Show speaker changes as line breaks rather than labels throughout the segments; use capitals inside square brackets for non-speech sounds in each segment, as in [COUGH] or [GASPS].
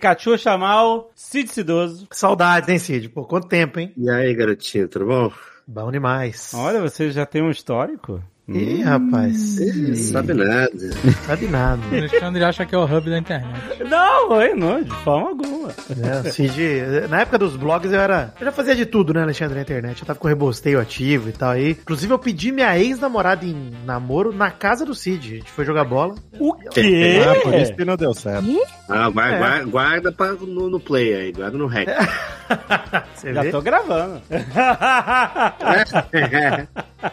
Cachucha Mal, Cid Cidoso.
Saudades, hein, Cid? Pô, quanto tempo, hein?
E aí, garotinho, tudo bom?
Bom demais.
Olha, você já tem um histórico?
Ih, rapaz.
Ih, sabe nada. [LAUGHS]
Sabe nada.
O Alexandre acha que é o hub da internet.
Não, oi, não, de forma alguma.
É, o Cid, na época dos blogs eu era. Eu já fazia de tudo, né, Alexandre, na internet. Eu tava com rebosteio ativo e tal aí. Inclusive, eu pedi minha ex-namorada em namoro na casa do Cid. A gente foi jogar bola.
O quê?
Ah, por isso que não deu certo.
Ah, guarda,
É.
guarda, guarda pra, no, no play aí, guarda no rec. [LAUGHS]
Você
Já
vê?
tô gravando. [LAUGHS]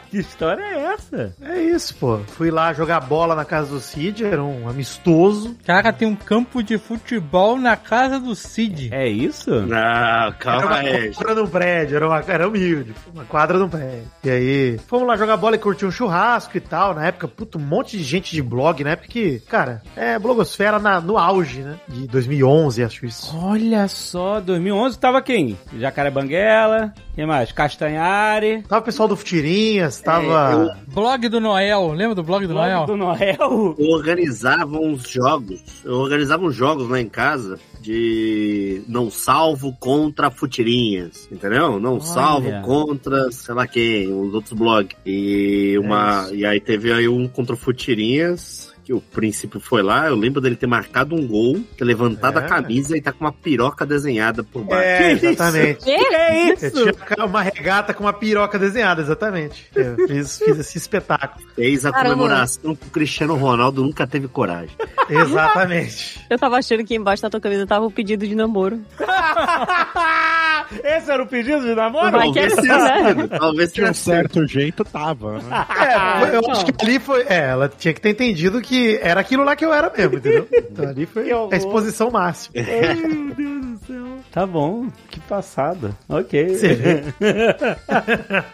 que história é essa?
É isso, pô. Fui lá jogar bola na casa do Cid, era um amistoso.
Caraca, tem um campo de futebol na casa do Cid.
É isso?
Não,
Era
calma
uma
aí.
quadra no prédio, era, uma, era humilde. Uma quadra no prédio. E aí, fomos lá jogar bola e curtir um churrasco e tal. Na época, puto, um monte de gente de blog. Na época que, cara, é blogosfera na- no auge, né? De 2011, acho isso.
Olha só, 2011 tava quem? Jacaré Banguela, quem mais? Castanhari,
Tava o pessoal do Futirinhas, tava...
Blog do Noel, lembra do blog do
Blog
Noel?
do Noel.
Eu organizava uns jogos. Eu organizava uns jogos lá em casa de não salvo contra futirinhas, entendeu? Não
Olha.
salvo contra, sei lá quem, os outros blogs. E uma
É
e aí teve aí um contra o futirinhas que o príncipe foi lá, eu lembro dele ter marcado um gol, ter levantado
É.
a camisa e tá com uma piroca desenhada por baixo.
É, exatamente.
Que é
Eu
isso?
tinha uma regata com uma piroca desenhada, exatamente. Eu fiz, fiz esse espetáculo.
Fez a
Caramba.
comemoração que o Cristiano Ronaldo nunca teve coragem. [LAUGHS]
Exatamente.
Eu tava achando que embaixo da tua camisa tava o pedido de namoro. [LAUGHS]
Esse era o pedido de namoro?
Vai que é
Talvez
assim, né?
talvez
De um certo jeito tava, né? [LAUGHS]
É, eu acho que ali foi. É, ela tinha que ter entendido que era aquilo lá que eu era mesmo, entendeu? [LAUGHS] Então ali foi a exposição máxima.
Ai, meu Deus do céu. Tá bom, que passada. Ok. [LAUGHS]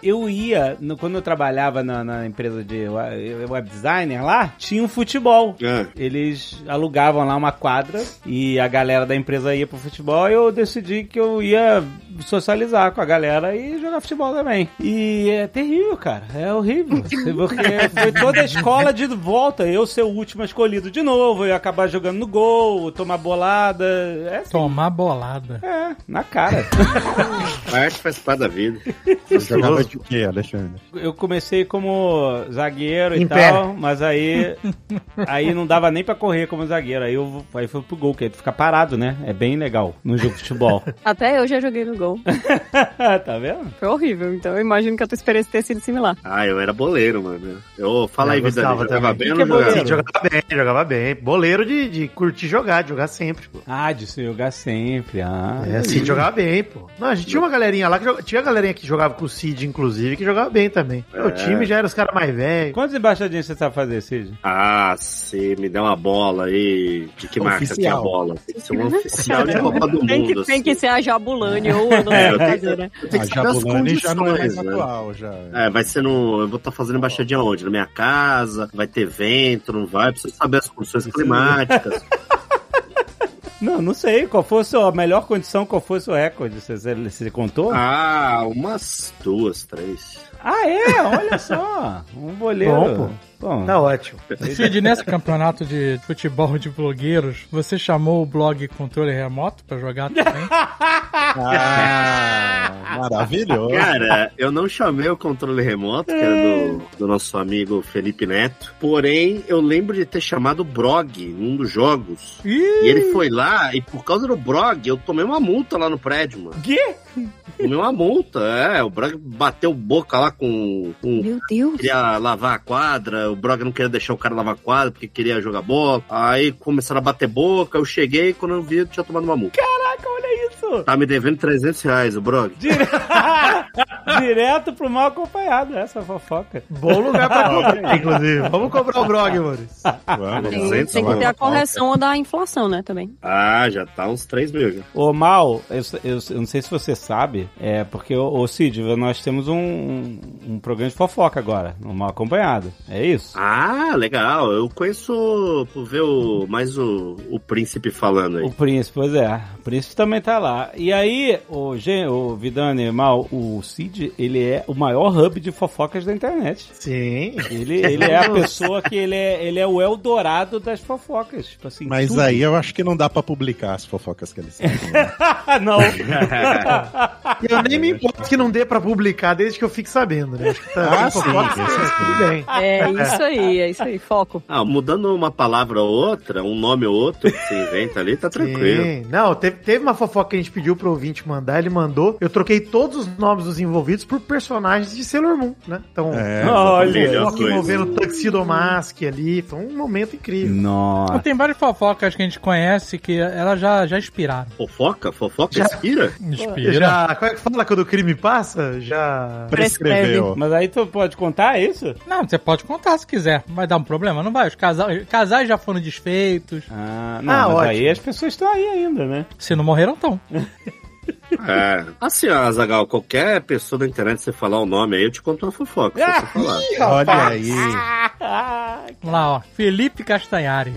Eu ia, no- quando eu trabalhava na, na empresa de we- web designer lá, tinha um futebol.
Ah,
Eles alugavam lá uma quadra e a galera da empresa ia pro futebol e eu decidi que eu ia socializar com a galera e jogar futebol também. E é terrível, cara. É horrível. [LAUGHS] Porque foi toda a escola de volta. Eu ser o último escolhido de novo, eu acabar jogando no gol, tomar bolada. É assim.
Tomar bolada.
É, na cara.
A [LAUGHS] arte faz parte da vida.
Você jogava de quê, Alexandre?
Eu comecei como zagueiro e
Em pé.
tal, mas aí aí não dava nem pra correr como zagueiro. Aí eu aí fui pro gol, que é ficar parado, né? É bem legal no jogo de futebol. [LAUGHS]
Até eu já joguei no gol. [LAUGHS]
tá vendo?
Foi horrível, então eu imagino que a tua experiência tenha sido similar.
Ah, eu era boleiro, mano. Eu fala aí,
Eu
vida.
gostava
Jogava bem ou não
é
jogava?
Sim, jogava bem, jogava bem. Boleiro de, de curtir jogar, de jogar sempre, pô.
Ah, de se jogar sempre. Ah,
É, Cid jogava bem, pô. Não, a gente tinha uma galerinha lá que joga- tinha galerinha que jogava com o Cid, inclusive, que jogava bem também. O time já era os caras mais velhos.
Quantos embaixadinhos você sabe fazer, Cid?
Ah, se me der uma bola aí. De que marca que é a bola? Tem que ser um oficial de Copa do [LAUGHS]
Tem que, tem que
assim.
ser a Jabulani ou
É,
né?
A
que saber as
Jabulani já não é mais
né?
atual, já.
É, vai ser no. Eu vou estar fazendo embaixadinha onde? Na minha casa? Vai ter vento? Não vai? Preciso saber as condições climáticas. [LAUGHS]
Não, não sei. Qual foi a sua melhor condição? Qual foi o seu recorde? Você, você, contou? Ah.
Ah, umas duas, três.
é? Olha só. Um boleiro.
Bom, pô.
Bom,
Tá ótimo.
Cid, nesse campeonato de futebol de blogueiros, você chamou o blog controle remoto pra jogar também? [LAUGHS]
Ah, maravilhoso.
Cara, eu não chamei o controle remoto, que era do, do nosso amigo Felipe Neto. Porém, eu lembro de ter chamado o Brog num dos jogos. E ele foi lá, e por causa do Brog, eu tomei uma multa lá no prédio, mano.
Quê?
Tomei uma multa, é. O Brog bateu boca lá com. com
Meu Deus.
queria lavar a quadra, o Brog não queria deixar o cara lavar a quadra porque queria jogar bola. Aí começaram a bater boca, eu cheguei quando eu vi tinha tomado uma multa.
Caraca, olha isso.
Tá me devendo 300 reais, o Brog. [LAUGHS]
Dire- [LAUGHS] Direto pro mal acompanhado, essa fofoca.
Bom lugar pra [LAUGHS] cobrar, inclusive. Vamos cobrar o Brog, Maurício.
Vamos,
Tem, tem que ter a correção da inflação, né, também.
Ah, já tá uns 3 mil já.
Ô, Mal, eu, eu- eu não sei se você sabe, é porque, ô, ô Cid, nós temos um, um, um programa de fofoca agora, no Mal Acompanhado. É isso?
Ah, legal. Eu conheço por ver o, mais o, o príncipe falando aí.
O príncipe, pois é. O príncipe também tá lá. E aí, o, Gen, o Vidani Mal, o Cid, ele é o maior hub de fofocas da internet.
Sim.
Ele, ele é a pessoa que ele é, ele é o Eldorado das fofocas. Tipo assim,
Mas
tudo.
aí eu acho que não dá pra publicar as fofocas que eles têm. [LAUGHS]
não. [LAUGHS]
Eu nem me importo que não dê pra publicar desde que eu fique sabendo, né? Acho que tá
Ah, sim, isso
tudo bem.
É isso aí, é isso aí, foco.
Ah, mudando uma palavra ou outra, um nome ou outro que você inventa ali, tá tranquilo.
Sim. Não, teve, teve uma fofoca que a gente pediu pro ouvinte mandar, ele mandou. Eu troquei todos os nomes dos envolvidos por personagens de Sailor Moon, né? Então,
É,
Olha.
Fofoca envolvendo o Tuxedo Mask ali. Foi um momento incrível.
Nossa.
Tem várias fofocas que a gente conhece que elas já, já inspiraram.
Fofoca? Fofoca
Já-
inspira?
Inspira.
Já, como é que fala quando o crime passa? Já.
prescreveu.
Mas aí tu pode contar isso?
Não, você pode contar se quiser. Vai dar um problema? Não vai. Os casais, casais já foram desfeitos.
Ah, não,
Ah,
mas
ótimo.
aí as pessoas estão aí ainda, né?
Se não morreram, estão.
É. Assim, ó, Zagal, qualquer pessoa da internet, você falar o nome aí, eu te conto uma fofoca. você falar.
Olha aí.
Vamos lá, ó. Felipe Castanhari.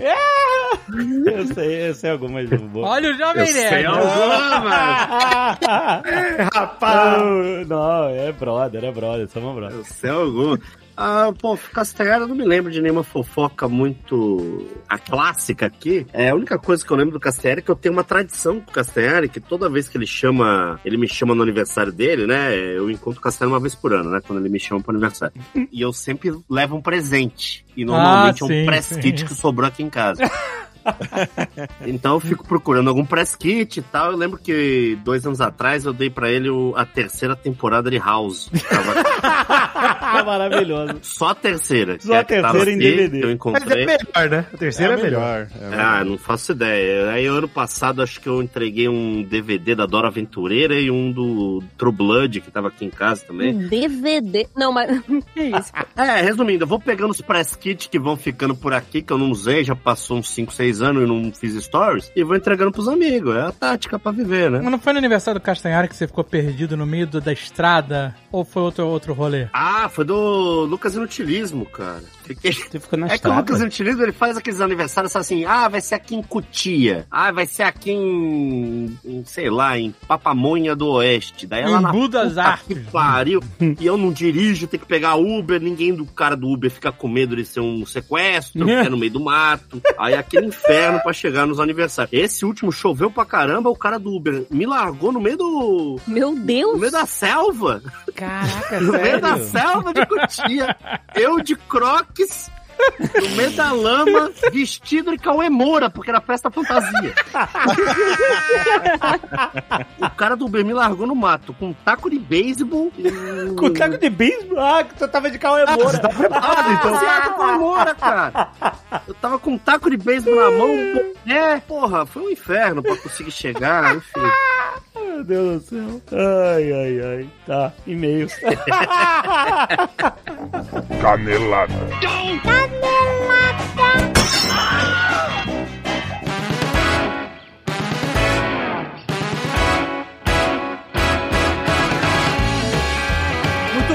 eu sei, eu sei algumas boas.
Olha o Jovem
Eu sei
Nerd.
alguma, [LAUGHS]
Rapaz!
não, não, é brother, é brother, somos brother.
eu sei alguma. Ah, pô, Castanhari, eu não me lembro de nenhuma fofoca muito. A clássica aqui. É a única coisa que eu lembro do Castanhari é que eu tenho uma tradição com o Castanhari, que toda vez que ele chama. Ele me chama no aniversário dele, né? Eu encontro o Castanhari uma vez por ano, né? Quando ele me chama pro aniversário. [LAUGHS] e eu sempre levo um presente. E normalmente
Ah,
é
sim,
um press kit que sobrou aqui em casa. [LAUGHS] [LAUGHS] Então eu fico procurando algum press kit e tal. Eu lembro que dois anos atrás eu dei pra ele o- a terceira temporada de House. Tava [LAUGHS]
Maravilhoso.
só a terceira.
Só
é
a
que tava
terceira em
aqui,
DVD.
Que eu
Mas é
encontrei.
melhor, né? A terceira é, melhor.
É
Ah, não faço ideia. Aí ano passado acho que eu entreguei um DVD da Dora Aventureira e um do True Blood, que tava aqui em casa também.
Um DVD. Não, mas. [LAUGHS] Que isso?
É, resumindo, eu vou pegando os press kits que vão ficando por aqui, que eu não usei, já passou uns 5, 6 anos e não fiz stories, e vou entregando pros amigos. É a tática pra viver, né?
Mas não foi no aniversário do Castanhari que você ficou perdido no meio do- da estrada? Ou foi outro, outro rolê?
Ah, foi do Lucas Inutilismo, cara. Fiquei... [LAUGHS]
Você ficou na
É que o
estrada.
Lucas Inutilismo, ele faz aqueles aniversários assim, ah, vai ser aqui em Cutia, ah, vai ser aqui em, em, sei lá, em Papamonha do Oeste. Daí é na
das
puta
Artes.
que pariu. [LAUGHS] e eu não dirijo, tem que pegar Uber, ninguém do cara do Uber fica com medo de ser um sequestro, [LAUGHS] é no meio do mato. Aí é aquele inferno pra chegar nos aniversários. Esse último choveu pra caramba, o cara do Uber me largou no meio do...
Meu
No
Deus!
meio da selva.
Caraca, [LAUGHS]
No meio da selva de Cotia. Eu de croques, no meio da lama, vestido de Cauê Moura, porque era festa fantasia. o cara do Uber me largou no mato com um taco de beisebol. e-
Com taco de beisebol? Ah, que tu tava de Cauê Moura.
Ah, então. Você com Cauê Moura, cara. Eu tava com um taco de beisebol na mão. É, porra, foi um inferno pra conseguir chegar, enfim.
Meu Deus do céu. Ai, ai, ai. Tá, e-mail.
Canelada.
Muito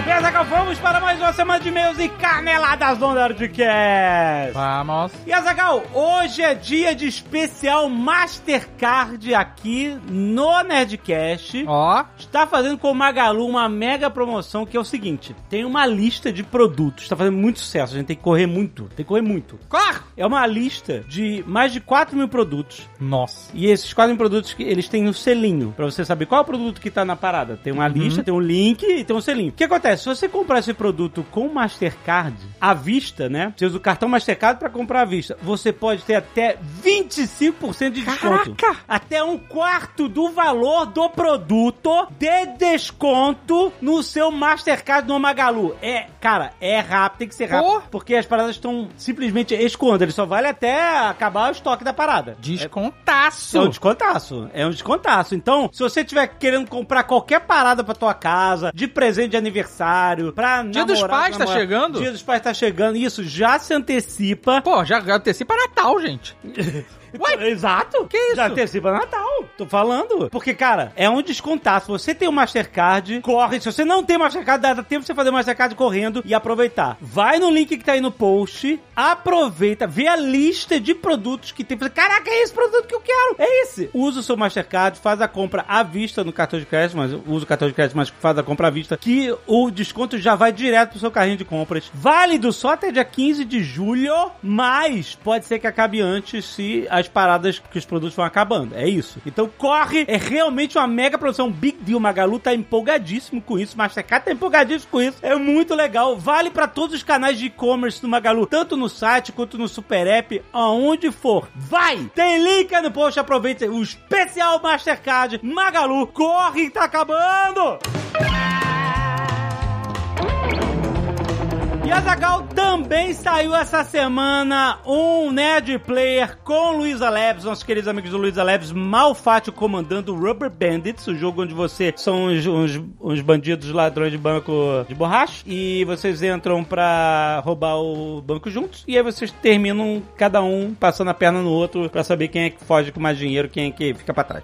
bem, Zagal, vamos para mais uma semana de e-mails e caneladas do Nerdcast.
Vamos.
E Azagal, hoje é dia de especial Mastercard aqui no Nerdcast.
Ó,
Está fazendo com o Magalu uma mega promoção que é o seguinte: tem uma lista de produtos, está fazendo muito sucesso, a gente tem que correr muito, tem que correr muito.
corre!
É uma lista de mais de 4 mil produtos.
Nossa.
E esses 4 mil produtos, que eles têm um selinho, pra você saber qual é o produto que tá na parada. Tem uma lista, tem um link e tem um selinho. O que acontece? Se você comprar esse produto com Mastercard, à vista, né? Você usa o cartão Mastercard pra comprar à vista. Você pode ter até 25% de desconto.
Caraca!
Até um quarto do valor do produto de desconto no seu Mastercard no Magalu. É, cara, é rápido, tem que ser rápido.
Pô.
Porque as paradas estão simplesmente escoando. Ele só vale até acabar o estoque da parada.
Descontaço.
É um descontaço. É um descontaço. Então, se você tiver querendo comprar qualquer parada pra tua casa, de presente de aniversário, pra
Dia dos
namorado,
Pais tá chegando?
Dia dos Pais tá chegando. Isso, já se antecipa.
Pô, já já antecipa Natal, gente. [LAUGHS] Ué?
Exato.
Que isso?
Já antecipa Natal. Tô falando. Porque, cara, é um descontar. Se você tem o Mastercard, corre. Se você não tem Mastercard, dá tempo de você fazer o Mastercard correndo e aproveitar. Vai no link que tá aí no post, aproveita, vê a lista de produtos que tem. Caraca, é esse produto que eu quero. É esse. Usa o seu Mastercard, faz a compra à vista no cartão de crédito, mas usa o cartão de crédito, mas faz a compra à vista, que o desconto já vai direto pro seu carrinho de compras. Válido só até dia 15 de julho, mas pode ser que acabe antes se as paradas que os produtos vão acabando. É isso. Então corre, é realmente uma mega produção. Big Deal Magalu tá empolgadíssimo com isso, Mastercard tá empolgadíssimo com isso. É muito legal. Vale pra todos os canais de e-commerce do Magalu, tanto no site quanto no Super App, aonde for. Vai! Tem link aí no post, aproveita o especial Mastercard Magalu. Corre, tá acabando! E Azagal também saiu essa semana um Nerd Player com Luiza Labs, nossos queridos amigos do Luiza Labs, Malfátio comandando Rubber Bandits, o jogo onde você são uns, uns, uns bandidos ladrões de banco de borracha e vocês entram pra roubar o banco juntos e aí vocês terminam cada um passando a perna no outro pra saber quem é que foge com mais dinheiro, quem é que fica pra trás.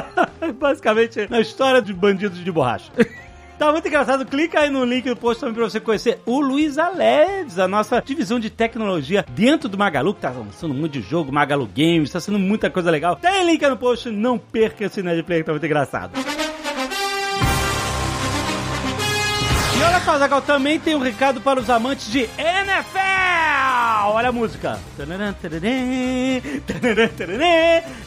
[LAUGHS] Basicamente, na história de bandidos de borracha. [LAUGHS] Tá muito engraçado. Clica aí no link do post também pra você conhecer o Luiz Aleves, a nossa divisão de tecnologia dentro do Magalu, que tá lançando um monte de jogo, Magalu Games, tá sendo muita coisa legal. Tem link aí no post, não perca esse Nerd Player que tá muito engraçado. E olha só, Zagal, também tem um recado para os amantes de NFL! Olha a música.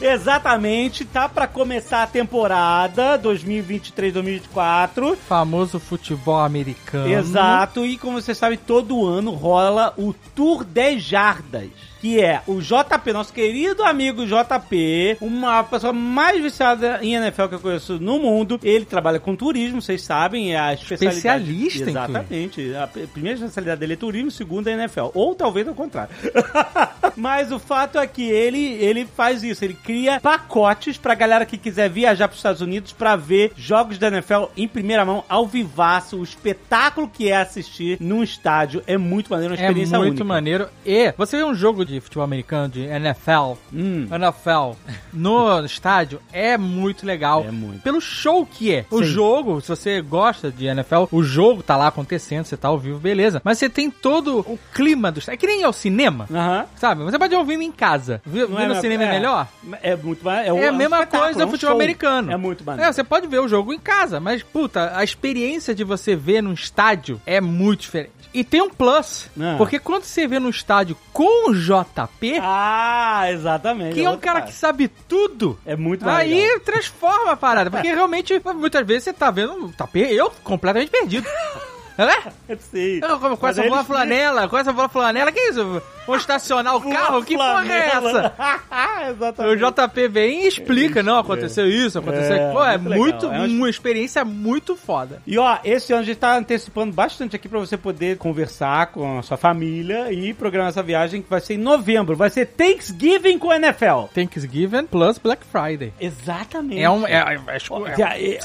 Exatamente, tá para começar a temporada 2023-2024.
Famoso futebol americano.
Exato, e como você sabe, todo ano rola o Tour 10 Jardas. Que é o JP, nosso querido amigo JP, uma pessoa mais viciada em NFL que eu conheço no mundo. Ele trabalha com turismo, vocês sabem, é a especialidade.
Especialista,
Exatamente. A primeira especialidade dele é turismo, segunda é NFL. Ou talvez ao contrário. [LAUGHS] Mas o fato é que ele, ele faz isso, ele cria pacotes pra galera que quiser viajar pros Estados Unidos pra ver jogos da NFL em primeira mão, ao vivaço, o espetáculo que é assistir num estádio. É muito maneiro, uma
É
experiência
muito
única.
maneiro. E você vê um jogo de futebol americano, de NFL,
Hum.
NFL, no [LAUGHS] estádio, é muito legal.
É muito.
Pelo show que é. O
Sim.
jogo, se você gosta de NFL, o jogo tá lá acontecendo, você tá ao vivo, beleza. Mas você tem todo o clima do estádio. É que nem ao cinema,
Aham.
sabe? Você pode ouvir em casa. Vi-
Não
Ver
é,
no
é-
cinema é,
é.
melhor?
É muito maneiro.
É a mesma
espetáculo,
coisa
é
do
um
futebol
show.
americano.
É muito maneiro.
É, você pode ver o jogo em casa, mas, puta, a experiência de você ver num estádio é muito diferente. E tem um plus,
Ah.
porque quando você vê num estádio com o JP,
Ah, exatamente.
que é um cara
parte.
que sabe tudo,
É muito mais
aí
legal.
transforma a parada. Porque realmente, muitas vezes você tá vendo, tá eu completamente perdido. [LAUGHS] É?
Sim.
Eu com essa bola flanela, com essa bola flanela, que isso? Vou estacionar o carro? Que porra é essa? [LAUGHS] O
Exatamente.
JP vem e explica, não, aconteceu isso, aconteceu
É.
Pô, é
muito legal. É uma-
experiência muito foda.
E ó, esse ano a gente tá antecipando bastante aqui pra você poder conversar com a sua família e programar essa viagem que vai ser em novembro. Vai ser Thanksgiving com a NFL.
Thanksgiving plus Black Friday.
Exatamente.
É um. É, é, é, é,
é-.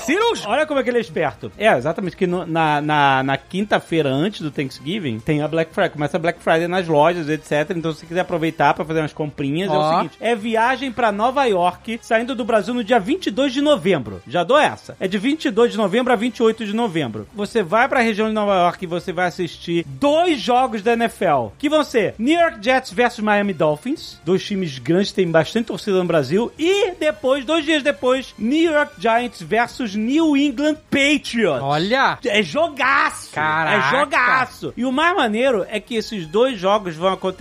Olha como é que ele é esperto. É, exatamente, que no- na, na, na quinta-feira antes do Thanksgiving tem a Black Friday. Começa a Black Friday nas lojas, etc. Então, se você quiser aproveitar pra fazer umas comprinhas, é o seguinte: é viagem pra Nova York, saindo do Brasil no dia 22 de novembro. Já dou essa. É de 22 de novembro a 28 de novembro. Você vai pra região de Nova York e você vai assistir dois jogos da NFL, que vão ser New York Jets versus Miami Dolphins, dois times grandes, tem bastante torcida no Brasil, e depois, dois dias depois, New York Giants versus New England Patriots.
Olha!
É jogaço!
Caraca!
É jogaço! E o mais maneiro é que esses dois jogos vão acontecer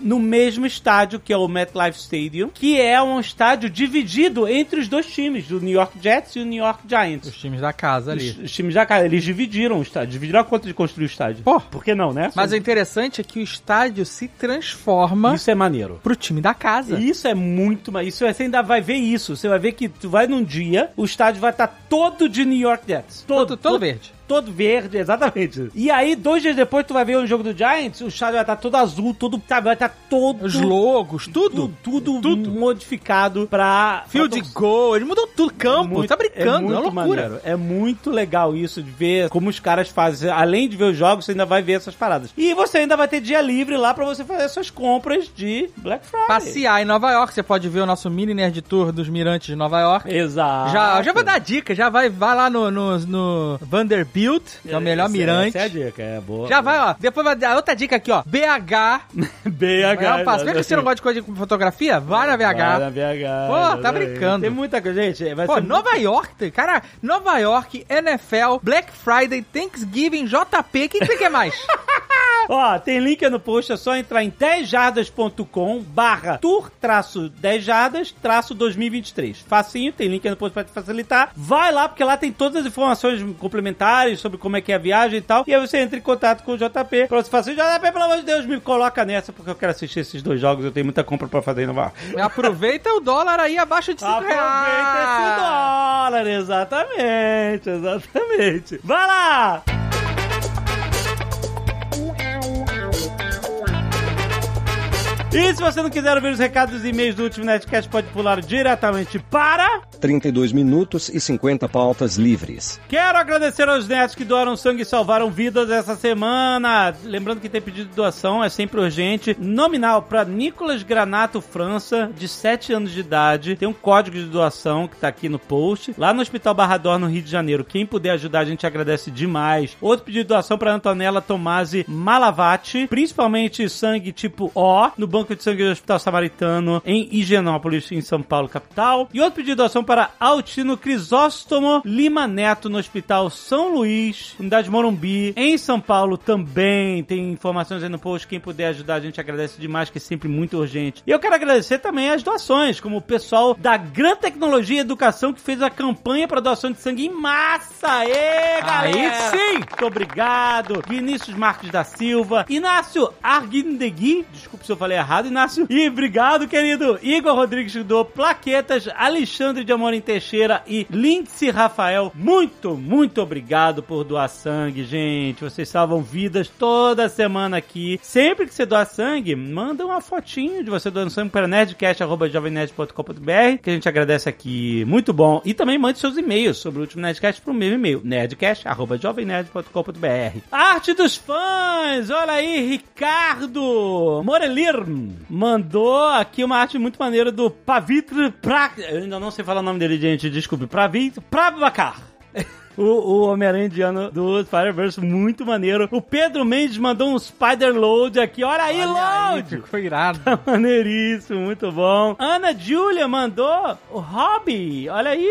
no mesmo estádio, que é o MetLife Stadium, que é um estádio dividido entre os dois times, do New York Jets e o New York Giants.
Os times da casa ali.
Os, os times da casa, eles dividiram o estádio, dividiram a conta de construir o estádio.
Pô.
Por que não, né?
Mas o interessante é que o estádio se transforma
Isso é maneiro.
pro time da casa.
Isso é muito mais. Isso você ainda vai ver isso. Você vai ver que tu vai num dia, o estádio vai estar todo de New York Jets.
Todo, todo verde.
Todo verde, exatamente. E aí, dois dias depois, tu vai ver um jogo do Giants, o estádio vai estar todo azul, todo, sabe, vai estar todo.
Os logos, tudo.
Tudo, tudo, modificado pra.
Field
pra
goal, eles mudam tudo campo.
Muito-
tá brincando, é,
muito
uma loucura.
maneiro. É muito legal isso de ver como os caras fazem. Além de ver os jogos, você ainda vai ver essas paradas. E você ainda vai ter dia livre lá pra você fazer suas compras de Black Friday.
Passear em Nova York, você pode ver o nosso mini nerd tour dos mirantes de Nova York.
Exato.
Já, já vou dar dica, já vai, vai lá no, no, no Vanderbilt, que é o melhor
Essa-
mirante.
Essa é a dica, é boa.
Já vai, ó. Depois vai dar outra dica aqui, ó. BH.
BH.
É. Vê que você não gosta de coisa de fotografia? Vai na
Vai
BH.
na BH.
Pô, tá brincando.
Tem muita coisa, gente. Vai
Pô,
ser
Nova York, cara, Nova York, NFL, Black Friday, Thanksgiving, JP, o que, que você quer mais? [LAUGHS]
Ó, tem link no post, é só entrar em 10jardas.com barra tour traço 10 jardas traço 2023. Facinho, tem link no post pra te facilitar. Vai lá, porque lá tem todas as informações complementares sobre como é que é a viagem e tal. E aí você entra em contato com o JP pra você falar assim, JP, pelo amor de Deus, me coloca nessa, porque eu quero assistir esses dois jogos, eu tenho muita compra pra fazer Nova York.
Aproveita o dólar aí abaixo de 5
Aproveita esse dólar, exatamente, exatamente. Vai lá! E se você não quiser ouvir os recados e e-mails do último Netcast, pode pular diretamente para...
32 minutos e 50 pautas livres.
Quero agradecer aos netos que doaram sangue e salvaram vidas essa semana. Lembrando que tem pedido de doação, é sempre urgente. Nominal para Nicolas Granato França, de 7 anos de idade. Tem um código de doação que tá aqui no post. Lá no Hospital Barrador, no Rio de Janeiro. Quem puder ajudar, a gente agradece demais. Outro pedido de doação para Antonella Tomasi Malavati, principalmente sangue tipo O, no Banco de Sangue do Hospital Samaritano, em Higienópolis, em São Paulo, capital. E outro pedido de doação para Altino Crisóstomo Lima Neto, no Hospital São Luís, unidade Morumbi, em São Paulo também. Tem informações aí no post. Quem puder ajudar, a gente agradece demais, que é sempre muito urgente. E eu quero agradecer também as doações, como o pessoal da Gran Tecnologia e Educação, que fez a campanha para doação de sangue em massa. Aê, galera!
Aí sim!
Muito obrigado. Vinícius Marques da Silva. Inácio Arguindegui. Desculpe se eu falei errado, Inácio. E obrigado, querido. Igor Rodrigues doou plaquetas. Alexandre de Amorim Teixeira e Lindsay Rafael. Muito, muito obrigado por doar sangue, gente. Vocês salvam vidas toda semana aqui. Sempre que você doar sangue, manda uma fotinho de você doando sangue para nerdcast.jovemnerd.com.br que a gente agradece aqui. Muito bom. E também mande seus e-mails sobre o último Nerdcast pro meu e-mail, nerdcast.jovemnerd.com.br Arte dos fãs! Olha aí, Ricardo Morelir mandou aqui uma arte muito maneira do Pavitr pra... Eu ainda não sei falar o nome dele, gente, desculpe. Pavitr Prabhakar. [LAUGHS] O, o Homem-Aranha indiano do Spider-Verse, muito maneiro. O Pedro Mendes mandou um Spider-Load aqui. Olha aí, Load!
Ficou irado.
Tá maneiríssimo, muito bom. Ana Júlia mandou o Hobby. Olha aí,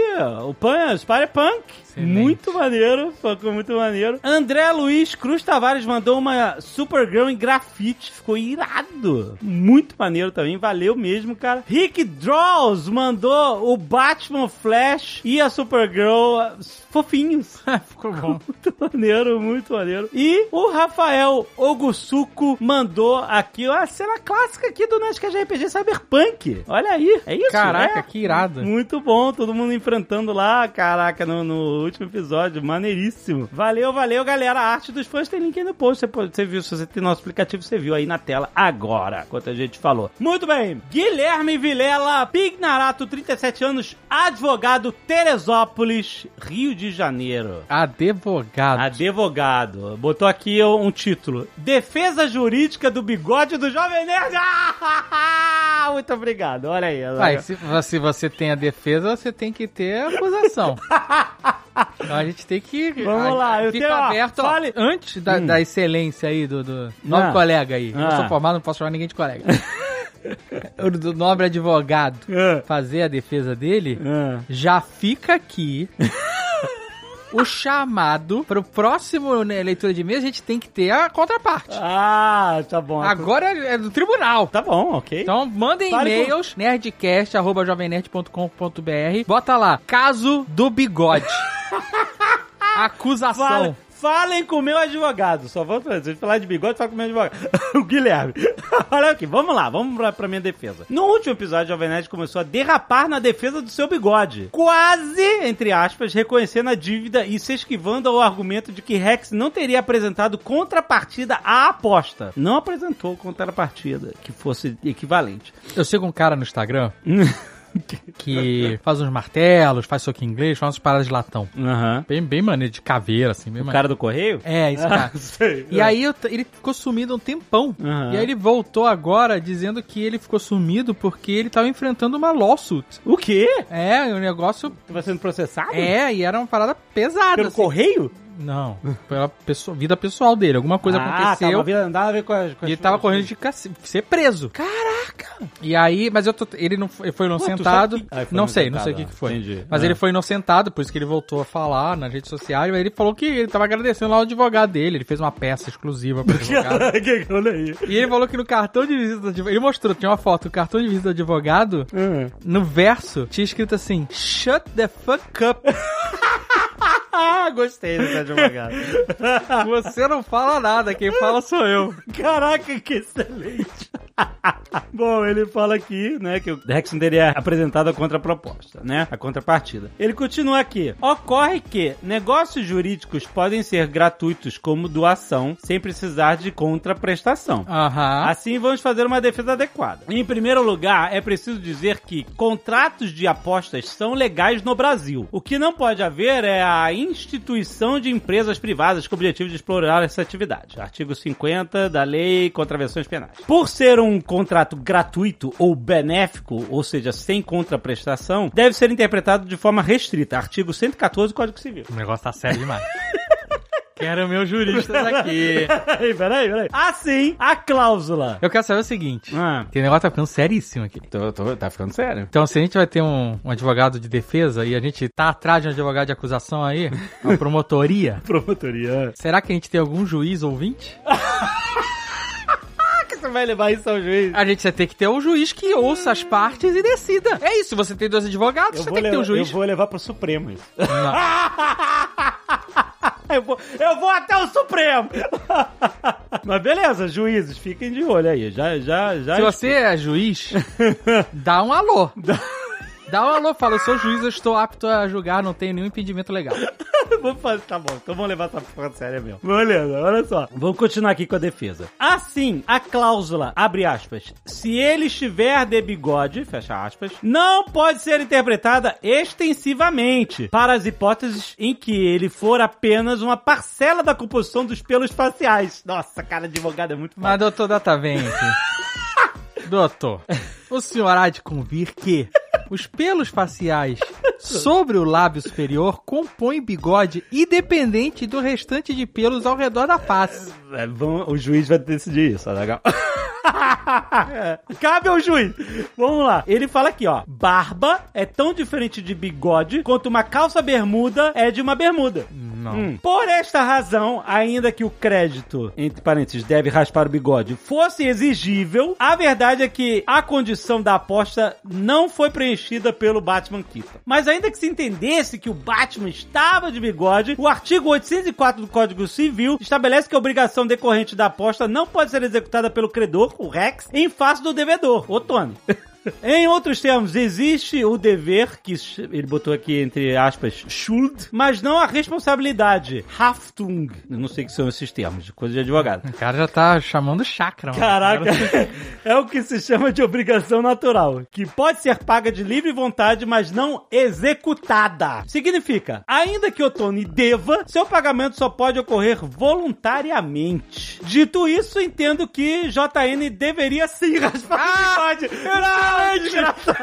o Pan, Spider-Punk.
Excelente.
Muito maneiro, ficou muito maneiro. André Luiz Cruz Tavares mandou uma Supergirl em grafite, ficou irado. Muito maneiro também, valeu mesmo, cara. Rick Draws mandou o Batman Flash e a Supergirl [LAUGHS] ah, fofinhos.
Ficou bom.
Muito maneiro, muito maneiro. E o Rafael Ogusuko mandou aqui a cena clássica aqui do Nerdcast RPG Cyberpunk. Olha aí, é isso,
Caraca,
né?
que irado.
Muito bom, todo mundo enfrentando lá, caraca, no, no último episódio, maneiríssimo. Valeu, valeu, galera. A arte dos fãs tem link aí no post, você, pode, você viu, se você tem nosso aplicativo, você viu aí na tela agora, enquanto a gente falou. Muito bem, Guilherme Vilela, Pignarato, 37 anos, advogado, Teresópolis, Rio de Janeiro.
Advogado.
Advogado. Botou aqui um título. Defesa Jurídica do Bigode do Jovem Nerd. Ah, [LAUGHS] Muito obrigado. Olha aí. olha aí.
Vai, se, se você tem a defesa, você tem que ter a acusação. [LAUGHS] Então a gente tem que.
Vamos
a-
lá, eu
fica
tenho,
aberto. ó,
fale-
antes da,
Hum.
da excelência aí do, do nobre
Ah.
colega aí. Eu não
Ah.
sou formado, não posso chamar ninguém de colega. [LAUGHS] o do nobre advogado
Ah.
fazer a defesa dele,
Ah.
já fica aqui. [LAUGHS] O chamado pro próximo né, leitura de mesa, a gente tem que ter a contraparte.
Ah, tá bom.
Agora é do tribunal.
Tá bom, ok.
Então mandem
Fale com-
e-mails, nerdcast.jovemnerd.com.br. Bota lá, caso do bigode. [LAUGHS] Acusação.
Falem com o meu advogado. Só vou falar de bigode, fala com o meu advogado. [LAUGHS] o Guilherme. [LAUGHS] Olha aqui, vamos lá, vamos pra, pra minha defesa. No último episódio, o Jovem Nerd começou a derrapar na defesa do seu bigode. Quase, entre aspas, reconhecendo a dívida e se esquivando ao argumento de que Rex não teria apresentado contrapartida à aposta. Não apresentou contrapartida que fosse equivalente.
Eu sigo um cara no Instagram [LAUGHS] [LAUGHS] que faz uns martelos, faz soco inglês, faz umas paradas de latão.
Aham.
Bem, bem maneiro, de caveira, assim, bem
O
maneiro.
cara do correio?
É, isso, [LAUGHS] cara.
Sei.
E aí eu ele ficou sumido um tempão.
Aham.
E aí ele voltou agora dizendo que ele ficou sumido porque ele tava enfrentando uma lawsuit.
O quê?
É, o negócio.
Tá sendo processado?
É, e era uma parada pesada.
Pelo
assim.
correio?
Não, pela pessoa, vida pessoal dele. Alguma coisa
ah,
aconteceu.
Tá, uma vida andava a ver com as... Com
E ele tava correndo de ser preso.
Caraca!
E aí, mas eu tô, ele não foi, ele foi inocentado.
Ah, foi
não sei, não sei o que, que foi.
entendi.
Mas
Ah.
ele foi inocentado, por isso que ele voltou a falar nas redes sociais. Aí ele falou que ele tava agradecendo lá o advogado dele. Ele fez uma peça exclusiva pro [LAUGHS] advogado.
Olha aí.
E ele falou que no cartão de visita do advogado. Ele mostrou, tinha uma foto, o cartão de visita do advogado,
Hum.
no verso, tinha escrito assim: Shut the fuck up. [LAUGHS]
Ah, gostei desse advogado. [LAUGHS]
Você não fala nada, quem fala sou eu.
Caraca, que excelente. [LAUGHS] Bom, ele fala aqui, né, que o Dexon teria apresentado a contraproposta, né, a contrapartida. Ele continua aqui. Ocorre que negócios jurídicos podem ser gratuitos como doação, sem precisar de contraprestação.
Aham.
Assim, vamos fazer uma defesa adequada. Em primeiro lugar, é preciso dizer que contratos de apostas são legais no Brasil. O que não pode haver é a instituição de empresas privadas com o objetivo de explorar essa atividade. Artigo 50 da Lei Contravenções Penais. Por ser um contrato gratuito ou benéfico, ou seja, sem contraprestação, deve ser interpretado de forma restrita. Artigo 114 do Código Civil.
O negócio tá sério demais. [LAUGHS] Quero meus juristas aqui.
Peraí, peraí, peraí. Assim, a cláusula.
Eu quero saber o seguinte.
Ah,
Tem negócio tá ficando seríssimo aqui.
tô, tô- tá ficando sério.
Então, se a gente vai ter um, um advogado de defesa e a gente tá atrás de um advogado de acusação aí, uma promotoria, [LAUGHS]
Promotoria.
será que a gente tem algum juiz ouvinte? [LAUGHS]
que você vai levar isso ao juiz?
A gente vai ter que ter um juiz que ouça as partes e decida. É isso, você tem dois advogados,
Eu
você tem que ter um
levar, eu
juiz.
vou levar pro Supremo isso.
Não. [LAUGHS]
Eu vou, eu vou até o Supremo! [LAUGHS] Mas beleza, juízes, fiquem de olho aí. Já, já, já.
Se você é juiz, dá um alô. Dá [LAUGHS] um alô, fala, eu sou juiz, eu estou apto a julgar, não tenho nenhum impedimento legal. [LAUGHS]
Vamos fazer, tá bom, então vamos levar essa porra séria mesmo. Beleza, olha só. Vamos continuar aqui com a defesa. Assim, a cláusula, abre aspas, se ele estiver de bigode, fecha aspas, não pode ser interpretada extensivamente para as hipóteses em que ele for apenas uma parcela da composição dos pelos faciais. Nossa, cara, advogado é muito foda.
Mas, doutor Datavente, [LAUGHS] doutor, o senhor há de convir que os pelos faciais sobre o lábio superior compõem bigode independente do restante de pelos ao redor da face.
É, vão- o juiz vai decidir isso, ó, legal. [LAUGHS] Cabe ao juiz. Vamos lá. Ele fala aqui, ó. Barba é tão diferente de bigode quanto uma calça bermuda é de uma bermuda.
Não.
Hum. Por esta razão, ainda que o crédito, entre parênteses, deve raspar o bigode, fosse exigível, a verdade é que a condição da aposta não foi preenchida pelo Batman Keaton. Mas ainda que se entendesse que o Batman estava de bigode, o artigo 804 do Código Civil estabelece que a obrigação decorrente da aposta não pode ser executada pelo credor, o Rex, em face do devedor, o Tony. [LAUGHS] Em outros termos, existe o dever, que ele botou aqui entre aspas, Schuld, mas não a responsabilidade, Haftung. Eu não sei o que são esses termos, coisa de advogado.
O cara já tá chamando chakra, mano.
Caraca, [LAUGHS] é o que se chama de obrigação natural, que pode ser paga de livre vontade, mas não executada. Significa, ainda que o Tony deva, seu pagamento só pode ocorrer voluntariamente. Dito isso, entendo que JN deveria sim [LAUGHS] raspar bigode. Não, desgraçado.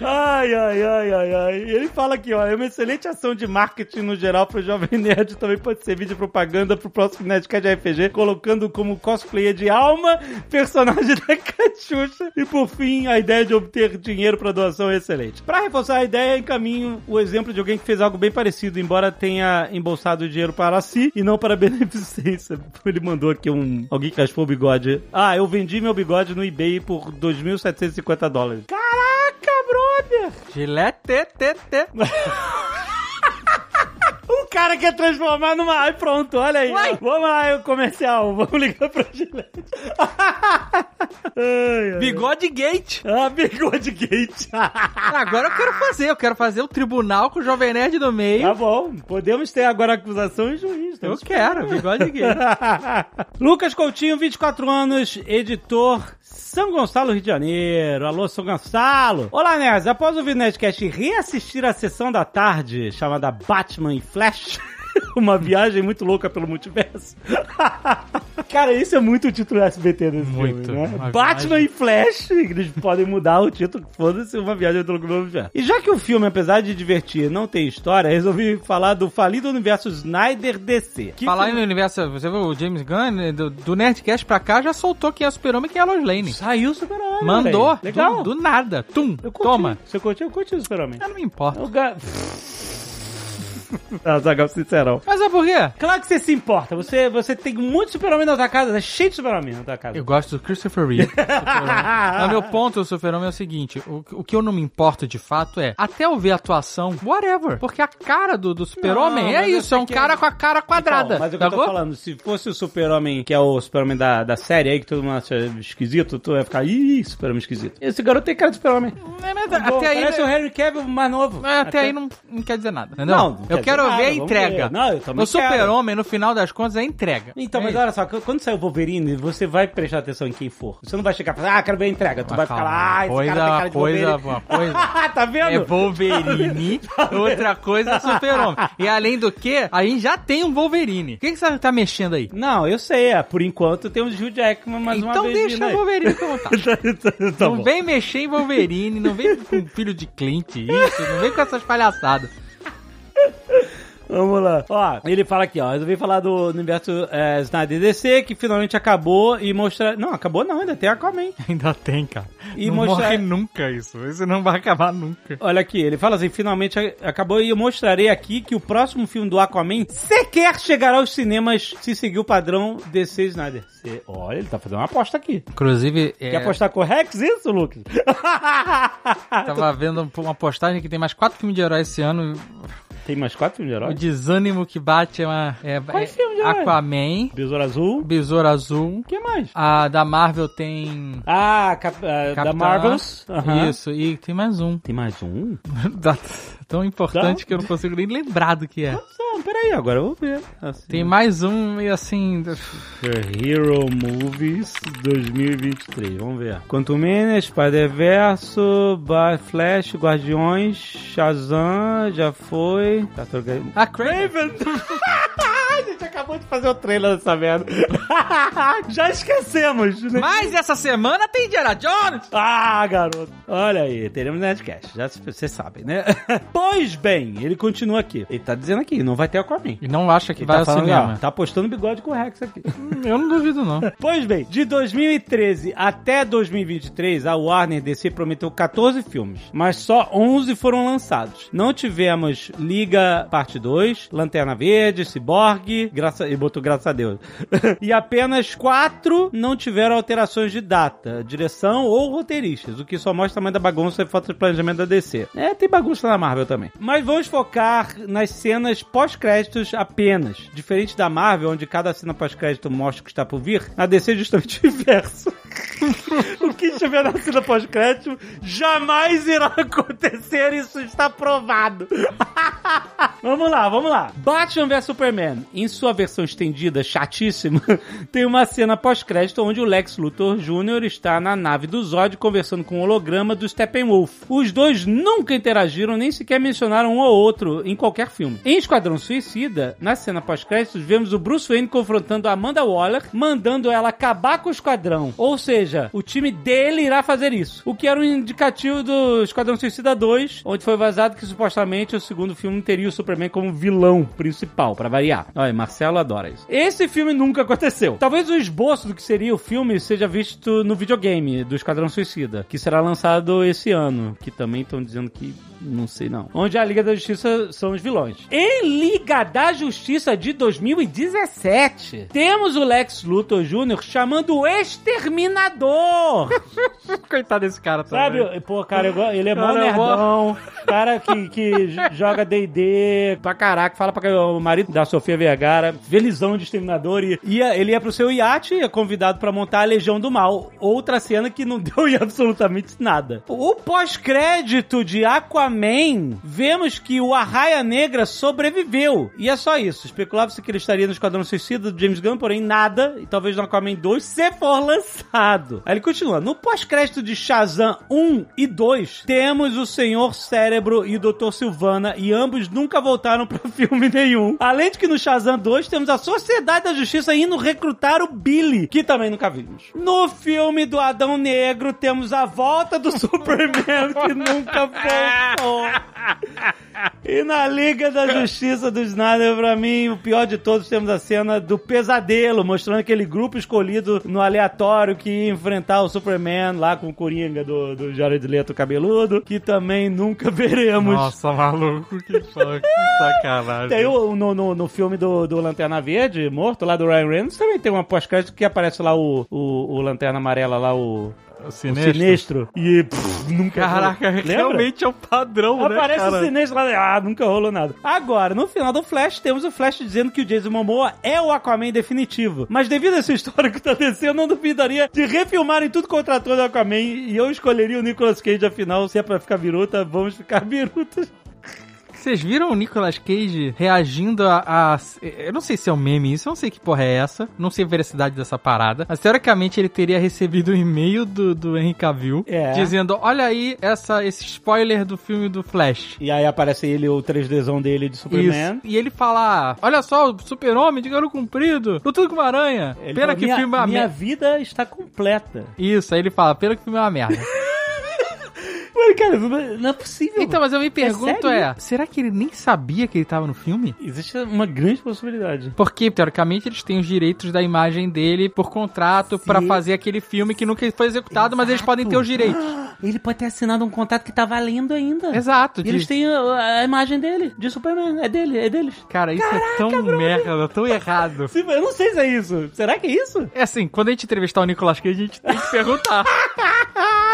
ai, ai, ai, ai, ai. Ele fala aqui, ó, é uma excelente ação de marketing no geral pro Jovem Nerd, também pode servir de propaganda pro próximo Nerdcast RPG, colocando como cosplayer de alma personagem [LAUGHS] da Cachucha. E por fim, a ideia de obter dinheiro pra doação é excelente. Pra reforçar a ideia, encaminho o exemplo de alguém que fez algo bem parecido, embora tenha embolsado o dinheiro para si e não para [LAUGHS] beneficência. Ele mandou aqui um alguém que raspou o bigode. Ah, eu vendi meu bigode no eBay por 2.750 dólares. Caraca, brother!
Gilete, te, te.
O [LAUGHS] cara quer transformar numa. Ai, pronto, olha aí.
Uai.
Vamos lá, o comercial. Vamos ligar pra Gillette. Ai, ai.
Bigode gate.
Ah, bigode gate.
Agora eu quero fazer, eu quero fazer o tribunal com o Jovem Nerd no meio.
Tá bom, podemos ter agora acusação e juiz.
Eu
temos
quero, bigode gate. [LAUGHS]
Lucas Coutinho, 24 anos, editor São Gonçalo, Rio de Janeiro. Alô, São Gonçalo. Olá, Nerds. Após ouvir o Nerdcast e reassistir a sessão da tarde chamada Batman e Flash... [LAUGHS] [LAUGHS] Uma viagem muito louca pelo multiverso. [LAUGHS] Cara, isso é muito o título SBT desse
Muito.
filme, né? Batman
viagem.
e Flash. [LAUGHS] Eles podem mudar o título. Foda-se, uma viagem muito louca pelo multiverso. E já que o filme, apesar de divertir, não tem história, resolvi falar do falido universo Snyder DC. Que
Falar no universo, você viu o James Gunn, né, do, do Nerdcast pra cá, já soltou quem é o Super-Homem e quem é a Lois Lane.
Saiu o Super-Homem.
Mandou.
Legal.
Do, do nada. Tum.
Eu curti.
Toma.
Você curtiu? Eu curti o Super-Homem.
Não me importo.
O ga... [LAUGHS] Ah, Zagal, sincerão.
Mas é por quê?
Claro que você se importa. Você, você tem muito super-homem na tua casa. É cheio de super-homem na tua casa.
Eu gosto do Christopher Reeve. [LAUGHS] Mas meu ponto do Super-Homem é o seguinte: o, o que eu não me importo de fato é, até eu ver a atuação, whatever. Porque a cara do, do Super-Homem é isso, é um cara
é-
com a cara quadrada.
Então, mas é o que eu tô falando, se fosse o super-homem, que é o super-homem da, da série aí, que todo mundo acha esquisito, tu vai ficar, ih, super-homem esquisito. Esse garoto tem cara de super-homem.
É, mas
Bom,
até aí.
Parece o Harry Cavill mais novo.
É, até, aí não, não quer dizer nada, entendeu?
Não,
eu quero
nada,
ver a entrega.
ver. Não, eu também
o. Super-Homem, no final das contas, é entrega.
Então,
É
mas
isso.
olha só, quando sair o Wolverine, você vai prestar atenção em quem for. Você não vai chegar e falar, ah, quero ver a entrega. Tu
Mas
vai ficar
calma,
lá, ah, esse
coisa-
cara tem cara de
coisa-
Wolverine.
uma coisa- [LAUGHS]
tá vendo?
É Wolverine, [LAUGHS] outra coisa é Super-Homem. E além do que, a gente já tem um Wolverine. O que, que você tá mexendo aí?
Não, eu sei, é. Por enquanto temos Hugh Jackman mais uma
então
vez.
deixa
vindo
o. Wolverine como [LAUGHS] tá.
tá
não
bom.
vem mexer em Wolverine, não vem com filho de Clint, isso, não vem com essas palhaçadas.
Vamos lá. Ó, ele fala aqui, ó. Resolvi falar do universo é, Snyder DC, que finalmente acabou e mostrar. Não, acabou não, ainda tem Aquaman. [LAUGHS]
Ainda tem, cara.
E
não
mostrar-
morre nunca isso. Isso não vai acabar nunca.
Olha aqui, ele fala assim: finalmente acabou e eu mostrarei aqui que o próximo filme do Aquaman sequer chegará aos cinemas se seguir o padrão DC Snyder. Cê- olha, ele tá fazendo uma aposta aqui.
Inclusive, é,
Quer apostar com o Rex isso, Lucas?
tava vendo uma postagem que tem mais quatro filmes de herói esse ano.
Tem mais quatro filmes de
O
herói?
desânimo que bate é, uma, é,
Quais
é
de?
Aquaman,
Besouro Azul.
Besouro Azul.
O que mais?
A da Marvel tem.
Ah, cap- ah, da
Capitã.
Marvels.
Isso, e tem mais um.
Tem mais um? [LAUGHS]
Da- Tão importante que eu não consigo nem lembrar do que é.
Não, peraí, agora eu vou ver. Assim.
Tem mais um e assim.
Hero Movies 2023. Vamos ver. Quanto menos, Spider-Verso, Flash, Guardiões, Shazam, já foi. Tá trocando.
A Craven! [LAUGHS]
A gente acabou de fazer o trailer dessa merda. [LAUGHS] já esquecemos, né?
Mas essa semana tem Indiana Jones!
Ah, garoto. Olha aí, teremos Nerdcast. Já vocês sabem, né? [LAUGHS] pois bem, ele continua aqui. Ele tá dizendo aqui, não vai ter Aquaman.
E não acha que
Ele
vai
tá
ao
falando,
cinema.
ó, tá postando bigode com o Rex aqui. [LAUGHS]
Eu não duvido, não.
Pois bem, de 2013 até 2023, a Warner DC prometeu 14 filmes, mas só 11 foram lançados. Não tivemos Liga Parte 2, Lanterna Verde, Cyborg, graça, e botou graças a Deus. [LAUGHS] e apenas 4 não tiveram alterações de data, direção ou roteiristas, o que só mostra o tamanho da bagunça e falta de planejamento da DC. É, tem bagunça na Marvel também. Mas vamos focar nas cenas pós-créditos apenas. Diferente da Marvel, onde cada cena pós-crédito mostra o que está por vir, na DC é justamente [LAUGHS] o inverso. [LAUGHS] o que estiver na cena pós-crédito jamais irá acontecer, isso está provado. vamos lá, vamos lá. Batman vs Superman, em sua versão estendida, chatíssima, [LAUGHS] tem uma cena pós-crédito onde o Lex Luthor Jr. está na nave do Zod conversando com o holograma do Steppenwolf. Os dois nunca interagiram, nem sequer mencionaram um ou outro em qualquer filme. Em Esquadrão Suicida, na cena pós-créditos, vemos o Bruce Wayne confrontando Amanda Waller, mandando ela acabar com o esquadrão. Ou seja, o time dele irá fazer isso. O que era um indicativo do Esquadrão Suicida 2, onde foi vazado que supostamente o segundo filme teria o Superman como vilão principal, pra variar. Olha, Marcelo adora isso. Esse filme nunca aconteceu. Talvez o esboço do que seria o filme seja visto no videogame do Esquadrão Suicida, que será lançado esse ano, que também estão dizendo que não sei não. Onde a Liga da Justiça são os vilões. Em Liga da Justiça de 2017, temos o Lex Luthor Jr. chamando o Exterminador. [LAUGHS]
Coitado desse cara também.
Sabe? Pô, cara, ele é
eu
nerdão. cara que, que joga D&D pra caraca, fala pra o marido da Sofia Vergara, felizão de exterminador, e ia, ele ia pro seu iate, ia convidado pra montar a Legião do Mal. Outra cena que não [LAUGHS] deu em absolutamente nada. O pós-crédito de Aquaman, vemos que o Arraia Negra sobreviveu. E é só isso. Especulava-se que ele estaria no Esquadrão Suicida do James Gunn, porém nada, e talvez no Aquaman 2, se for lançado. Aí ele continua. No pós-crédito de Shazam 1 e 2, temos o Senhor Cérebro e o Dr. Silvana, e ambos nunca voltaram [LAUGHS] pra filme nenhum. Além de que no Shazam 2 temos a Sociedade da Justiça indo recrutar o Billy, que também nunca vimos. No filme do Adão Negro, temos a volta do [LAUGHS] Superman, que nunca voltou. [LAUGHS] E na Liga da Justiça do Snyder, pra mim, o pior de todos, temos a cena do pesadelo, mostrando aquele grupo escolhido no aleatório que ia enfrentar o Superman lá com o Coringa do, do Jared Leto cabeludo, que também nunca [LAUGHS] veremos.
Nossa, maluco, que, fa- que sacanagem.
Tem o, no, no, no filme do, do Lanterna Verde, morto, lá do Ryan Reynolds, também tem uma pós-crédito que aparece lá o, o, o Lanterna Amarela, lá o,
O
o
sinistro.
Sinestro. E pff, nunca
Caraca,
Lembra?
realmente é o padrão, né,
Aparece o sinistro lá, ah, nunca rolou nada. Agora, no final do Flash, temos o Flash dizendo que o Jason Momoa é o Aquaman definitivo. Mas devido a essa história [LAUGHS] que tá descendo, eu não duvidaria de refilmarem tudo contra todo o Aquaman e eu escolheria o Nicolas Cage, afinal, se é pra ficar biruta, vamos ficar [LAUGHS] birutas.
Vocês viram o Nicolas Cage reagindo a, a- Eu não sei se é um meme isso, eu não sei que porra é essa. Não sei a veracidade dessa parada. Mas teoricamente ele teria recebido um e-mail do, do Henry Cavill
É.
dizendo: Olha aí essa, esse spoiler do filme do Flash.
E aí aparece ele, o 3Dzão dele de Superman.
Isso. E ele fala: Olha só, o super-homem de galo comprido, lutando com uma aranha.
Ele
Pena
fala,
que o
minha,
filme é uma
Minha
merda.
vida está completa.
Isso, aí ele fala: Pena que o filme é uma merda. [LAUGHS]
Mano, cara, não é possível.
então, mas eu me pergunto
sério?
é: será que ele nem sabia que ele tava no filme?
Existe uma grande possibilidade.
Porque, teoricamente, eles têm os direitos da imagem dele por contrato pra
Sim.
fazer aquele filme que nunca foi executado, mas eles podem ter os direitos. [GASPS]
Ele pode ter assinado um contrato que tá valendo ainda.
Exato.
E eles
de-
têm a, a imagem dele, de Superman. É dele, é deles.
Cara, isso é tão merda, tão errado. [LAUGHS]
Sim, Eu não sei se é isso. Será que é isso?
É assim, quando a gente entrevistar o Nicolas Cage, a gente tem que perguntar. [LAUGHS]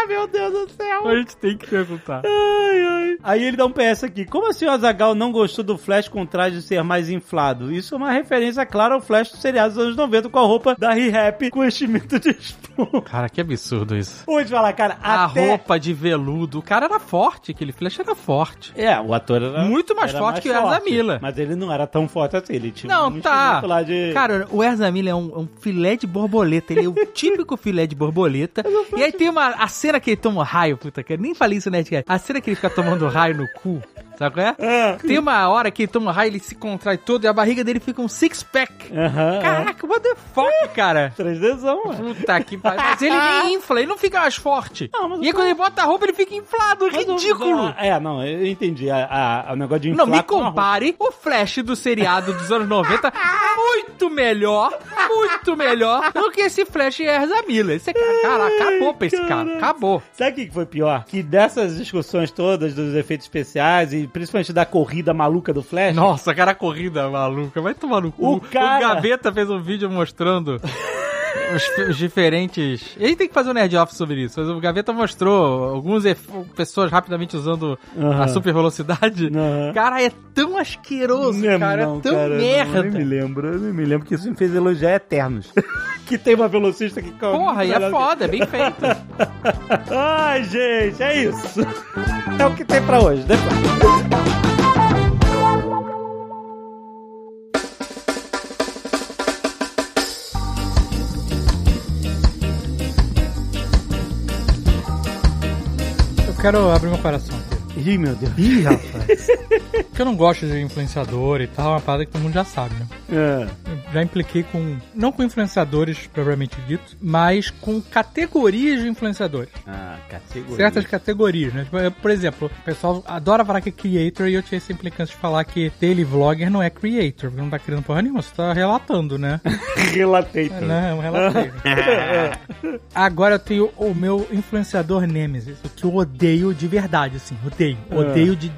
Meu Deus do céu.
a gente tem que perguntar.
Ai, ai. Aí ele dá um PS aqui. Como assim o Azagal não gostou do Flash com o traje ser mais inflado? Isso é uma referência clara ao Flash dos seriados dos anos 90 com a roupa da Re-Rap com enchimento de espuma.
Cara, que absurdo isso.
Vou te falar, cara,
A
até...
roupa de veludo, o cara era forte, aquele Flash era forte.
É, o ator era...
Muito mais
era
forte que o Miller.
Mas ele não era tão forte assim. Ele tinha
Não,
um
tá.
lá de...
Cara, o Miller é um, é um filé de borboleta. Ele é o [LAUGHS] típico filé de borboleta. E aí tem uma. A cena que ele toma raio, puta, que nem falei isso, né? A cena que ele fica tomando raio no cu. Sabe qual é?
Ah.
Tem uma hora que ele toma raio, ele se contrai todo e a barriga dele fica um six-pack.
Aham.
Caraca, what the fuck, cara?
3Dzão, mano.
Puta que pariu. Mas ele nem [LAUGHS] infla, ele não fica mais forte.
Não,
e aí quando ele bota a roupa, ele fica inflado.
Mas
ridículo.
É, não, eu entendi. A, a- o negócio de
Não,
inflar
me
com a roupa.
compare o Flash do seriado dos anos 90 [LAUGHS] muito melhor, muito melhor do que esse Flash Ezra Miller. Esse cara, cara, acabou pra esse cara, acabou.
Sabe o que foi pior? Que dessas discussões todas dos efeitos especiais e principalmente da corrida maluca do Flash,
Nossa, cara, corrida maluca, vai tomar no cu.
O cara-
Gaveta fez um vídeo mostrando... Os, os diferentes. E aí tem que fazer um nerd off sobre isso. Mas o Gaveta mostrou algumas pessoas rapidamente usando
Aham.
a super velocidade.
Aham.
Cara, é tão asqueroso,
Não,
cara.
não,
é tão
cara,
merda.
Não, nem me lembro, eu nem me lembro que isso me fez elogiar Eternos. [LAUGHS] que tem uma velocista que corre.
Porra, e é foda, é bem feito. [LAUGHS]
Ai, gente, é isso. É o que tem pra hoje. Depois.
Quero abrir meu coração.
Ih, meu Deus.
Ih, [LAUGHS] rapaz.
Porque eu não gosto de influenciador e tal, é uma parada que todo mundo já sabe, né?
É.
Eu já impliquei com. Não com influenciadores propriamente dito, mas com categorias de influenciadores.
Ah, categoria.
Certas categorias, né? Tipo, eu, Por exemplo, o pessoal adora falar que é creator e eu tinha essa implicância de falar que daily vlogger não é creator, porque não tá criando porra nenhuma, você tá relatando, né? [LAUGHS]
Relatei.
É, né? É um. [LAUGHS] Agora eu tenho o meu influenciador Nemesis, o que eu odeio de verdade, assim, odeio. Odeio de,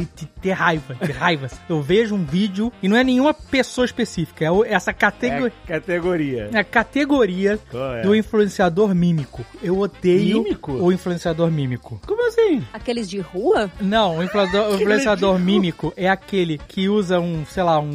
de- de ter raiva, de raiva. Eu vejo um vídeo e não é nenhuma pessoa específica, é o- essa categoria.
É categoria.
É a categoria
é?
do influenciador mímico. Eu odeio
Mímico?
o influenciador mímico.
Como assim?
Aqueles de rua?
Não, o [LAUGHS] influenciador, o influenciador mímico é aquele que usa um, sei lá, um,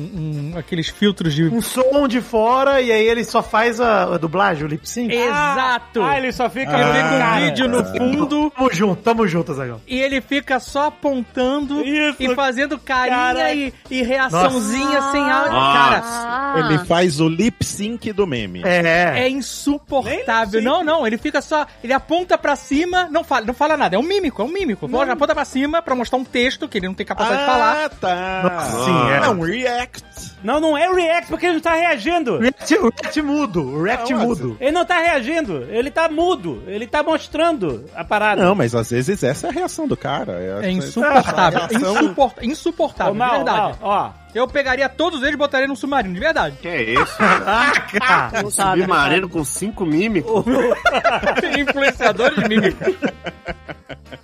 um- aqueles filtros de.
Um som de fora e aí ele só faz a, a dublagem, o lip sync.
Exato!
Ah, ele só fica...
Ele
Ah,
fica um
Cara,
vídeo no fundo
Tamo junto, tamo junto, Zagão.
e ele fica só apontando
Isso.
e fazendo carinha
Caraca.
e, e reaçãozinha sem áudio.
Nossa.
Cara,
Ah.
Ele faz o lip sync do meme.
É.
é insuportável. Não, não, ele fica só. Ele aponta pra cima, não fala, não fala nada. É um mímico, é um mímico. Ele aponta pra cima pra mostrar um texto que ele não tem capacidade de falar.
Ah, tá.
Nossa, sim, é.
É um react.
Não, não é o react, porque ele não tá reagindo.
O react, react mudo, o react
Não,
mudo.
Ele não tá reagindo, ele tá mudo, ele tá mostrando a parada.
Não, mas às vezes essa é a reação do cara. É,
É insuportável. Insuport, insuportável, de
Mal,
verdade.
ó, ó,
Eu pegaria todos eles e botaria num submarino, de verdade.
Que é isso? [LAUGHS]
Caraca!
Sabe,
Submarino com cinco mímicos? [LAUGHS]
Influenciadores de mímica.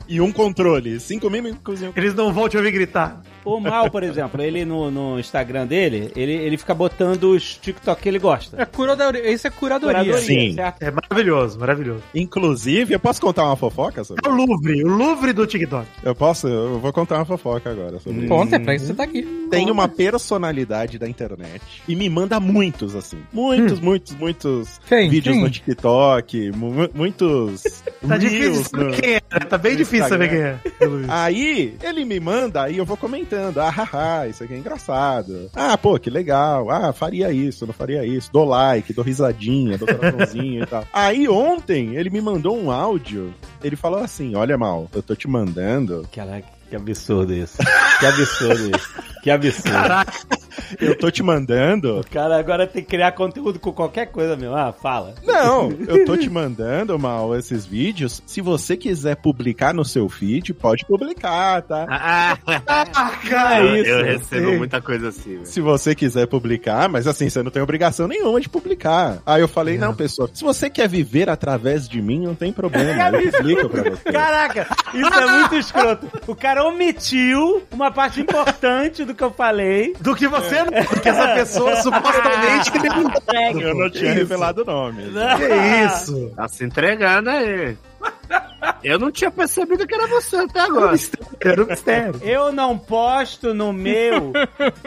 E um controle. Cinco mímicos e um
Eles não vão te ouvir gritar.
O Mal, por exemplo, ele no, no Instagram dele, ele, ele fica botando os TikTok que ele gosta.
É curadoria. Isso é curadoria.
Curadoria,
Sim.
certo?
É maravilhoso, maravilhoso.
Inclusive, eu posso contar uma fofoca sobre
É o Louvre, o Louvre do TikTok.
Eu posso? Eu vou contar uma fofoca agora sobre isso.
Conta, é pra isso que você tá aqui.
Tem uma personalidade da internet e me manda muitos, assim. Muitos, muitos, muitos
Quem?
vídeos
Quem?
no TikTok, mu- muitos
Tá difícil saber
no-
quem é, né? Tá bem difícil saber quem é.
Aí, ele me manda, aí eu vou comentando. Ah, haha, isso aqui é engraçado. Ah, pô, que legal. Ah, faria isso, não faria isso. Dou like, dou risadinha, dou coraçãozinho e tal. [LAUGHS] Aí, ontem, ele me mandou um áudio. Ele falou assim, olha, Mal, eu tô te mandando.
Caraca, que absurdo isso. Que absurdo isso. Que absurdo.
Eu tô te mandando.
O cara agora tem que criar conteúdo com qualquer coisa, meu. Ah, fala.
Não, [LAUGHS] eu tô te mandando, Mal, esses vídeos. Se você quiser publicar no seu feed, pode publicar, tá?
Ah,
Cara,
eu,
isso.
eu recebo
Sim.
muita coisa assim, velho.
Se você quiser publicar, mas assim, você não tem obrigação nenhuma de publicar. Aí eu falei, não, pessoal, se você quer viver através de mim, não tem problema, eu publico pra você.
Caraca, isso é muito escroto. O cara omitiu uma parte importante do que eu falei.
Do que você não. Porque essa pessoa [LAUGHS] supostamente que tem
Eu não tinha
Isso.
revelado o nome.
Que isso?
Tá se entregando aí. Eu não tinha percebido que era você até agora.
Era um mistério.
Eu não posto no meu.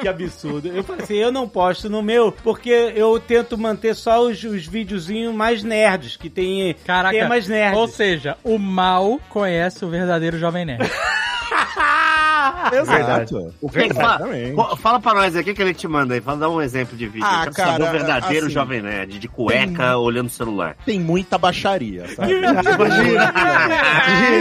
Que absurdo. Eu falei assim, eu não posto no meu porque eu tento manter só os, os videozinhos mais nerds, que tem
Caraca.
temas nerds.
Ou seja, o mal conhece o verdadeiro Jovem Nerd. [LAUGHS] [LAUGHS]
Exato.
O que fala, fala pra nós aí, o que, que ele te manda aí? Fala, dá um exemplo de vídeo.
Ah,
Eu quero saber
cara,
o verdadeiro
assim,
Jovem Nerd, de cueca, olhando o celular.
Tem muita baixaria, sabe? [LAUGHS]
Imagina.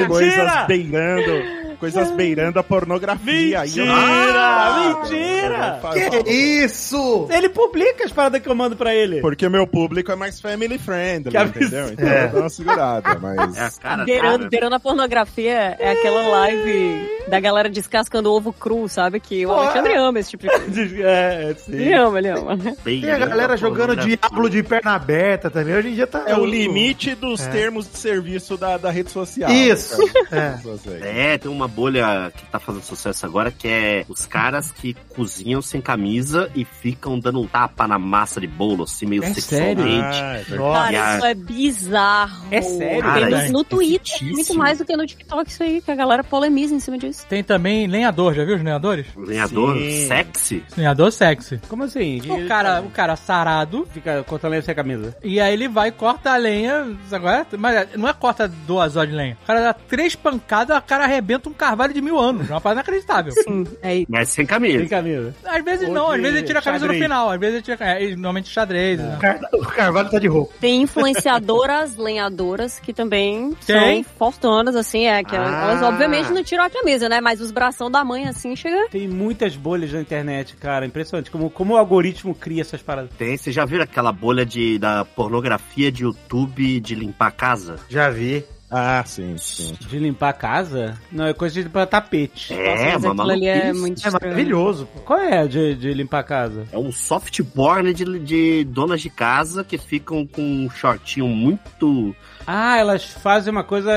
Coisas beirando. Coisas beirando a pornografia.
Mentira!
Ah,
Mentira!
Que isso?
Ele publica as paradas que eu mando pra ele.
Porque meu público é mais family friendly,
Que
entendeu? Então
É.
eu dou uma segurada,
É a
mas...
cara
Beirando,
cara.
beirando a pornografia é aquela live da galera descascando ovo cru, sabe? Que o
Pô,
Alexandre ama esse tipo de coisa. [LAUGHS]
É, sim.
Ele ama, ele ama.
Tem a galera jogando Diablo de perna aberta também. Hoje em dia tá.
É o limite dos termos de serviço da, da rede social.
Isso. É.
É, tem uma bolha que tá fazendo sucesso agora que é os caras que cozinham sem camisa e ficam dando um tapa na massa de bolo, assim, meio
É
sexualmente.
Ah, é verdade.
Nossa.
Cara, isso é bizarro.
É sério?
Cara,
no,
é
no Twitter,
fictício.
muito mais do que no TikTok isso aí, que a galera polemiza em cima disso.
Tem também lenhador, já viu os lenhadores?
Lenhador
Sim.
sexy.
Lenhador sexy.
Como assim?
O cara, o cara sarado,
fica cortando lenha sem camisa.
e aí ele vai e corta a lenha. Agora, mas não é corta duas horas de lenha. O cara dá três pancadas, o cara arrebenta um carvalho de mil anos. É uma parada inacreditável.
Sim, é isso.
Mas sem camisa.
Sem camisa.
Às vezes
Ou
não, às vezes ele tira a camisa
xadrez.
no final. Às vezes ele tira. É, normalmente xadrez. né?
O Carvalho tá de roupa.
Tem influenciadoras lenhadoras que também
Tem?
são fortonas, assim, é que
Ah.
elas obviamente não tiram a camisa, né? Mas os bração da mãe, assim, chega.
Tem muitas bolhas na internet, cara. Impressionante. Como, como o algoritmo cria essas paradas.
Tem, você já viu aquela bolha de, da pornografia de YouTube de limpar a casa?
Já vi.
Ah, sim, sim.
De limpar a casa? Não, é coisa de limpar tapete.
É,
mas
uma
aquilo ali é muito
É maravilhoso, pô.
Qual é de, de limpar a casa?
É um soft porn de, de donas de casa que ficam com um shortinho muito
Ah, elas fazem uma coisa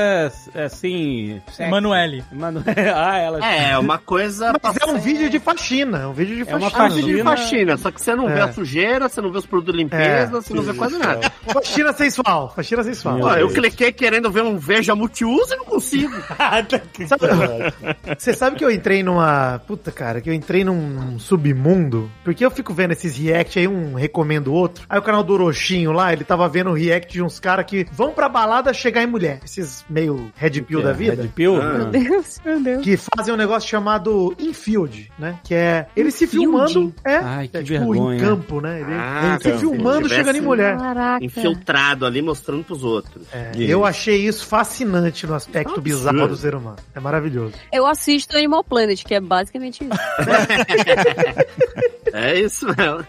assim. sexy.
Emanuele.
Manu... [LAUGHS] ah, elas.
É, uma coisa.
Mas é um vídeo de faxina, é um vídeo de
É uma
faxina.
Ah, vídeo de
faxina.
faxina, só que você não vê
É.
a sujeira, você não vê os produtos de limpeza,
É,
você não vê quase nada. [LAUGHS]
Faxina sensual, faxina sensual.
Ó, eu cliquei querendo ver um Veja Multiuso e não consigo. [LAUGHS]
Sabe- Você sabe que eu entrei numa. Puta, cara, que eu entrei num, num submundo. Porque eu fico vendo esses react aí, um recomendo o outro. Aí o canal do Orochinho lá, ele tava vendo o react de uns caras que vão pra balada chegar em mulher. Esses meio red pill da vida.
Red Pill?
Ah.
Meu Deus, meu Deus.
Que fazem um negócio chamado infield, né? Que é ele se filmando. É,
Ai, que
é tipo
vergonha.
em campo, né? Ele,
Ah,
ele se filmando chegando em mulher.
Caraca.
Infiltrado ali, mostrando pros outros.
É, eu achei isso fascinante no aspecto
Absurdo.
bizarro do ser humano. É maravilhoso.
Eu assisto Animal Planet, que é basicamente isso. [LAUGHS]
É isso mesmo.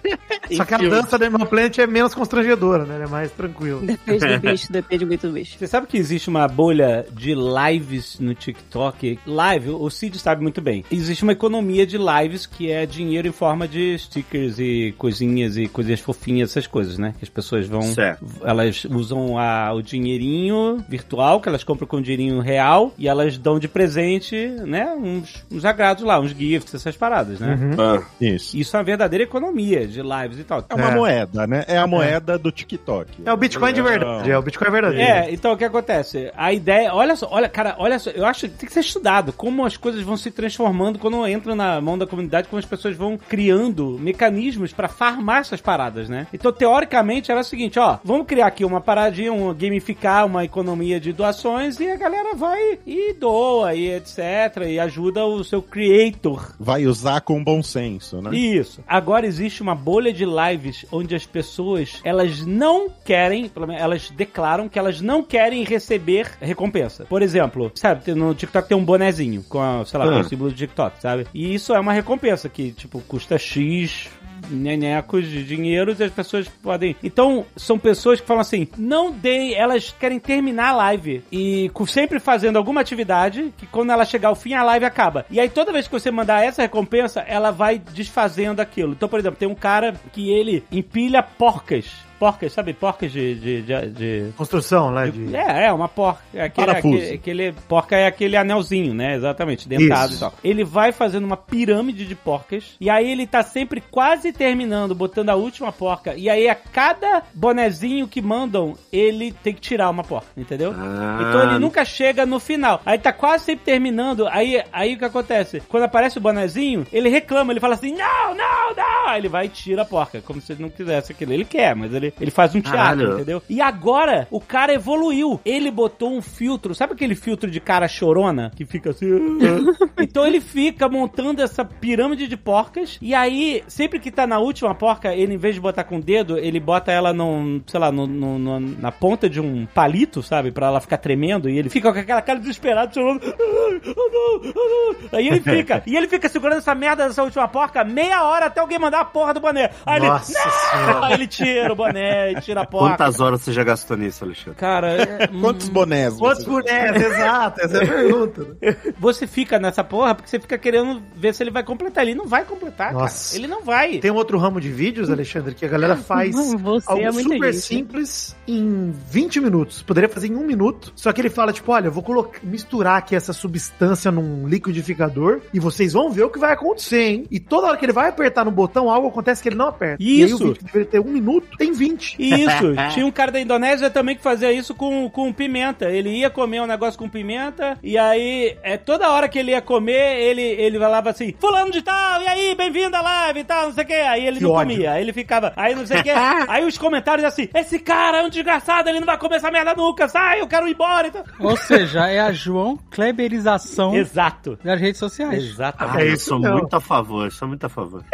Só que a dança do Animal Planet é menos constrangedora, né? Ela É mais tranquilo.
Depende do bicho, depende muito do bicho.
Você sabe que existe uma bolha de lives no TikTok? Live, o Cid sabe muito bem. Existe uma economia de lives que é dinheiro em forma de stickers e coisinhas e coisinhas fofinhas, essas coisas, né? Que as pessoas vão.
Certo.
Elas usam a- o dinheirinho virtual, que elas compram com dinheirinho real, e elas dão de presente, né? Uns, uns agrados lá, uns gifts, essas paradas, né?
Ah,
Isso.
Isso é uma verdadeira economia de lives e tal.
É uma
É.
moeda, né? É a moeda do TikTok.
É o Bitcoin de verdade. É o Bitcoin verdadeiro.
É, então o que acontece? A ideia, olha só, olha, cara, olha só, eu acho que tem que ser estudado como as coisas vão se transformando quando entra na mão da comunidade, como as pessoas vão criando mecanismos pra farmar essas paradas, né? Então, teoricamente, era o seguinte, ó, vamos criar aqui uma paradinha, um gamificar uma economia de doações e a galera vai e doa e etc, e ajuda o seu creator
Vai usar com bom senso, né?
isso. Agora existe uma bolha de lives onde as pessoas, elas não querem, pelo menos elas declaram que elas não querem receber recompensa. Por exemplo, sabe, no TikTok tem um bonezinho com, a, sei lá, com
Ah.
o símbolo do TikTok, sabe? E isso é uma recompensa que, tipo, custa X nenecos de dinheiro e as pessoas podem. Então, são pessoas que falam assim: não deem, elas querem terminar a live e sempre fazendo alguma atividade que quando ela chegar ao fim, a live acaba. E aí, toda vez que você mandar essa recompensa, ela vai desfazendo aquilo. Então, por exemplo, tem um cara que ele empilha porcas. Porcas, sabe? Porcas de- de- de- de
Construção, né? De...
é, é, uma porca. É aquele, aquele, aquele- porca é aquele anelzinho, né? Exatamente, dentado
Isso.
e tal. Ele vai fazendo uma pirâmide de porcas, e aí ele tá sempre quase terminando, botando a última porca, e aí a cada bonezinho que mandam, ele tem que tirar uma porca, entendeu?
Ah.
Então ele nunca chega no final. Aí tá quase sempre terminando, aí, aí o que acontece? Quando aparece o bonezinho, ele reclama, ele fala assim, não, não, não! Aí ele vai e tira a porca, como se ele não quisesse aquilo. Ele quer, mas ele, ele faz um teatro,
Caralho.
entendeu? E agora, o cara evoluiu. Ele botou um filtro, sabe aquele filtro de cara chorona? Que fica assim... [LAUGHS] então ele fica montando essa pirâmide de porcas, e aí, sempre que tá na última porca, ele em vez de botar com o dedo, ele bota ela num, sei lá, na ponta de um palito, sabe? Pra ela ficar tremendo, e ele fica com aquela cara desesperada, chorando. "Ai, Oh não, oh não. Aí ele fica, e ele fica segurando essa merda dessa última porca meia hora até alguém mandar a porra do boné. Aí
Nossa
ele,
senhora.
Aí ele tira o boné, tira a porca.
Quantas horas você já gastou nisso, Alexandre?
Cara, é- [LAUGHS]
Quantos bonés?
Quantos bonés? Exato, essa é a [LAUGHS] pergunta. né?
você fica nessa porra porque você fica querendo ver se ele vai completar. Ele não vai completar,
Nossa.
cara. Ele não vai.
Tem um outro ramo de vídeos, Alexandre, que a galera faz
Você
algo
é
super
gente.
simples em 20 minutos. Poderia fazer em um minuto. Só que ele fala, tipo, olha, eu vou colocar, misturar aqui essa substância num liquidificador e vocês vão ver o que vai acontecer, hein? E toda hora que ele vai apertar no botão, algo acontece que ele não aperta. E aí
Isso.
o vídeo deveria ter um minuto, tem 20. [LAUGHS]
Isso, tinha um cara da Indonésia também que fazia isso com, com pimenta. Ele ia comer um negócio com pimenta, e aí, é, toda hora que ele ia comer, ele, ele falava assim: Fulano de tal, e aí, bem-vindo à live e tal, não sei o que. Aí ele
Que
não
ódio.
comia, aí ele ficava, aí não sei o que. [LAUGHS] aí os comentários assim: Esse cara é um desgraçado, ele não vai comer essa merda nunca, sai, eu quero ir embora. Então... [LAUGHS]
Ou seja, é a João Kleberização
Exato.
das redes sociais.
Exatamente.
Ah,
É
eu
isso
sou
não.
muito a favor, sou muito a favor.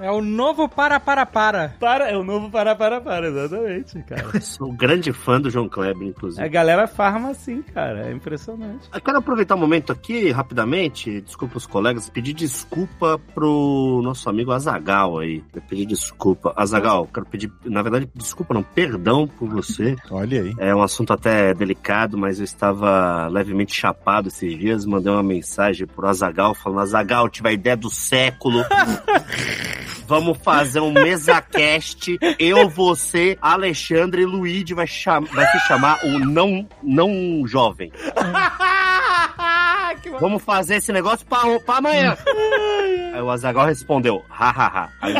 É o novo para para para.
Para, é o novo para, para, para, exatamente, cara.
Sou grande fã do João Kleber, inclusive.
A galera farma assim, cara, é impressionante.
Eu quero aproveitar o momento aqui, rapidamente, desculpa os colegas, pedir desculpa pro nosso amigo Azagal aí. Eu pedir desculpa. Azagal, quero pedir, na verdade, desculpa não, perdão por você. [LAUGHS]
Olha aí.
É um assunto até delicado, mas eu estava levemente chapado esses dias, mandei uma mensagem pro Azagal falando, Azagal, tive a ideia do século. [LAUGHS] Vamos fazer um mesa-cast. Eu, você, Alexandre e Luigi vai, cham vai se chamar o não, não jovem. [LAUGHS] Vamos fazer esse negócio pra, pra amanhã. Aí o Azagal respondeu, hahaha. Aí,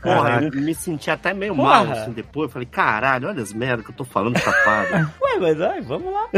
porra, eu me senti até meio
Porra.
mal assim depois. Eu falei, caralho, olha as merdas que eu tô falando, chapado. [LAUGHS]
Ué, mas ai, vamos lá.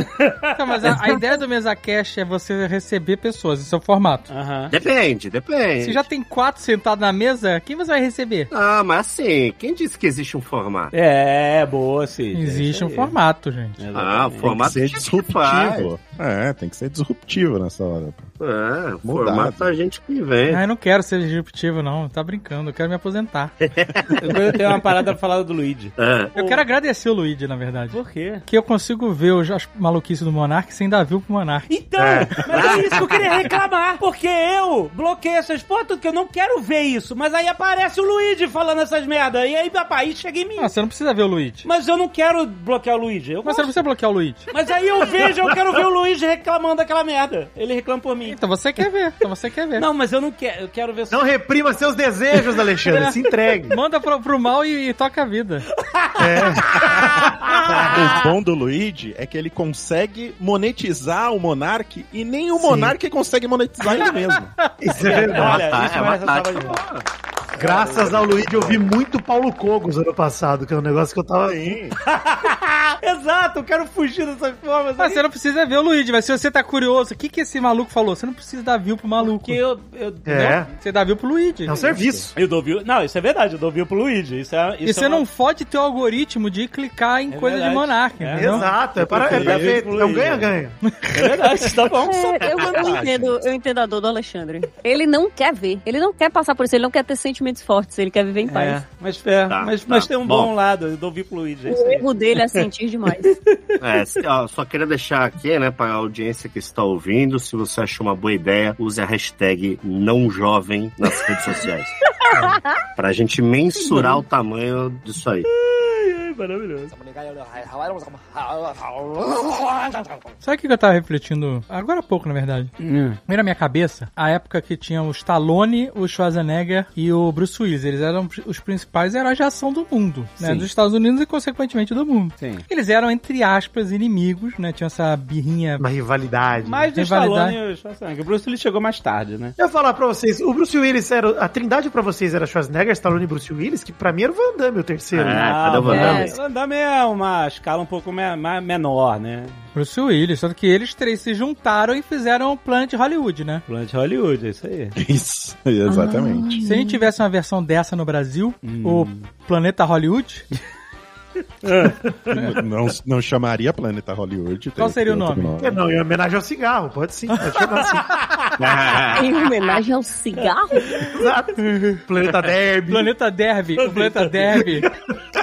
Não, mas a, a ideia do MesaCast é você receber pessoas, esse é o formato.
Aham.
Depende, depende.
Se já tem quatro sentados na mesa, quem você vai receber?
Ah, mas assim, quem disse que existe um formato?
É, boa, Cid.
Existe
É
um formato, gente.
Ah, o formato faz.
disruptivo. É, tem que ser disruptivo nessa hora. pô.
É, o
Mudado.
formato a gente que vem.
Ah, eu não quero ser disruptivo, não. Tá brincando, eu quero me aposentar. [LAUGHS]
Eu tenho uma parada pra falar do Luigi.
É.
Eu quero agradecer o Luigi, na verdade.
Por quê?
Que eu consigo ver os- as maluquices do Monark sem dar view pro Monark.
Então, mas é isso que eu queria reclamar. Porque eu bloqueei essas fotos porque eu não quero ver isso. Mas aí aparece o Luigi falando essas merda. E aí, papai, chega em mim.
Ah, você não precisa ver o Luigi.
Mas eu não quero bloquear o Luigi. Eu
Mas você não
gosto.
precisa bloquear o Luigi.
Mas aí eu vejo, eu quero ver o Luigi reclamando daquela merda. Ele reclama por mim.
Então você quer ver, então você quer ver.
Não, mas eu não quero. Eu quero ver só.
Não reprima seus desejos, Alexandre. Se entregue. [LAUGHS]
Manda pro, pro mal e, e toca a vida. [LAUGHS]
O bom do Luigi é que ele consegue monetizar o Monark e nem o
Sim.
Monark consegue monetizar ele mesmo.
Isso é verdade.
Olha, isso
é uma
merece salva
tática.
Graças ao Luigi, eu vi muito Paulo Cogos ano passado, que é um negócio que eu tava.
Sim. [LAUGHS]
Exato, eu quero fugir dessas formas.
Mas
aí.
você não precisa ver o Luigi, mas se você tá curioso, o que, que esse maluco falou? Você não precisa dar view pro maluco.
Porque eu. eu
É.
não-
Você dá view pro Luigi.
É um serviço.
Eu dou view. Não, isso é verdade, eu dou view pro Luigi. Isso é. Isso
E você
é uma-
não fode teu algoritmo de clicar em
É
coisa
verdade.
de monarca,
É.
Exato, é, para, é, perfeito. É um ganha-ganha.
É verdade, tá bom. [LAUGHS]
É, eu, eu entendo, eu entendo a dor do Alexandre. Ele não quer ver, ele não quer passar por isso, ele não quer ter sentimentos fortes, ele quer viver em paz.
É, mas, é,
Tá,
mas,
tá.
mas tem um bom,
Bom.
lado, eu dou. É isso
O erro dele é sentir demais. [LAUGHS]
É, se- ó, só queria deixar aqui, né, pra audiência que está ouvindo, se você achou uma boa ideia, use a hashtag não jovem nas redes sociais. [LAUGHS] pra gente mensurar o tamanho disso aí.
Ai, maravilhoso.
Sabe o que eu tava refletindo agora há pouco, na verdade? Veio na minha cabeça a época que tinha o Stallone, o Schwarzenegger e o Bruce Willis. Eles eram os principais heróis de ação do mundo, né?
Sim.
Dos Estados Unidos e, consequentemente, do mundo.
Sim.
Eles eram, entre aspas, inimigos, né? Tinha essa birrinha.
Uma rivalidade.
Mais do
Rivalidade.
Stallone e o Schwarzenegger. O Bruce ele chegou mais tarde, né?
Eu vou falar pra vocês, o Bruce Willis era. A trindade pra vocês era Schwarzenegger, Stallone e Bruce Willis, que pra mim era o Van Damme, o terceiro.
É,
né?
cadê o Van
É.
Damme?
Van Damme é uma escala um pouco me- menor, né?
Bruce Willis. Só que eles três se juntaram e fizeram o Planet Hollywood, né?
Planet Hollywood, é isso aí. [LAUGHS]
Isso, exatamente.
Se a gente tivesse uma versão dessa no Brasil, o Planeta Hollywood, [LAUGHS]
não, não chamaria Planeta Hollywood.
Qual seria o
outro
nome?
É, não, em homenagem ao cigarro, pode sim, pode chamar assim. [LAUGHS]
em homenagem ao cigarro?
Exato. Planeta Derby.
Planeta Derby, o Planeta Derby,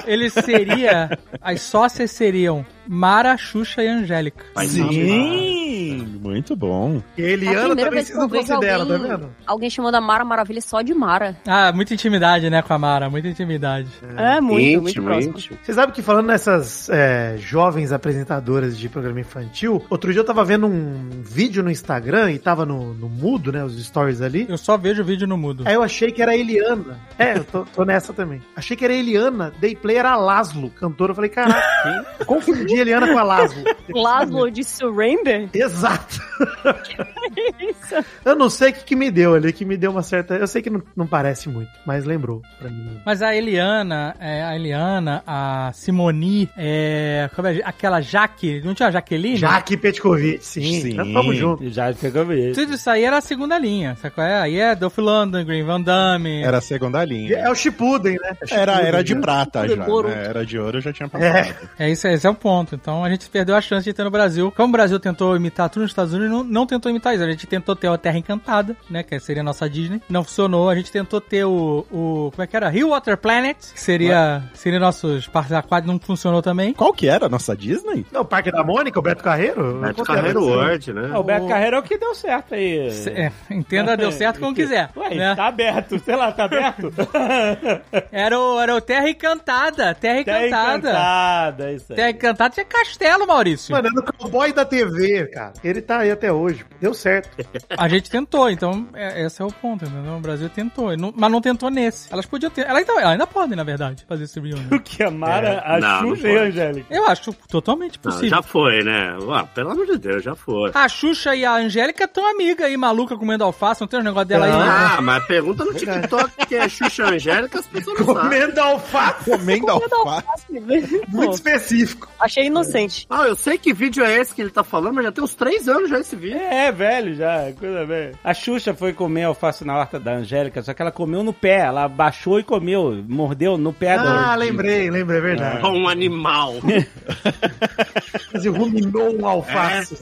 ele seria. As sócias seriam Mara, Xuxa e Angélica.
Sim!
Muito bom.
E a
É a
Eliana
primeira
também
eu
não
vejo
consideram,
alguém,
tá vendo?
alguém chamando a Mara Maravilha só de Mara.
Ah, muita intimidade, né, com a Mara, muita intimidade.
É, muito, muito
íntimo,
próximo.
íntimo.
Você sabe que falando nessas é, jovens apresentadoras de programa infantil, outro dia eu tava vendo um vídeo no Instagram e tava no, no mudo, né? Os stories ali.
Eu só vejo vídeo no mudo.
Aí eu achei que era a Eliana. É, eu tô, tô nessa também. Achei que era a Eliana. Day play era a Laszlo, cantora. Eu falei, caraca, [LAUGHS] confundi a Eliana com a Laszlo.
Laszlo de Surrender?
Exato. [LAUGHS]
Isso.
Eu não sei o que, que me deu ali, que me deu uma certa. Eu sei que não, não parece muito, mas lembrou pra mim.
Mas a Eliana, é, a Eliana, a Simoni, é, como é, aquela Jaque, não tinha a Jaqueline?
Jaque Petkovic, sim.
Sim.
Nós Vamos junto.
Pegou isso.
Tudo isso aí era a segunda linha, sabe qual é? Aí é Dolph Lundgren, Van Damme.
Era a segunda linha.
É o Shippuden, né? É
Era, era de
né?
prata já, né? Era de ouro, já tinha passado.
É isso, esse é o ponto. Então a gente perdeu a chance de ter no Brasil. Como o Brasil tentou imitar tudo nos Estados Unidos, não, não tentou imitar isso. A gente tentou ter a Terra Encantada, né? Que seria a nossa Disney. Não funcionou. A gente tentou ter o. o como é que era? Rio Water Planet, que seria, seria nossos parques aquáticos, não funcionou também.
Qual que era a nossa Disney?
Não, o Parque da Mônica, o Beto Carreiro?
Beto Carreiro? World, né?
Ah, o Beto Carreiro é o que deu certo aí.
Se- é, entenda, deu [LAUGHS] certo como quiser.
Ué,
né?
tá aberto, sei lá, tá aberto? [LAUGHS]
Era, o, era o Terra Encantada. Terra Encantada.
encantada, isso aí.
Terra Encantada tinha castelo, Maurício.
Mano, era o cowboy da TV, cara. Ele tá. até hoje. Deu certo. [LAUGHS]
A gente tentou, então é, esse é o ponto, entendeu? O Brasil tentou, não- mas não tentou nesse. Elas podiam ter. Elas ainda, elas ainda podem, na verdade, fazer esse reunião.
O que a Mara, a
Não, não
Xuxa e a. Angélica.
Eu acho totalmente
Não,
possível.
já foi, né? Ah, pelo amor de Deus, já foi.
A Xuxa e a Angélica estão amigas aí, maluca comendo alface, não tem um negócio dela aí. né?
Ah, mas pergunta no TikTok que é Xuxa Angélica, as pessoas não sabem.
Comendo alface.
Comendo alface.
Muito
Pô,
específico.
achei inocente.
Ah, eu sei que vídeo é esse que ele tá falando, mas já tem uns três anos já esse vídeo.
É, velho já, coisa velha. A Xuxa foi comer alface na horta da Angélica, só que ela comeu no pé. Ela baixou e comeu, mordeu no pé da.
Ah, lembrei, lembrei, é verdade.
Com um animal. [LAUGHS]
Mas ruminou um alface.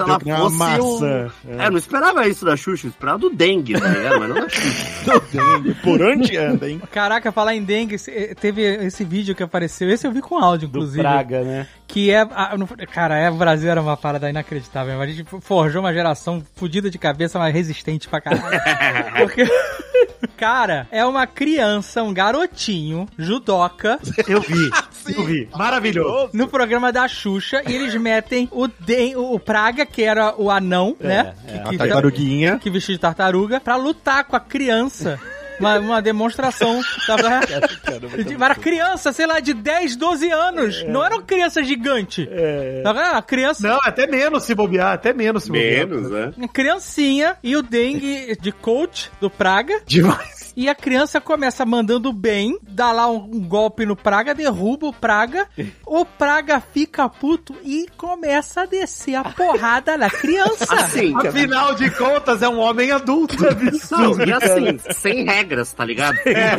Ela
que nem uma maçã.
um... É, eu não esperava isso da Xuxa, eu esperava do dengue, ligado? Mas não da Xuxa. [LAUGHS]
Por onde anda, hein?
Caraca, falar em dengue, eh, teve esse vídeo que apareceu, esse eu vi com áudio,
Do
inclusive.
Praga, né?
Que é. a- no- cara, é, o Brasil era uma parada inacreditável. A gente forjou uma geração fodida de cabeça, mas resistente pra caralho. [LAUGHS] Porque. [LAUGHS] Cara, é uma criança, um garotinho, judoca,
Eu vi, [LAUGHS] eu vi. Maravilhoso.
no programa da Xuxa, e eles metem o, Den, o Praga, que era o anão, né?
é.
A
Que, que,
tartaruguinha.
que vestia de tartaruga, pra lutar com a criança. Uma, uma demonstração. Tava, [LAUGHS] era criança, sei lá, de 10, 12 anos. Não era uma criança gigante. Tava- Era uma criança
Não, até menos se bobear, até menos se bobear.
Menos, né?
Uma criancinha e o dengue de coach do Praga.
Demais.
E a criança começa mandando bem, dá lá um, um golpe no Praga, derruba o Praga. [LAUGHS] O Praga fica puto e começa a descer a porrada na criança. [LAUGHS]
Assim,
Afinal de contas, é um homem adulto. [LAUGHS]
não, e assim, sem regras, tá ligado?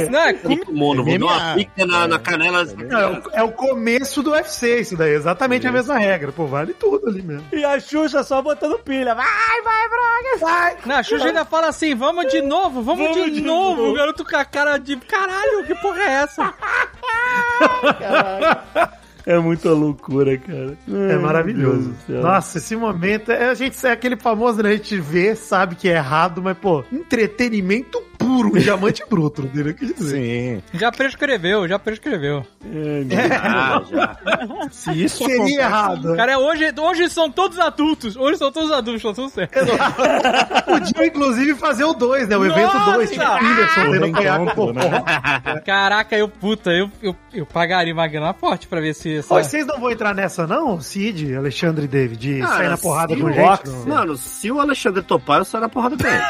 Não, é com-
O mono, vou uma pica na, na canela.
É, o, é o começo do UFC, isso daí. é Exatamente a mesma regra. Pô, vale tudo ali mesmo.
E a Xuxa só botando pilha. Vai, vai, Braga!
Vai!
Não, a Xuxa ainda fala assim: vamos de novo, vamos,
Vamos
de,
de
novo. O garoto com a cara de caralho, que porra é essa?
É muita loucura, cara.
É maravilhoso.
Deus do céu.
Nossa, esse momento. É, a gente é aquele famoso, né? A gente vê, sabe que é errado, mas, pô, entretenimento puro, um diamante bruto, entendeu? Quer dizer.
Sim.
Já prescreveu, já prescreveu.
Ah, [LAUGHS] já.
Se isso
Seria
acontece-
errado.
Cara, é hoje, hoje são todos adultos. Hoje são todos adultos, tá tudo certo.
Podia, inclusive, fazer o 2, né? O evento
Nossa!
2. Tipo, Whindersson
O
o
né?
Caraca, eu, puta, eu, eu, eu pagaria uma grana forte pra ver se essa...
Oi, vocês não vão entrar nessa, não? Cid, Alexandre e David, de
Cara,
sair na porrada com
o
gente? Não?
Mano, se o Alexandre topar, eu saio na porrada com ele.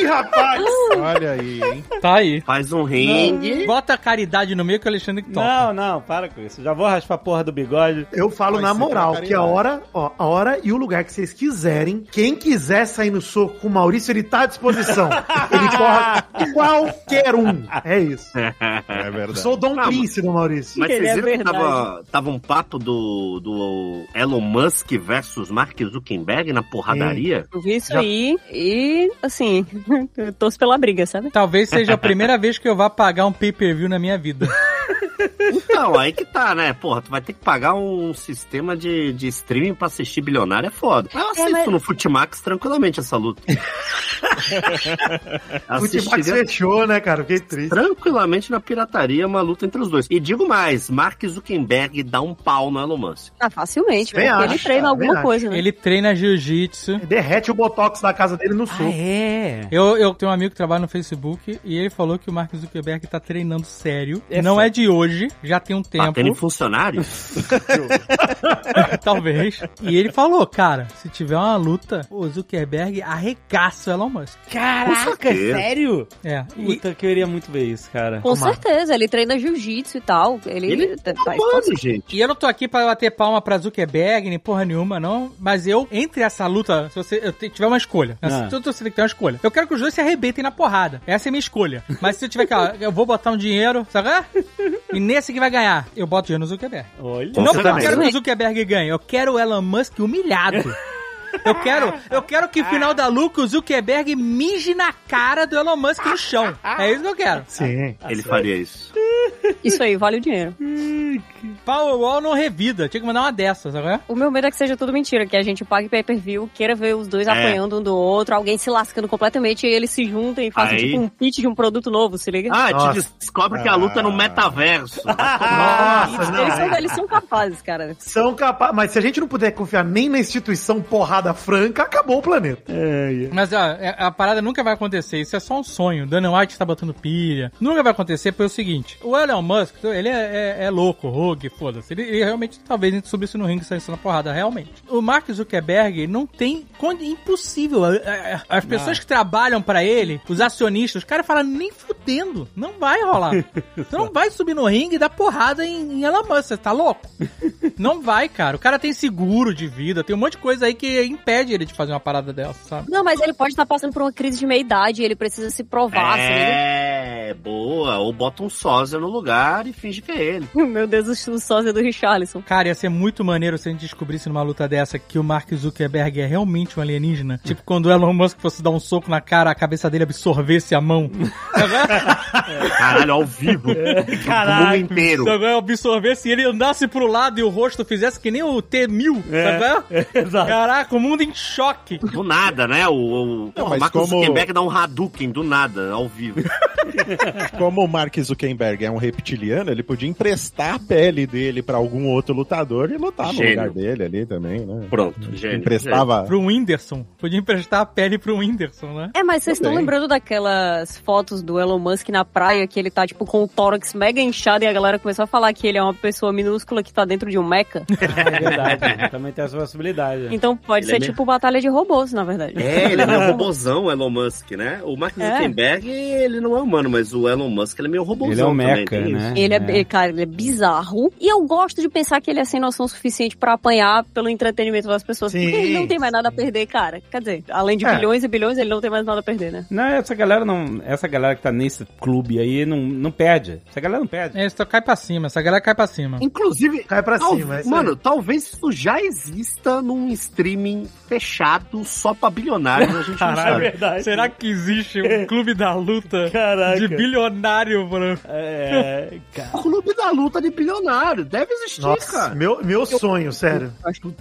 Ih, rapaz!
Olha aí, hein? [LAUGHS]
Tá aí.
Faz um ringue.
Bota a caridade no meio que o Alexandre que topa.
Não, não, para com isso. Já vou raspar a porra do bigode.
Eu falo
Vai
na moral, que a hora, ó, a hora e o lugar que vocês quiserem, quem quiser sair no soco com o Maurício, ele tá à disposição. [LAUGHS] ele corre qualquer um. É isso. [LAUGHS]
É
Eu
verdade.
sou o Dom
Não,
Prince do Maurício.
Mas
Ele
vocês
é
viram que
verdade.
tava, tava um papo do, do Elon Musk versus Mark Zuckerberg na porradaria?
Eu vi isso
Já-
aí e, assim, eu torço pela briga, sabe?
Talvez seja a primeira [LAUGHS] vez que eu vá pagar um pay-per-view na minha vida.
Então, aí que tá, né? Porra, tu vai ter que pagar um sistema de, de streaming pra assistir bilionário, é foda. Eu assisto
mas-
no Futimax tranquilamente essa luta.
O [LAUGHS] Timax
Assistiria
fechou, né, cara? Fiquei triste.
tranquilamente na pirataria uma luta entre os dois. E digo mais, Mark Zuckerberg dá um pau no Elon Musk.
Ah, facilmente,
Bem
porque ele
acho,
treina
cara,
alguma coisa, né?
Ele treina jiu-jitsu.
Derrete o botox da casa dele no soco.
é?
Eu, eu tenho um amigo que trabalha no Facebook e ele falou que o Mark Zuckerberg tá treinando sério.
É
não é de hoje, já tem um tempo.
Batendo em funcionário? [LAUGHS]
Talvez. E ele falou, cara, se tiver uma luta, o Zuckerberg arregaça o Elon Musk.
Caraca, sério?
É. E,
Puta, que eu iria muito ver isso, cara.
Com certeza, ele treina jiu-jitsu e tal. Ele,
Ele
tá-
tá
faz
mano, gente.
e eu não tô aqui pra bater palma pra Zuckerberg, nem porra nenhuma, não. Mas eu, entre essa luta, se você eu tiver uma escolha?
Ah.
se você tem que ter uma escolha. Eu quero que os dois se arrebentem na porrada. Essa é a minha escolha. Mas se eu tiver que, ó, eu vou botar um dinheiro, sabe? E nesse que vai ganhar, eu boto dinheiro no Zuckerberg.
Olha.
Com
não porque eu quero que o Zuckerberg ganhe, eu quero o Elon Musk humilhado. [LAUGHS] Eu quero, eu quero que no final da luta o Zuckerberg mije na cara do Elon Musk no chão. É isso que eu quero.
Sim.
Ele faria isso.
Isso aí, vale o dinheiro.
Powerwall não revida. Tinha que mandar uma dessas, agora.
O meu medo é que seja tudo mentira, que a gente pague pay-per-view, queira ver os dois
É.
apanhando um do outro, alguém se lascando completamente e eles se juntem e façam
Aí-
tipo um pitch de um produto novo, se liga?
Ah,
Nossa.
te descobre que a luta é no metaverso. [LAUGHS]
Nossa, não.
eles, são, eles são capazes, cara.
São capazes. Mas se a gente não puder confiar nem na instituição porrada franca, acabou o planeta.
Mas ó, é- a parada nunca vai acontecer. Isso é só um sonho. Dana White tá botando pilha. Nunca vai acontecer pelo seguinte: o Elon Musk, ele é, é- é louco, rogue, foda-se. Ele, ele realmente talvez subisse no ringue e saísse na porrada, realmente. O Mark Zuckerberg não tem. Impossível. É, é, As pessoas que trabalham pra ele, os acionistas, os caras falam nem fudendo. Não vai rolar. Você [LAUGHS] não vai subir no ringue e dar porrada em, em Elon Musk. Você tá louco? [LAUGHS] Não vai, cara. O cara tem seguro de vida, tem um monte de coisa aí que impede ele de fazer uma parada dessa, sabe?
Não, mas ele pode estar passando por uma crise de meia-idade, ele precisa se provar?
É, boa. Ou bota um sósia no lugar e finge que é ele. [LAUGHS]
Meu Deus, o sósia do Richarlison.
Cara, ia ser muito maneiro se a gente descobrisse numa luta dessa que o Mark Zuckerberg é realmente um alienígena. Tipo, quando o Elon Musk fosse dar um soco na cara, a cabeça dele absorvesse a mão. [LAUGHS]
Caralho, ao vivo.
Caralho.
O mundo inteiro.
Agora absorvesse e ele andasse pro lado e o rosto fizesse que nem o T-1000, sabe?
Exato.
Caraca, o mundo em choque.
Do nada, né? O, o,
Não,
o Marcos
como-
Zuckerberg dá um Hadouken do nada, ao vivo. [LAUGHS]
Como o Mark Zuckerberg é um reptiliano, ele podia emprestar a pele dele pra algum outro lutador e lutar no
Gênio.
lugar dele ali também, né?
Pronto, gênio.
Emprestava.
Pro Whindersson. Podia emprestar a pele pro Whindersson, né?
É, mas vocês estão lembrando daquelas fotos do Elon Musk na praia, que ele tá, tipo, com o tórax mega inchado e a galera começou a falar que ele é uma pessoa minúscula que tá dentro de um mecha? [LAUGHS]
É verdade. Também tem essa possibilidade.
Então pode ser
é meio-
tipo batalha de robôs, na verdade.
É, ele é meio [LAUGHS] robozão, o Elon Musk, né? O Mark
É.
Zuckerberg, ele não é humano, mas o Elon Musk, ele é meio robozão
Ele é um
também,
meca, né?
Ele é, cara, ele é bizarro. E eu gosto de pensar que ele é sem noção suficiente pra apanhar pelo entretenimento das pessoas.
Sim,
porque ele não tem mais nada a perder, cara. Quer dizer, além de
É.
bilhões e bilhões, ele não tem mais nada a perder, né?
Não, essa galera não. Essa galera que tá nesse clube aí não, não perde. Essa galera não perde.
É, isso cai pra cima, essa galera cai pra cima.
Inclusive,
Cai pra
tal-
cima. é
mano, talvez isso já exista num streaming fechado só pra bilionários, a gente não sabe.
verdade.
Será que existe um [LAUGHS] clube da luta
Caraca.
de bilionário, mano?
É, cara.
Clube da luta de bilionário, deve existir,
Nossa,
cara.
meu, meu sonho, sério.
Acho que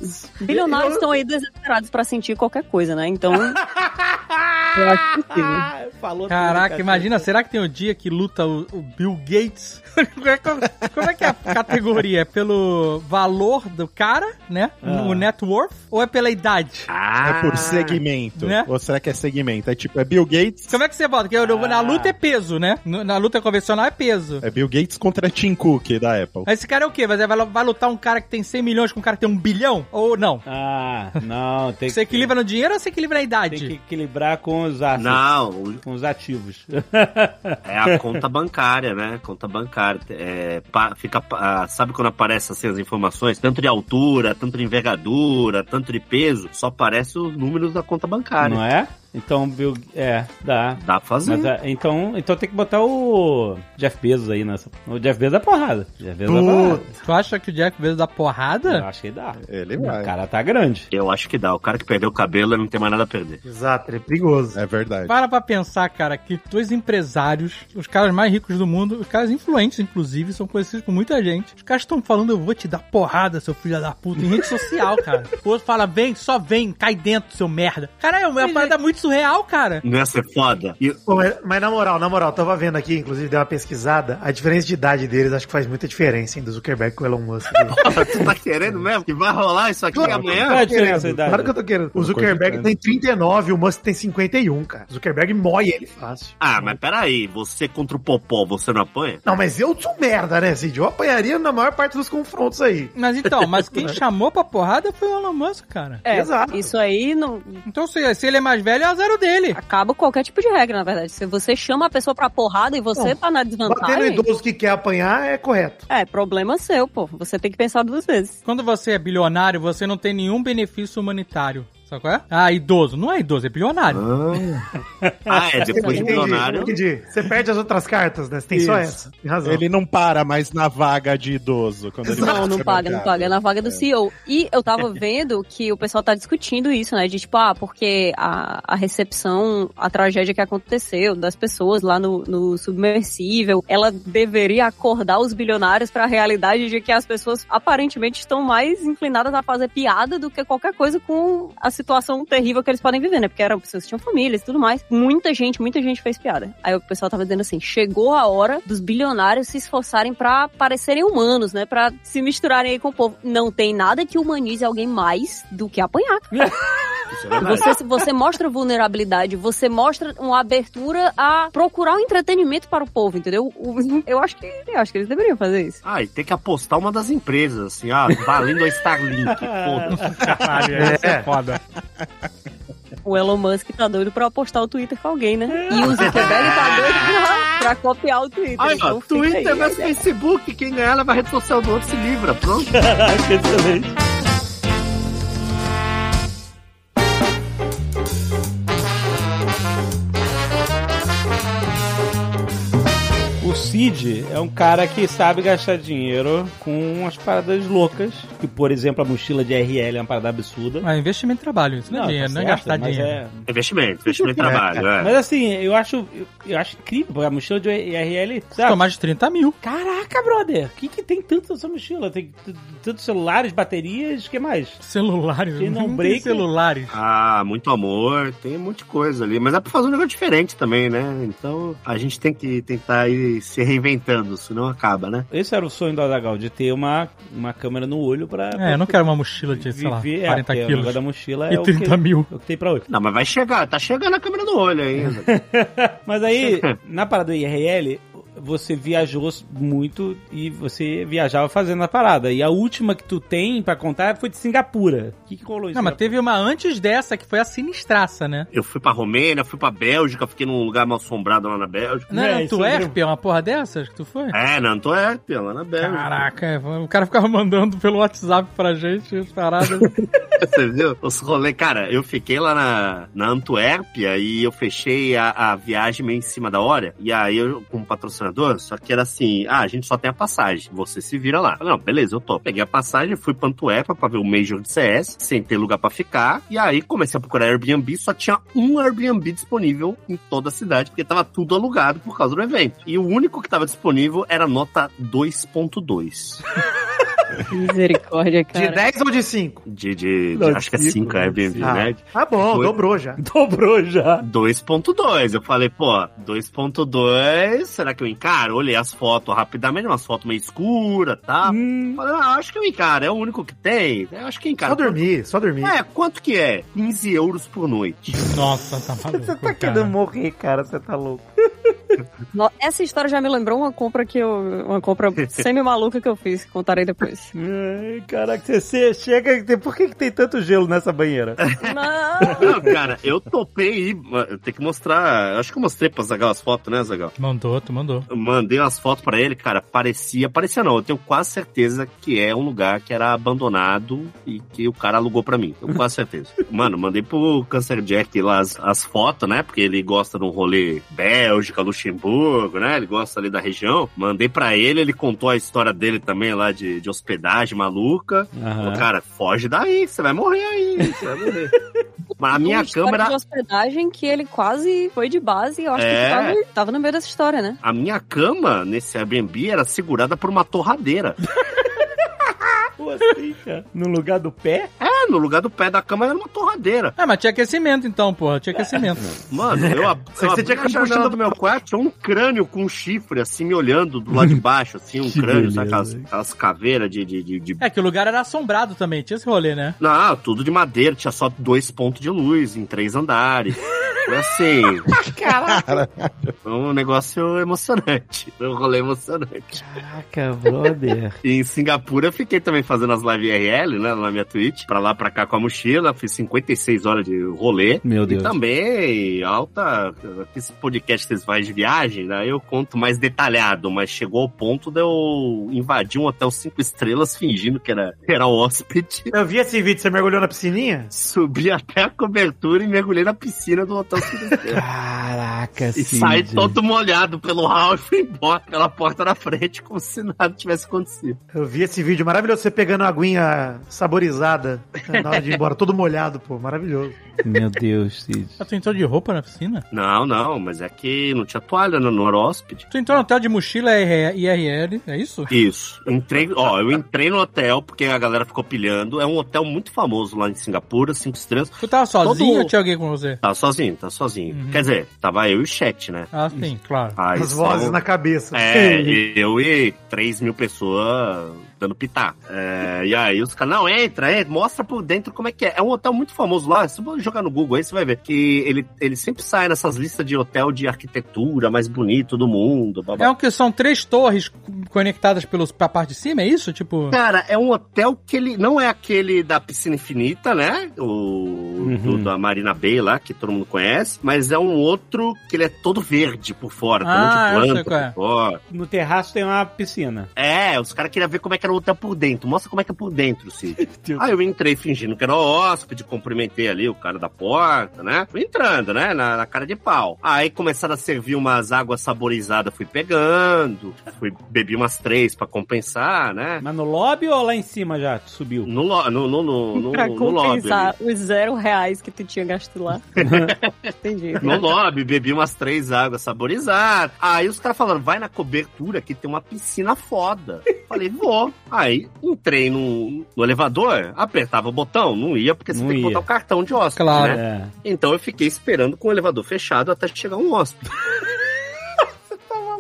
bilionários estão aí desesperados pra sentir qualquer coisa, né? Então. [LAUGHS] eu acho.
Ah, [LAUGHS] falou
Caraca,
tudo,
imagina, será que tem o dia que luta o, o Bill Gates? como, é, como- como é que é a categoria? É pelo valor do cara, né?
Ah.
O net worth? Ou é pela idade?
Ah,
É por segmento.
Né?
Ou será que é segmento? É tipo, é Bill Gates.
Como é que você bota? Porque eu- na
Ah.
luta é peso, né? Na luta convencional é peso.
É Bill Gates contra Tim Cook da Apple.
Esse cara é o quê? Vai, vai- vai lutar um cara que tem 100 milhões com um cara que tem um bilhão? Ou não?
Ah, não, tem
Você
que.
equilibra no dinheiro ou você equilibra na idade?
Tem que equilibrar com os assets,
Não,
com os ativos. [LAUGHS]
é a conta bancária, né? Conta bancária. É, pa- fica, pa- sabe quando aparecem assim, as informações? Tanto de altura, tanto de envergadura, tanto de peso, só aparecem os números da conta bancária.
Não é? Então, Bill, é, dá.
Dá pra fazer.
Mas, é, então, então tem que botar o Jeff Bezos aí nessa. O Jeff Bezos é porrada. O Jeff Bezos é porrada.
Tu acha que o Jack Bezos dá
Eu
porrada?
acho que dá.
Ele
O
vai.
cara tá grande.
Eu acho que dá. O cara que perdeu o cabelo ele não tem mais nada a perder.
Exato, ele é perigoso.
É verdade.
Para pra pensar, cara, que dois empresários, os caras mais ricos do mundo, os caras influentes, inclusive, são conhecidos por muita gente. Os caras estão falando, eu vou te dar porrada, seu filho da puta, em rede social, cara. O outro fala, vem, só vem, cai dentro, seu merda. Caralho, é uma parada muito surreal, cara.
Não ia ser foda? E,
Pô, mas, mas na moral, na moral, tava vendo aqui, inclusive dei uma pesquisada, a diferença de idade deles acho que faz muita diferença, hein, do Zuckerberg com o Elon Musk. [LAUGHS]
tu tá querendo mesmo que vai rolar isso aqui
Qual é
amanhã?
a diferença da idade?
Claro que eu tô querendo. O Zuckerberg tem 39 o Musk tem 51, cara. O Zuckerberg mói ele fácil.
Ah, mas peraí, você contra o Popó, você não apanha?
Não, mas eu sou merda, né, Cid? Eu apanharia na maior parte dos confrontos aí.
Mas então, [LAUGHS] mas quem chamou pra porrada foi o Elon Musk, cara.
É,
Exato.
isso aí não.
Então, se, se ele é mais velho, azar dele.
Acaba qualquer tipo de regra, na verdade. Se você chama a pessoa pra porrada e você
Não,
tá na
Bater no
desvantagem.
idoso que quer apanhar é correto.
É, problema seu, pô. Você tem que pensar duas vezes.
Quando você é bilionário, você não tem nenhum benefício humanitário. Sabe qual é? Ah, idoso. Não é idoso, é bilionário.
Ah, [LAUGHS] é, depois de
Entendi,
milionário.
entendi. Você perde as outras cartas, né? Você tem só
Isso.
essa. Tem razão.
Ele não para mais na vaga de idoso. Quando ele
Não, não paga, não paga. É na vaga do CEO. E eu tava vendo que o pessoal tá discutindo isso, né? De tipo, ah, porque a, a recepção, a tragédia que aconteceu das pessoas lá no, no submersível, ela deveria acordar os bilionários pra realidade de que as pessoas aparentemente estão mais inclinadas a fazer piada do que qualquer coisa com a situação terrível que eles podem viver, né? Porque eram pessoas que tinham famílias e tudo mais. Muita gente, muita gente fez piada. Aí o pessoal tava dizendo assim, chegou a hora dos bilionários se esforçarem pra parecerem humanos, né? Pra se misturarem aí com o povo. Não tem nada que humanize alguém mais do que apanhar. [LAUGHS]
É.
Você, você mostra vulnerabilidade, você mostra uma abertura a procurar um entretenimento para o povo, entendeu? Eu acho que eu acho que eles deveriam fazer isso.
Ah, e tem que apostar uma das empresas, assim, ah, valendo a Starlink. [LAUGHS] Foda-se. [LAUGHS]
Caralho, essa é foda.
O Elon Musk tá doido pra apostar o Twitter com alguém, né? E o Zuckerberg tá doido pra, pra copiar o Twitter.
Ó,
Então
Twitter
aí,
versus Facebook, quem ganhar leva a rede social do outro se livra, pronto.
Caraca, [LAUGHS] excelente. O Cid é um cara que sabe gastar dinheiro com umas paradas loucas. Que, por exemplo, a mochila de RL é uma parada absurda.
Mas investimento em trabalho, isso não, é dinheiro,
tá
não é
certo,
gastar
mas
dinheiro.
é-
Investimento, investimento em trabalho, é.
Mas assim, eu acho, eu, eu acho incrível, porque a mochila de RL.
Custou
Sabe?
mais de 30 mil.
Caraca, brother! O que, que tem tanto nessa mochila? Tem tantos celulares, baterias, o que mais?
Celulares.
Quem não
tem
break-
celulares.
Ah, muito amor, tem um monte de coisa ali. Mas é pra fazer um negócio diferente também, né? Então a gente tem que tentar ir se reinventando, senão acaba, né?
Esse era o sonho do Azagal, de ter uma, uma câmera no olho pra.
É, eu não quero uma mochila de, sei lá,
viver, é,
40
porque O
quilos.
negócio da mochila
E
é o
30
que,
mil.
é o que tem pra hoje.
Não, mas vai chegar, tá chegando a câmera no olho ainda. [LAUGHS]
Mas aí, [LAUGHS] na parada do IRL, você viajou muito e você viajava fazendo a parada. E a última que tu tem pra contar foi de Singapura. O que, que rolou em
Não, mas teve uma antes dessa que foi a sinistraça, né?
Eu fui pra Romênia, fui pra Bélgica, fiquei num lugar mal assombrado lá na Bélgica.
Não
É, isso
Antuérpia, uma porra dessas que tu foi?
É, na Antuérpia, lá na Bélgica.
Caraca, é, o cara ficava mandando pelo WhatsApp pra gente as paradas. [LAUGHS]
Você viu? Os rolês. Cara, eu fiquei lá na, na Antuérpia e eu fechei a, a viagem meio em cima da hora. E aí eu, como patrocinador, só que era assim: ah, a gente só tem a passagem, você se vira lá. Falei, não, beleza, eu tô. Peguei a passagem, fui pra Antuérpia pra ver o Major de CS, sem ter lugar pra ficar. E aí comecei a procurar Airbnb, só tinha um Airbnb disponível em toda a cidade, porque tava tudo alugado por causa do evento. E o único que tava disponível era nota 2.2. [LAUGHS]
Misericórdia,
De
cara.
10 ou de 5?
De, de, de- acho que é
cinco,
5 Airbnb,
Ah,
né?
tá bom,
Foi.
dobrou já. [LAUGHS]
Dobrou já.
2.2. Eu falei, pô, 2.2, será que eu encaro? Olhei as fotos rapidamente, umas fotos meio escuras, tá?
Hum,
Falei, ah, acho que eu encaro, é o único que tem. Eu acho que encaro.
Só dormir, só dormir.
É, quanto que é? 15 euros por noite.
Nossa, tá maluco. [LAUGHS]
você tá
cara.
querendo morrer, cara. Você tá louco. [LAUGHS]
No- Essa história já me lembrou uma compra que eu. Uma compra semi-maluca que eu fiz, que contarei depois. [LAUGHS]
Ai, caraca, você, chega. Por que, que tem tanto gelo nessa banheira?
Não!
Não, cara, eu topei. Eu tenho que mostrar. Acho que eu mostrei pra Zagal as fotos, né, Zagal?
Mandou, tu mandou.
Eu mandei umas fotos pra ele, cara, parecia, parecia não, eu tenho quase certeza que é um lugar que era abandonado e que o cara alugou pra mim, tenho quase certeza. [LAUGHS] Mano, mandei pro Cancer Jack lá as, as fotos, né, porque ele gosta de um rolê Bélgica, Luxemburgo, né, ele gosta ali da região. Mandei pra ele, ele contou a história dele também lá de, de hospedagem maluca. Falou, cara, foge daí, você vai morrer aí, você vai morrer. [LAUGHS] Mas a minha
Uma
câmera...
de hospedagem que ele quase foi de base. Eu acho
É.
que ele tava, tava no meio dessa história, né?
A minha cama nesse Airbnb era segurada por uma torradeira. [LAUGHS]
Como assim, cara? No lugar do pé?
É, no lugar do pé da cama era uma torradeira.
Ah, mas tinha aquecimento então, porra. Tinha aquecimento.
Mano, eu, ab- [LAUGHS]
Você
eu abri
tinha que
a janela do meu quarto, tinha um crânio com um chifre, assim, me olhando do lado de baixo, assim, um [LAUGHS]
Que
crânio, sabe?
beleza,
Aquelas,
hein?
aquelas caveiras de, de, de, de-
É que o lugar era assombrado também, tinha esse rolê, né?
Não, tudo de madeira, tinha só dois pontos de luz em três andares. [LAUGHS] Foi assim. [LAUGHS] Caraca. Foi um negócio emocionante. Foi um rolê emocionante.
Caraca, brother.
E [LAUGHS] em Singapura eu fiquei também fazendo as live IRL, né? Na minha Twitch. Pra lá, pra cá com a mochila. Fiz 56 horas de rolê.
Meu Deus.
E também, alta. Esse podcast que vocês fazem de viagem, né? Eu conto mais detalhado, mas chegou ao ponto de eu invadir um hotel cinco estrelas fingindo que era, que era hóspede.
Eu vi esse vídeo, você mergulhou na piscininha?
Subi até a cobertura e mergulhei na piscina do hotel cinco estrelas.
Caraca,
E
Cid.
saí todo molhado pelo hall e fui embora pela porta da frente, como se nada tivesse acontecido.
Eu vi esse vídeo maravilhoso, você pegando a aguinha saborizada né, na hora de ir embora, todo molhado, pô, maravilhoso.
Meu Deus, Cid.
Ah, tu entrou de roupa na piscina?
Não, não, mas é que não tinha toalha no, no hóspede.
Tu entrou no hotel de mochila IR- IRL, é isso?
Isso. Entrei, ó, eu entrei no hotel porque a galera ficou pilhando. É um hotel muito famoso lá em Singapura, cinco estrelas.
Tu tava sozinho
Todo-
ou tinha alguém com você?
Tá sozinho, tá sozinho.
Uhum.
Quer dizer, tava eu e o chat, né?
Ah, sim, claro.
Aí
As
só-
vozes na cabeça.
É, e eu e 3 mil pessoas dando pitaco. É, e aí os caras, não, entra, entra, mostra por dentro como é que é. É um hotel muito famoso lá, se você jogar no Google aí, você vai ver que ele, ele sempre sai nessas listas de hotel de arquitetura mais bonito do mundo. babá.
É o que são três torres conectadas pelos, pra parte de cima, é isso? Tipo.
Cara, é um hotel que ele não é aquele da piscina infinita, né? O do- da Marina Bay lá, que todo mundo conhece, mas é um outro que ele é todo verde por fora, tem um
Ah,
monte de
sei
planta
qual é.
por fora.
No terraço tem uma piscina.
É, os caras queriam ver como é que era o hotel por dentro. Mostra como é que é por dentro, Cid. [LAUGHS] Aí eu entrei fingindo que era hóspede, cumprimentei ali o cara da porta, né? Fui entrando, né? Na, na cara de pau. Aí começaram a servir umas águas saborizadas, fui pegando. Fui, bebi umas três pra compensar, né?
Mas no lobby ou lá em cima já? Tu subiu?
No, lo- no, no, no, [LAUGHS] no,
pra
no lobby. ali.
compensar os zero reais que tu tinha gasto lá. [LAUGHS] Entendi.
No lobby, bebi umas três águas saborizadas. Aí os caras falaram, vai na cobertura que tem uma piscina foda. Falei, vou. Aí entrei no, no elevador, apertava o botão, não ia, porque você
Não
tem que
ia.
botar o cartão de hóspede,
Claro.
né?
É.
Então eu fiquei esperando com o elevador fechado até chegar um hóspede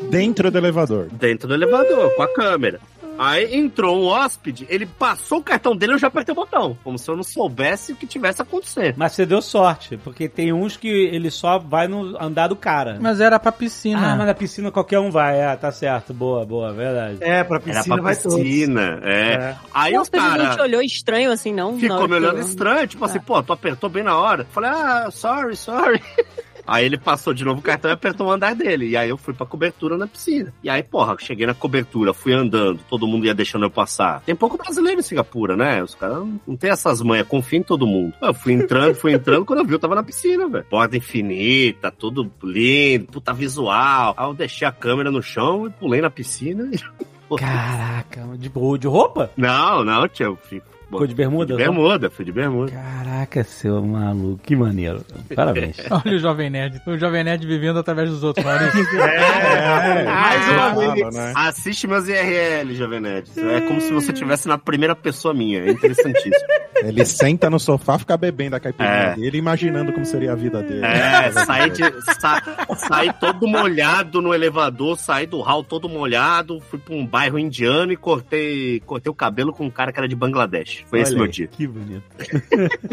Dentro do elevador.
dentro do elevador, com a câmera. Aí entrou um hóspede, ele passou o cartão dele eu já apertei o botão. Como se eu não soubesse o que tivesse acontecendo.
Mas você deu sorte, porque tem uns que ele só vai no andar do cara.
Mas era pra piscina.
Ah, mas na piscina qualquer um vai. Ah, tá certo. Boa, boa, verdade.
É, pra
Era
piscina
pra
vai todos.
piscina, é.
É.
Aí
O
o
hóspede não te
cara
olhou estranho assim, não?
ficou me olhando
tu-
estranho, tipo assim, pô, tu apertou bem na hora. Falei, ah, sorry, sorry. [LAUGHS] Aí ele passou de novo o cartão e apertou o andar dele. E aí eu fui pra cobertura na piscina. E aí, porra, cheguei na cobertura, fui andando, todo mundo ia deixando eu passar. Tem pouco brasileiro em Singapura, né? Os caras não- tem essas manhas, confia em todo mundo. Eu fui entrando, fui entrando, quando eu vi, eu tava na piscina, velho. Porta infinita, tudo lindo, puta visual. Aí eu deixei a câmera no chão e pulei na piscina. e- [LAUGHS]
Caraca, de, de roupa?
Não, não, tio, eu.
Ficou de bermuda?
de bermuda, fui de bermuda.
Caraca, seu maluco, que maneiro. Parabéns. [LAUGHS]
Olha o Jovem Nerd. O Jovem Nerd vivendo através dos outros. Maurício. [LAUGHS]
É,
Mais uma vez.
né?
Assiste meus IRL, Jovem Nerd. É como se você estivesse na primeira pessoa minha. É interessantíssimo. [LAUGHS]
Ele senta no sofá, fica bebendo a caipirinha
É.
dele, imaginando como seria a vida dele.
É, saí, de, sa, saí todo molhado no elevador, saí do hall todo molhado, fui pra um bairro indiano e cortei, cortei o cabelo com um cara que era de Bangladesh. Foi esse
Olha
meu
aí,
dia.
Que bonito.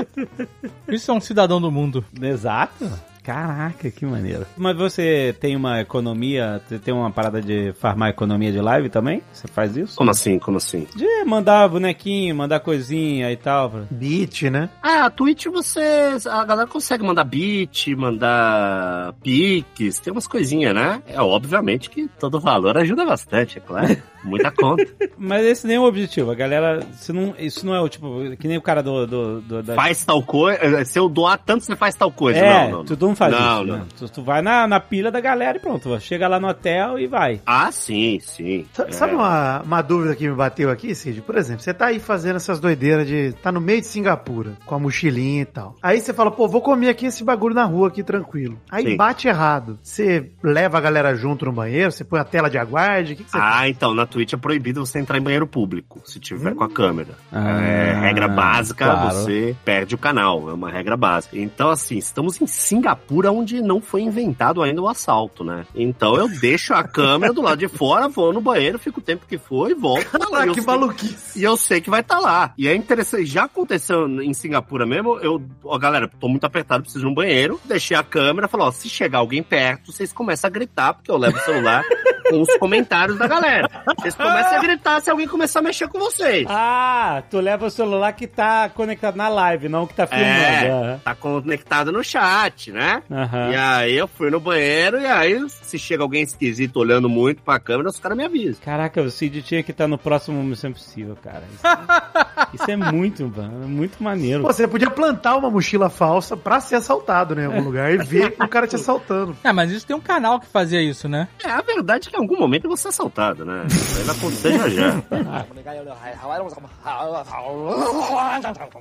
[LAUGHS]
Isso é um cidadão do mundo.
Exato. Caraca, que maneiro. Mas você tem uma economia, você tem uma parada de farmar economia de live também? Você faz isso?
Como assim? Como assim?
De mandar bonequinho, mandar coisinha e tal.
Beat, né?
Ah, a Twitch você. A galera consegue mandar beat, mandar piques, tem umas coisinhas, né? É obviamente que todo valor ajuda bastante, é claro. [LAUGHS] Muita conta. [LAUGHS]
Mas esse nem é o objetivo. A galera, se não, isso não é o tipo, que nem o cara do... do, do da...
faz tal coisa. Se eu doar tanto, você faz tal coisa.
É,
não, não, não.
tu não faz
Não,
isso.
não.
né? Tu, tu vai na, na pilha da galera e pronto. Chega lá no hotel e vai.
Ah, sim, sim. É.
Sabe uma, uma dúvida que me bateu aqui, Cid? Por exemplo, você tá aí fazendo essas doideiras de. tá no meio de Singapura, com a mochilinha e tal. Aí você fala, pô, vou comer aqui esse bagulho na rua aqui tranquilo. Aí
Sim.
bate errado. Você leva a galera junto no banheiro, você põe a tela de aguarde, o que, que você faz?
Ah, então, na Twitch é proibido você entrar em banheiro público, se tiver com a câmera.
Ah,
é regra básica,
claro.
você perde o canal, é uma regra básica. Então, assim, estamos em Singapura, onde não foi inventado ainda o assalto, né? Então eu deixo a câmera do lado de fora, vou no banheiro, fico o tempo que for e volto. [LAUGHS]
Ah,
E eu
que
sei-
maluquice.
e eu sei que vai estar lá. E é interessante, já aconteceu em Singapura mesmo, eu, ó, galera, tô muito apertado, preciso ir no banheiro, deixei a câmera, falou, ó, se chegar alguém perto, vocês começam a gritar, porque eu levo o celular com os comentários da galera. Vocês começam a gritar se alguém começar a mexer com vocês.
Ah, tu leva o celular que tá conectado na live, não que tá filmando.
É, tá conectado no chat, né?
Aham.
E aí eu fui no banheiro e aí, se chega alguém esquisito olhando muito pra câmera, os caras me avisam.
Caraca, o Cid tinha que estar no próximo Missão Impossível, cara. Isso, é- [LAUGHS] isso é muito, mano, muito maneiro.
Pô, você podia plantar uma mochila falsa pra ser assaltado, né, em algum lugar e ver o cara te assaltando.
É, [LAUGHS] mas isso tem um canal que fazia isso, né?
É, a verdade é que em algum momento eu vou ser assaltado, né? [LAUGHS] Vai acontecer já já.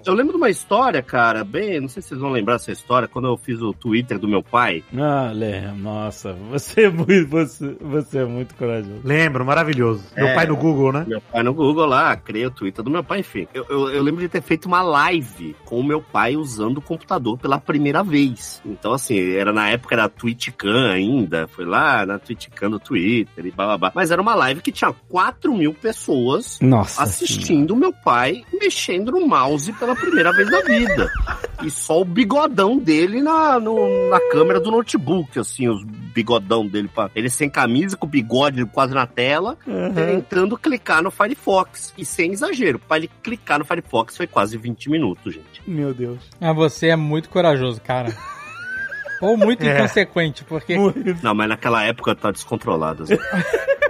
Eu lembro de uma história, cara, bem, não sei se vocês vão lembrar dessa história, quando eu fiz o Twitter do meu pai.
Ah, Lê, nossa, você é muito, você, você é muito corajoso.
Lembro, maravilhoso. Meu
É.
pai no Google, né?
Meu pai no Google lá, criei o Twitter do meu pai, enfim. Eu, eu, eu lembro de ter feito uma live com o meu pai usando o computador pela primeira vez. Então, assim, era na época da TwitchCam ainda, foi lá na TwitchCam do Twitter e blá blá blá. Mas era uma live que tinha 4 mil pessoas
Nossa.
assistindo o meu pai mexendo no mouse pela primeira vez na vida. E só o bigodão dele na, no- na câmera do notebook, assim, os bigodão dele. Pra, ele sem camisa, com o bigode quase na tela, tentando clicar no Firefox. E sem exagero, pra ele clicar no Firefox foi quase 20 minutos, gente.
Meu Deus.
Ah, você é muito corajoso, cara. Ou muito [LAUGHS]
É.
inconsequente, porque,
Não, mas naquela época tá descontrolado. assim. [LAUGHS]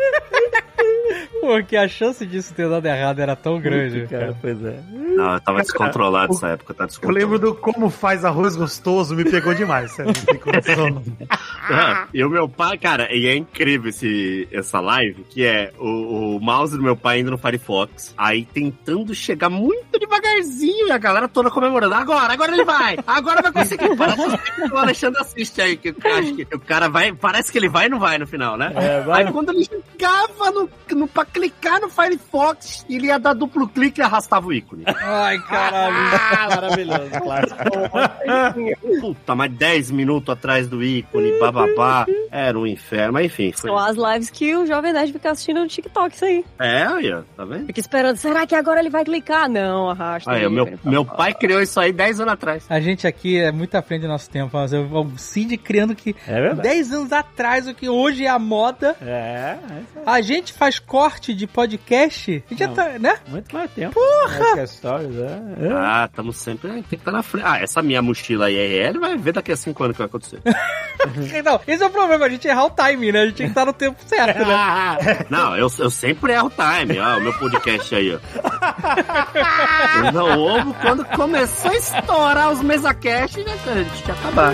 porque a chance disso ter dado errado era tão grande,
Cara,
cara.
pois é.
Não, eu tava descontrolado nessa época, tá
Eu
descontrolado.
lembro do como faz arroz gostoso, me pegou demais, sério. [LAUGHS]
Ah, e o meu pai, cara, e é incrível esse, essa live, que é o, o mouse do meu pai indo no Firefox, aí tentando chegar muito devagarzinho e a galera toda comemorando. Agora, agora ele vai! Agora vai conseguir! [LAUGHS] Parece que o Alexandre assiste aí, que eu acho que o cara vai. Parece que ele vai e não vai no final, né?
É, vai.
Aí quando ele chegava no, no, clicar no Firefox, ele ia dar duplo clique e arrastava o ícone.
Ai, caralho.
Ah, maravilhoso, [LAUGHS] clássico.
Puta, mas 10 minutos atrás do ícone, bababá. Era um inferno, mas enfim.
São as lives que o Jovem Nerd fica assistindo no TikTok, isso aí.
É, aí, ó, tá vendo?
Fica esperando, será que agora ele vai clicar? Não, arrasta.
Aí,
aí,
meu, meu pai criou isso aí 10 anos atrás.
A gente aqui é muito à frente do nosso tempo. mas eu- O Cid criando que
É verdade.
10 anos atrás, o que hoje é a moda,
É, é
a gente faz corte de podcast. A gente já
Não.
tá, né?
muito mais tempo. Porra! Stories, é. é.
Ah, estamos sempre. Tem que estar na frente. Ah, essa minha mochila IRL vai ver daqui a 5 anos o que vai acontecer. [LAUGHS]
Então, esse é o problema, a gente errar o time, né? A gente tem que estar no tempo certo, né? [LAUGHS]
Não, eu, eu sempre erro o time. Ó, o meu podcast aí, ó. Eu não ouvo quando começou a estourar os mesacast, né, cara? A gente tinha acabar.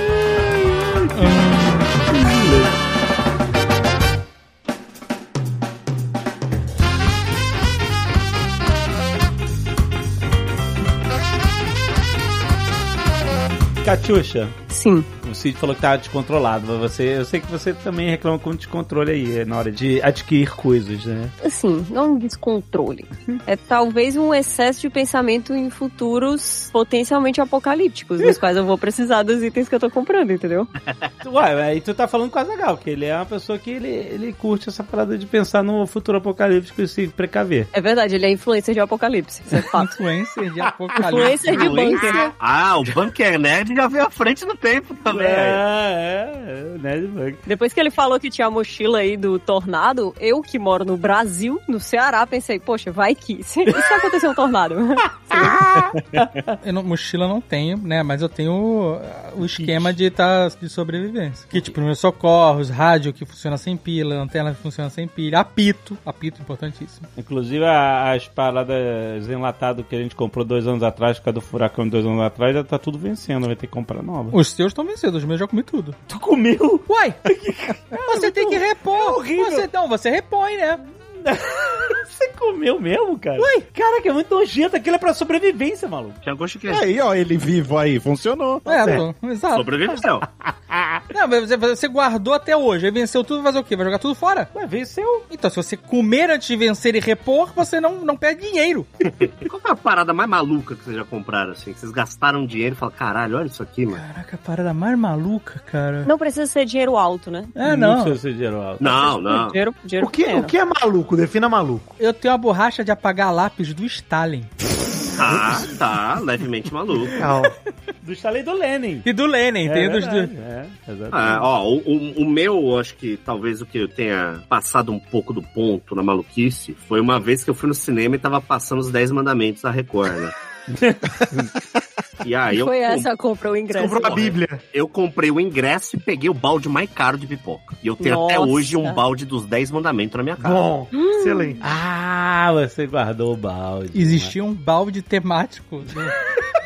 Catiuxa,
Sim.
O Cid falou que tava descontrolado. Você, eu sei que você também reclama com descontrole aí, na hora de adquirir coisas, né?
Assim, não um descontrole. É talvez um excesso de pensamento em futuros potencialmente apocalípticos, nos quais eu vou precisar dos itens que eu tô comprando, entendeu? [LAUGHS]
Ué, aí tu tá falando com o Azagal, que ele é uma pessoa que ele, ele curte essa parada de pensar no futuro apocalíptico e se precaver.
É verdade, ele é influencer de apocalipse, isso é [LAUGHS] fato.
Influencer de apocalipse.
influencer de bunker.
Ah, o Bunker Nerd já veio à frente no tempo também.
É, é, é, Nerd Bug.
Depois que ele falou que tinha a mochila aí do tornado, eu que moro no Brasil, no Ceará, pensei, poxa, vai que. Se, e se acontecer um tornado? [LAUGHS]
Eu não- mochila não tenho, né? Mas eu tenho uh, o esquema de, tá, de sobrevivência. Que, tipo, primeiros socorros, rádio que funciona sem pila, lanterna que funciona sem pilha, apito, apito importantíssimo.
Inclusive as paradas enlatadas que a gente comprou dois anos atrás, por causa do furacão de dois anos atrás, já tá tudo vencendo, vai ter que comprar nova.
Os seus estão vencidos, os meus eu já comi tudo.
Tu comeu?
Uai! [LAUGHS] você tem que repor.
horrível.
Você, não, você repõe, né? [LAUGHS]
Você comeu mesmo, cara? Ué, cara, que é muito nojento. Aquilo é pra sobrevivência, maluco.
Tinha gosto que
Aí, ó, ele vivo aí, funcionou.
É, pô, exato.
sobreviveu. [LAUGHS]
Não, mas você, você guardou até hoje, aí venceu tudo, vai fazer o quê? Vai jogar tudo fora?
Ué, venceu.
Então, se você comer antes de vencer e repor, você não, não perde dinheiro. [LAUGHS]
Qual foi a parada mais maluca que vocês já compraram, assim? Que vocês gastaram dinheiro e falaram, caralho, olha isso aqui, mano.
Caraca, a parada mais maluca, cara.
Não precisa ser dinheiro alto, né?
É, não.
precisa ser dinheiro alto.
Não, não.
Dinheiro, dinheiro
O que,
pequeno.
o que é maluco? Defina maluco.
Eu tenho a borracha de apagar lápis do Stalin.
Ah, tá, levemente maluco.
Calma. [LAUGHS]
Do chalé do Lenin.
E do Lenin, tem dos
verdade,
do...
É, exatamente.
Ah, ó, o, o- o meu, acho que talvez o que eu tenha passado um pouco do ponto na maluquice foi uma vez que eu fui no cinema e tava passando os 10 mandamentos da Record, né? E aí eu,
Foi
com-
essa a compra, o ingresso.
Comprou a Bíblia.
eu comprei o ingresso e peguei o balde mais caro de pipoca. E eu tenho até
Nossa.
hoje um balde dos 10 mandamentos na minha casa.
Bom, excelente.
Ah, você guardou o balde.
Existia um balde temático. [LAUGHS]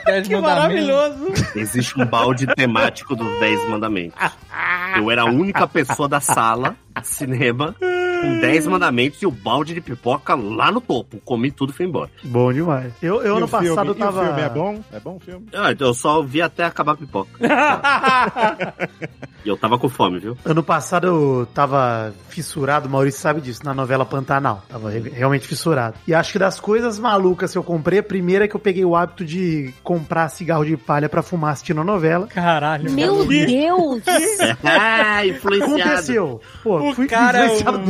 Dez
Que maravilhoso.
Existe um balde temático dos 10 mandamentos. Eu era a única pessoa da sala cinema com 10 mandamentos e o balde de pipoca lá no topo. Comi tudo e fui embora.
Bom demais. Eu, eu ano
filme?
passado
E o
tava.
filme é bom? É bom o filme?
Ah, então eu só vi até acabar a pipoca. [LAUGHS] E eu tava com fome, viu?
Ano passado eu tava fissurado, o Maurício sabe disso, na novela Pantanal. Tava re- realmente fissurado. E acho que das coisas malucas que eu comprei, a primeira é que eu peguei o hábito de comprar cigarro de palha pra fumar assistindo a novela.
Caralho.
Meu Deus!
Ah, [LAUGHS] influenciado.
Aconteceu. Pô,
O
fui
cara é
influenciado
um-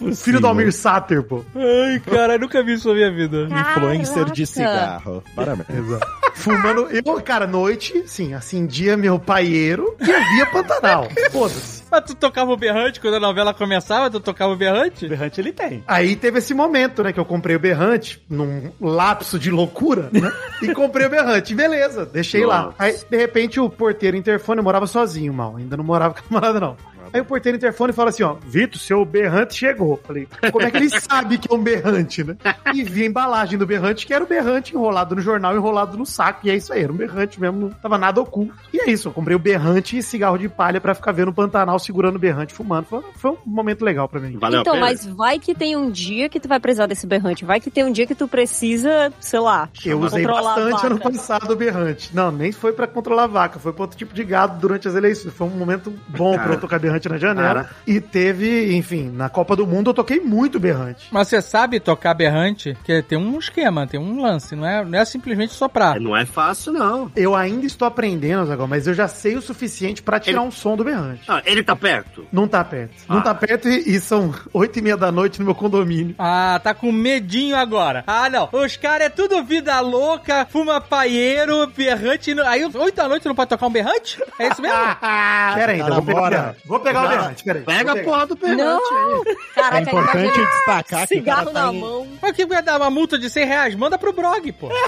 pelo [LAUGHS] filho do Almir Sater, pô.
Ai, cara, eu nunca vi isso na minha vida.
Influencer de
Caraca.
cigarro. Parabéns.
Exato. Fumando. Eu, cara, noite, sim, acendia meu paieiro e via Pantanal. [LAUGHS] Foda-se.
Mas tu tocava o berrante quando a novela começava? Tu tocava o berrante?
O berrante ele tem.
Aí teve esse momento, né, que eu comprei o berrante, num lapso de loucura, né? e comprei o berrante. Beleza, deixei lá.
Nossa.
Aí, de repente, o porteiro interfone, eu morava sozinho, mal. Ainda não morava com a camarada, não. Aí o porteiro interfone e fala assim, ó, Vitor, seu berrante chegou. Falei, como é que ele [LAUGHS] sabe que é um berrante, né? E vi a embalagem do berrante, que era o berrante enrolado no jornal, enrolado no saco. E é isso aí, era um berrante mesmo, não tava nada oculto. E é isso, eu comprei o berrante e cigarro de palha pra ficar vendo o Pantanal segurando o berrante, fumando. Foi, foi um momento legal pra mim.
Valeu
então, mas vai que tem um dia que tu vai precisar desse berrante. Vai que tem um dia que tu precisa, sei lá,
Eu usei bastante ano passado o berrante. Não, nem foi pra controlar a vaca, foi pra outro tipo de gado durante as eleições. Foi um momento bom pra eu tocar berrante na janela.
Cara.
E teve, enfim, na Copa do Mundo eu toquei muito berrante.
Mas você sabe tocar berrante? Que tem um esquema, tem um lance, não é, não é simplesmente soprar.
Não é fácil, não.
Eu ainda estou aprendendo, Zagão, mas eu já sei o suficiente pra tirar um som do berrante.
Ah, ele tá perto?
Não tá perto. Não
Ah.
tá perto e, e são oito e meia da noite no meu condomínio.
Ah, tá com medinho agora. Ah, não. Os caras é tudo vida louca, fuma paieiro, berrante. Aí, oito da noite, não pode tocar um berrante? É isso mesmo? [LAUGHS]
Pera aí, então, pegar berrante. Vou pegar o berrante, pera aí.
Pega a
pegar.
porra do berrante
Não!
aí.
Caraca,
É importante destacar que o cara
cigarro
tá
na
em-
mão.
Mas que vai dar uma multa de 100 reais? Manda pro Brog, pô. [LAUGHS]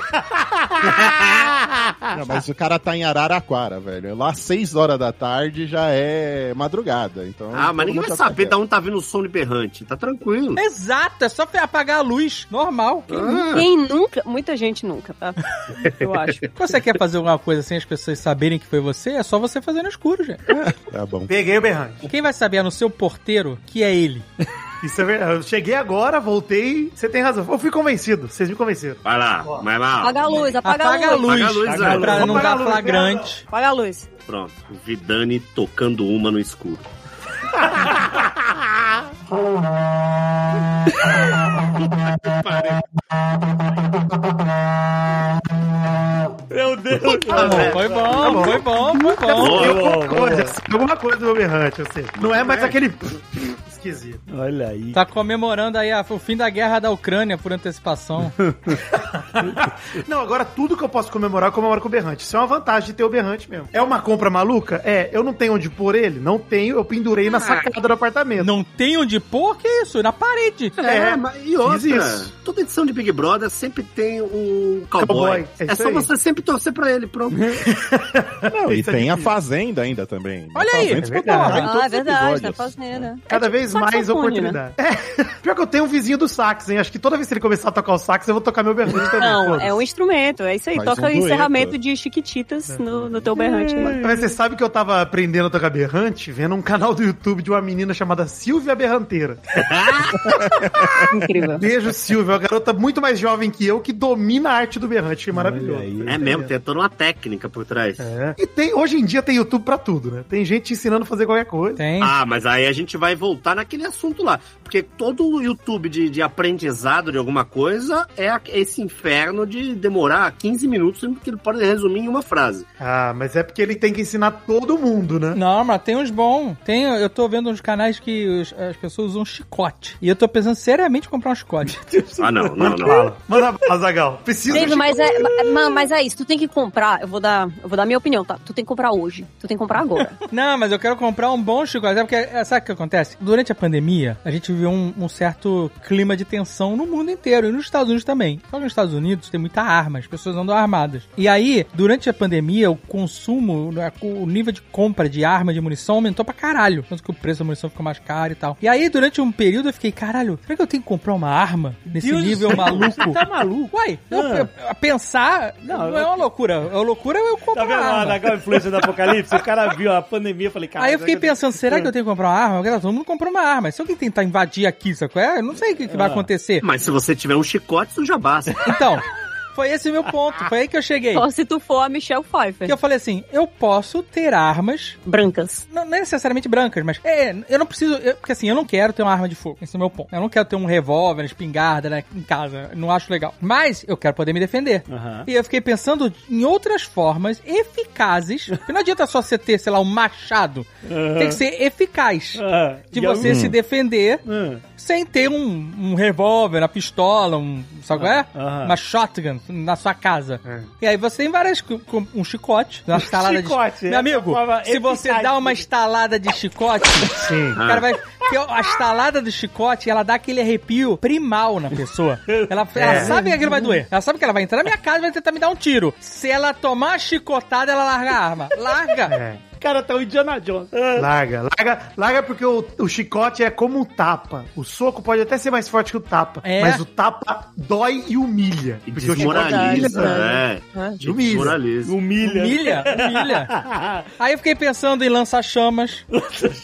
Não, mas o cara tá em Araraquara, velho. Lá às 6 horas da tarde já é madrugada. Então,
Ah, mas ninguém vai
já
saber
tá
de onde tá vindo o som de berrante. Tá tranquilo.
Exato, é só apagar a luz, normal.
Ah,
Quem nunca? Muita gente nunca, tá? [LAUGHS] Eu acho.
Você quer fazer alguma coisa sem as pessoas saberem que foi você? É só você fazer no escuro, gente.
Tá bom.
Peguei o berrante.
Quem vai saber é no seu porteiro que é ele. [LAUGHS]
Isso é verdade. Eu cheguei agora, voltei. Você tem razão. Eu fui convencido. Vocês me convenceram.
vai lá, vai lá.
Apaga a luz, apaga,
Apaga a
a luz.
luz,
Apaga a luz,
pra
Zé.
pra
Vou
não
a
dar
luz,
flagrante.
Apaga a luz.
Pronto. Vidani tocando uma no escuro. [LAUGHS]
Meu Deus.
Tá bom, foi bom, foi bom, foi bom.
Eu alguma coisa, alguma coisa do meu berrante, eu sei. Não é mais aquele esquisito.
Olha aí.
Tá comemorando aí a- o fim da guerra da Ucrânia por antecipação. [LAUGHS]
Não, agora tudo que eu posso comemorar, eu comemoro com o berrante. Isso é uma vantagem de ter o berrante mesmo. É uma compra maluca? É. Eu não tenho onde pôr ele? Não tenho. Eu pendurei na sacada do apartamento.
Não tem onde pôr? Que isso? Na parede.
É,
mas e outra,
fiz isso.
toda edição de Big Brother sempre tem um cowboy.
Cowboy, é
É, só
aí.
você sempre torcer pra ele, pronto. [LAUGHS]
Não, e
é
tem a. Fazenda ainda também.
Olha
A
aí,
Fazenda
é
ficou
verdade.
todos
Ah, é verdade, tá
episódios.
fazendo.
Cada vez vez mais
né?
oportunidade. É, pior que eu tenho um vizinho do sax, hein? Acho que toda vez que ele começar a tocar o sax, eu vou tocar meu berrante também.
Não,
foda-se.
é um instrumento, é isso aí.
Faz
Toca
um
o encerramento de Chiquititas no, no teu berrante. mano.
Mas você sabe que eu tava aprendendo a tocar berrante vendo um canal do YouTube de uma menina chamada Silvia Berranteira. [LAUGHS]
Incrível.
Beijo, Silvia, uma garota muito mais jovem que eu que domina a arte do berrante. Que maravilhoso.
aí.
É mesmo, tem toda uma técnica por trás.
É. E tem, hoje em dia tem YouTube pra tudo, né? Tem gente te ensinando a fazer qualquer coisa.
Tem.
Ah, mas aí a gente vai voltar naquele assunto lá. Porque todo o YouTube de, de aprendizado de alguma coisa é esse inferno de demorar 15 minutos, que ele pode resumir em uma frase.
Ah, mas é porque ele tem que ensinar todo mundo, né?
Não, mas tem uns bons. Tem, eu tô vendo uns canais que os- as pessoas usam chicote. E eu tô pensando seriamente em comprar um chicote.
Ah, não, não, não.
Fala. Manda bala, Zagal. Preciso
Dave,
de
mas é, ma- mas é isso, tu tem que comprar, eu vou dar, eu vou dar minha opinião, tá? Tu tem que comprar hoje, tu tem que comprar agora. [LAUGHS]
Não, mas eu quero comprar um bom chicote. É porque, é, sabe o que acontece? Durante a pandemia, a gente viveu um, um certo clima de tensão no mundo inteiro e nos Estados Unidos também. Só que nos Estados Unidos tem muita arma, as pessoas andam armadas. E aí, durante a pandemia, o consumo, né, o nível de compra de arma, de munição aumentou pra caralho. Tanto que o preço da munição ficou mais caro e tal. E aí, durante um período, eu fiquei, caralho, será que eu tenho que comprar uma arma nesse
Deus
nível [LAUGHS] maluco?
Você tá maluco?
Uai, eu,
Ah.
eu- a pensar não,
Não,
é uma loucura. É uma loucura eu
Tá
comprar
vendo
uma
a
arma.
Nagal influência do apocalipse? O cara viu a pandemia e falei, cara.
Aí eu fiquei pensando, será que eu tenho que comprar uma arma? Porque todo mundo comprou uma arma. Se alguém tentar invadir aqui, sacou? É, eu não sei o que, que vai
Ah.
acontecer.
Mas se você tiver um chicote, isso já basta.
Então, [LAUGHS] foi esse meu ponto. Foi aí que eu cheguei.
Só se tu for a Michelle Pfeiffer.
Que eu falei assim, eu posso ter armas,
Brancas.
não não necessariamente brancas, mas é, eu não preciso, eu- porque assim, eu não quero ter uma arma de fogo, esse é o meu ponto. Eu não quero ter um revólver, espingarda né, em casa, não acho legal. Mas eu quero poder me defender.
Aham.
E eu fiquei pensando em outras formas eficazes, porque não adianta só você ter, sei lá, um machado, tem que ser eficaz.
Ah,
De
e eu-
você se defender
Hum.
Sem ter um, um revólver, uma pistola, um, sabe qual é?
Aham.
Uma shotgun na sua casa.
É.
E aí você tem várias, com- um chicote, uma [LAUGHS] estalada
Chicote,
de...
é
Meu amigo,
uma forma
se você
eficaz
dá uma
de-
estalada de chicote, [LAUGHS]
Sim.
o cara vai... porque a estalada do chicote, ela dá aquele arrepio primal na pessoa. Ela, [LAUGHS] ela
É.
sabe que aquilo vai doer. Ela sabe que ela vai entrar na minha casa e vai tentar me dar um tiro. Se ela tomar uma chicotada, ela larga a arma. Larga!
É.
Cara tá o Indiana Jones. Ah.
Larga, larga, larga porque o, o chicote é como um tapa. O soco pode até ser mais forte que o tapa,
É.
mas o tapa dói e humilha.
E desmoraliza,
Verdade,
é.
É.
Humilha.
Desmoraliza.
Humilha.
Humilha, humilha. [LAUGHS] Aí eu fiquei pensando em lançar chamas.